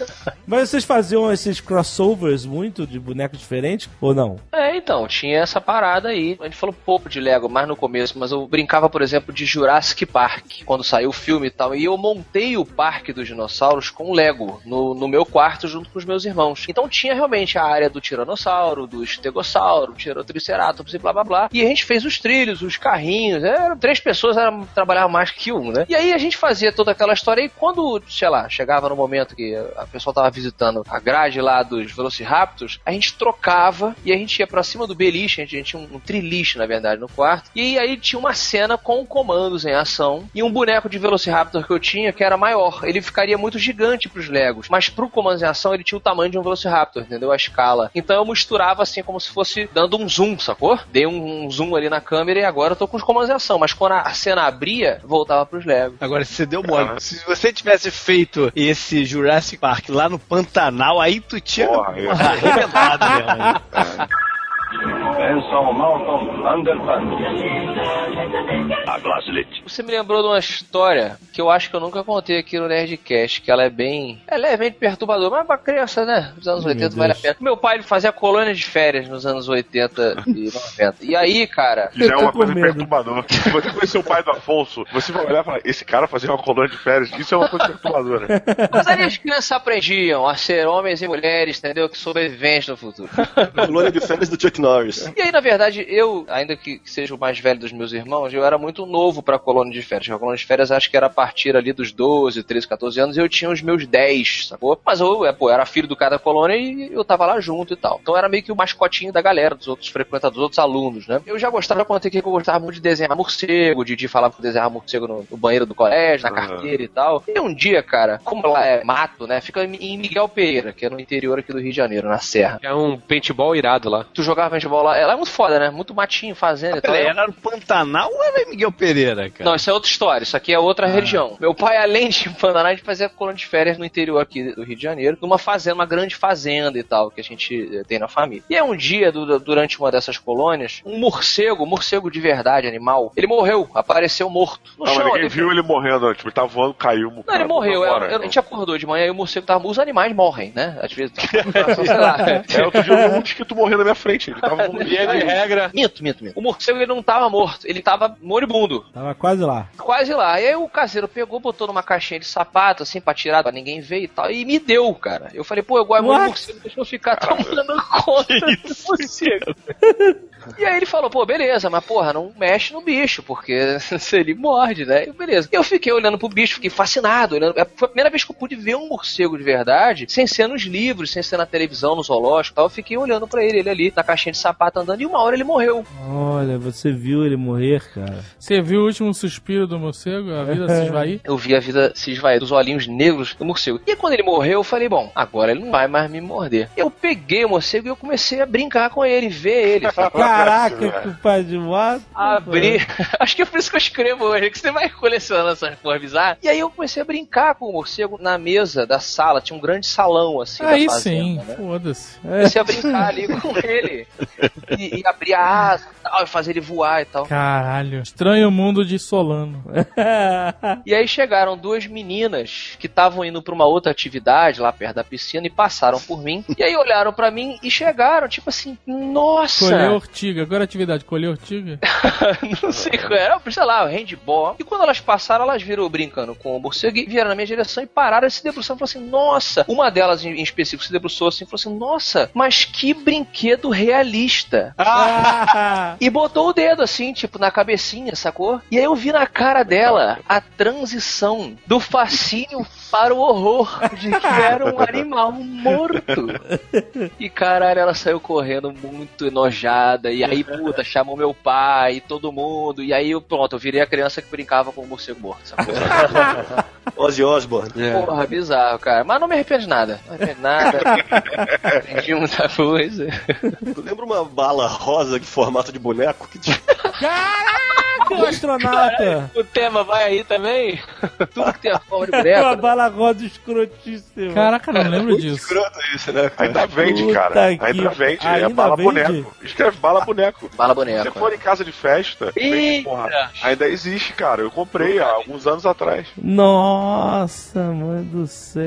Mas vocês faziam esses crossovers muito de bonecos diferentes ou não? É, então, tinha essa parada aí. A gente falou pouco de Lego, mais no começo, mas eu brincava, por exemplo, de Jurassic Park, quando saiu o filme e tal. E eu montei o Parque dos Dinossauros com Lego no, no meu quarto junto com os meus irmãos. Então tinha realmente a área do Tiranossauro, do Estegossauro, Tirotriceratops e blá blá blá. E a gente fez os trilhos, os carrinhos. Eram três pessoas, eram, trabalhavam mais que um, né? E aí a gente fazia toda aquela história e quando, sei lá, chegava no momento que a pessoa tava visitando a grade lá dos Velociraptors, a gente trocava e a gente ia pra cima do beliche, a gente, a gente tinha um, um triliche, na verdade, no quarto. E aí tinha uma cena com comandos em ação e um boneco de Velociraptor que eu tinha que era maior. Ele ficaria muito gigante pros Legos, mas pro comandos em ação ele tinha o tamanho de um Velociraptor, entendeu? A escala. Então eu misturava assim como se fosse dando um zoom, sacou? Dei um, um zoom ali na câmera e agora eu tô com os comandos em ação, mas quando a, a cena abria, voltava pros Legos. Agora, você deu mole. Se você tivesse feito esse Jurassic Park lá no Pantanal, aí tu tinha Porra, uma arrebentada mesmo. Benson Malcolm Thunderfuck. A Glasslit. Você me lembrou de uma história que eu acho que eu nunca contei aqui no Nerdcast, que ela é bem. É levemente perturbadora, mas pra criança, né? Nos anos 80 vale a pena. Meu pai ele fazia colônia de férias nos anos 80 e 90. E aí, cara. Já é uma coisa medo. perturbadora. Se você conhecer o pai do Afonso, você vai olhar e falar: esse cara fazia uma colônia de férias. Isso é uma coisa perturbadora. Mas aí as crianças aprendiam a ser homens e mulheres, entendeu? Que sobreviventes no futuro. Colônia de férias do Chuck Norris. E aí, na verdade, eu, ainda que seja o mais velho dos meus irmãos, eu era muito novo pra colônia de férias. A colônia de férias acho que era a partir ali dos 12, 13, 14 anos, e eu tinha os meus 10, sacou? Mas eu, é, pô, era filho do cara da colônia e eu tava lá junto e tal. Então era meio que o mascotinho da galera, dos outros frequentadores, dos outros alunos, né? Eu já gostava, quando eu que eu gostava muito de desenhar morcego, de, de falar que eu desenhava morcego no, no banheiro do colégio, na carteira e tal. E um dia, cara, como lá é mato, né? Fica em em Miguel Pereira, que é no interior aqui do Rio de Janeiro, na Serra. É um paintball irado lá. Tu jogava paintball lá, ela é muito foda, né? Muito matinho, fazenda e tal. Peraí, era no Pantanal ou era em Miguel Pereira, cara? Não, isso é outra história. Isso aqui é outra religião. Meu pai, além de Pantanal, a gente fazia colônia de férias no interior aqui do Rio de Janeiro, numa fazenda, uma grande fazenda e tal, que a gente eh, tem na família. E é um dia, du- durante uma dessas colônias, um morcego, morcego de verdade, animal, ele morreu, apareceu morto. No Não, mas chão, ninguém ele- viu ele morrendo, né? tipo, ele tava voando, caiu. Não, ele morreu. Agora, eu- a gente acordou de manhã e o morcego tava. Os animais morrem, né? Às vezes. sei lá. É, outro dia eu vi um mosquito morrendo na minha frente. Ele tava. Via de regra. Minto, minto, minto. O morcego ele não tava morto, ele tava moribundo. Tava quase lá. Quase lá. E aí o caseiro pegou, botou numa caixinha de sapato, assim, pra tirar, pra ninguém ver e tal, e me deu, cara. Eu falei, pô, eu gosto muito What? morcego, deixa eu ficar tomando conta do morcego. E aí ele falou, pô, beleza, mas porra, não mexe no bicho, porque se ele morde, né? E beleza. Eu fiquei olhando pro bicho, fiquei fascinado. Olhando... Foi a primeira vez que eu pude ver um morcego de verdade, sem ser nos livros, sem ser na televisão, no zoológico e tal. Eu fiquei olhando pra ele, ele ali, na caixinha de sapato andando, e uma hora ele morreu. Olha, você viu ele morrer, cara. Você viu o último suspiro do morcego? A vida se esvair? Eu vi a vida se esvair dos olhinhos negros do morcego. E quando ele morreu, eu falei, bom, agora ele não vai mais me morder. Eu peguei o morcego e eu comecei a brincar com ele, ver ele. Caraca, que pai de mato. Abrir. Acho que é por isso que eu escrevo hoje, que você vai colecionando essas porra bizarras. E aí eu comecei a brincar com o morcego na mesa da sala. Tinha um grande salão, assim, Aí fazenda, sim, né? foda-se. Comecei a brincar ali com ele. E, e abrir a asa e tal, e fazer ele voar e tal. Caralho. Estranho mundo de Solano. E aí chegaram duas meninas que estavam indo pra uma outra atividade lá perto da piscina e passaram por mim. E aí olharam pra mim e chegaram, tipo assim, nossa! Colher ortiga. Agora a atividade, colher ortiga? não sei qual era, sei lá, o handball. E quando elas passaram, elas viram eu brincando com o morcego e vieram na minha direção e pararam e se debruçaram e falaram assim, nossa! Uma delas em em específico se debruçou assim e falou assim, nossa, mas que brinquedo realista! E botou o dedo assim, tipo, na cabecinha, sacou? E aí eu vi na cara dela a transição do fascínio para o horror de que era um animal morto. E caralho, ela saiu correndo muito enojada. E aí, puta, chamou meu pai e todo mundo. E aí, eu, pronto, eu virei a criança que brincava com o morcego morto? Ozzy Osbourne. Porra, bizarro, cara. Mas não me arrependo de nada. Não me arrependo de nada. Aprendi muita coisa. Tu lembra uma bala rosa de formato de boneco? Que tinha- tem um astronauta? O tema vai aí também? Tudo que tem a forma de Uma boneco. né? bala rosa escrotíssima. Caraca, não lembro disso. Escroto isso, né? cara? Ainda vende, cara. Ainda vende. é ainda bala vende? boneco. Escreve bala boneco. Bala Se boneco. você for em casa de festa, vende, porra, ainda existe, cara. Eu comprei há alguns anos atrás. Nossa, mãe do céu.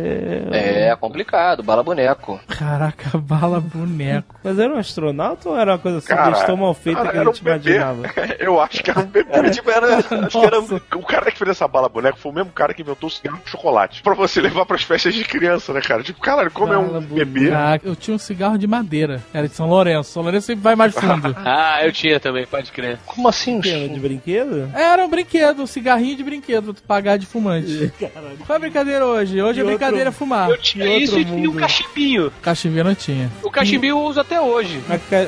É complicado, bala boneco. Caraca, bala boneco. Mas era um astronauta ou era uma coisa assim, Cara, tão mal feita cara, que a um gente bebê. imaginava? Eu acho que era um bebê. Era tipo, era, acho que era O cara que fez essa bala boneco foi o mesmo cara que inventou o cigarro de chocolate. Pra você levar pras festas de criança, né, cara? Tipo, caralho, como é um Bala bebê. Caraca, eu tinha um cigarro de madeira. Era de São Lourenço. São Lourenço sempre vai mais fundo. Ah, eu tinha também, pode crer. Como assim? um Tema de brinquedo? Era um brinquedo, um cigarrinho de brinquedo, pra tu pagar de fumante. Qual é a brincadeira hoje? Hoje E a brincadeira outro- é fumar. Eu tinha E isso outro e tinha o mundo? cachimbinho. Cachimbinho não tinha. O cachimbinho eu uso até hoje. A ca-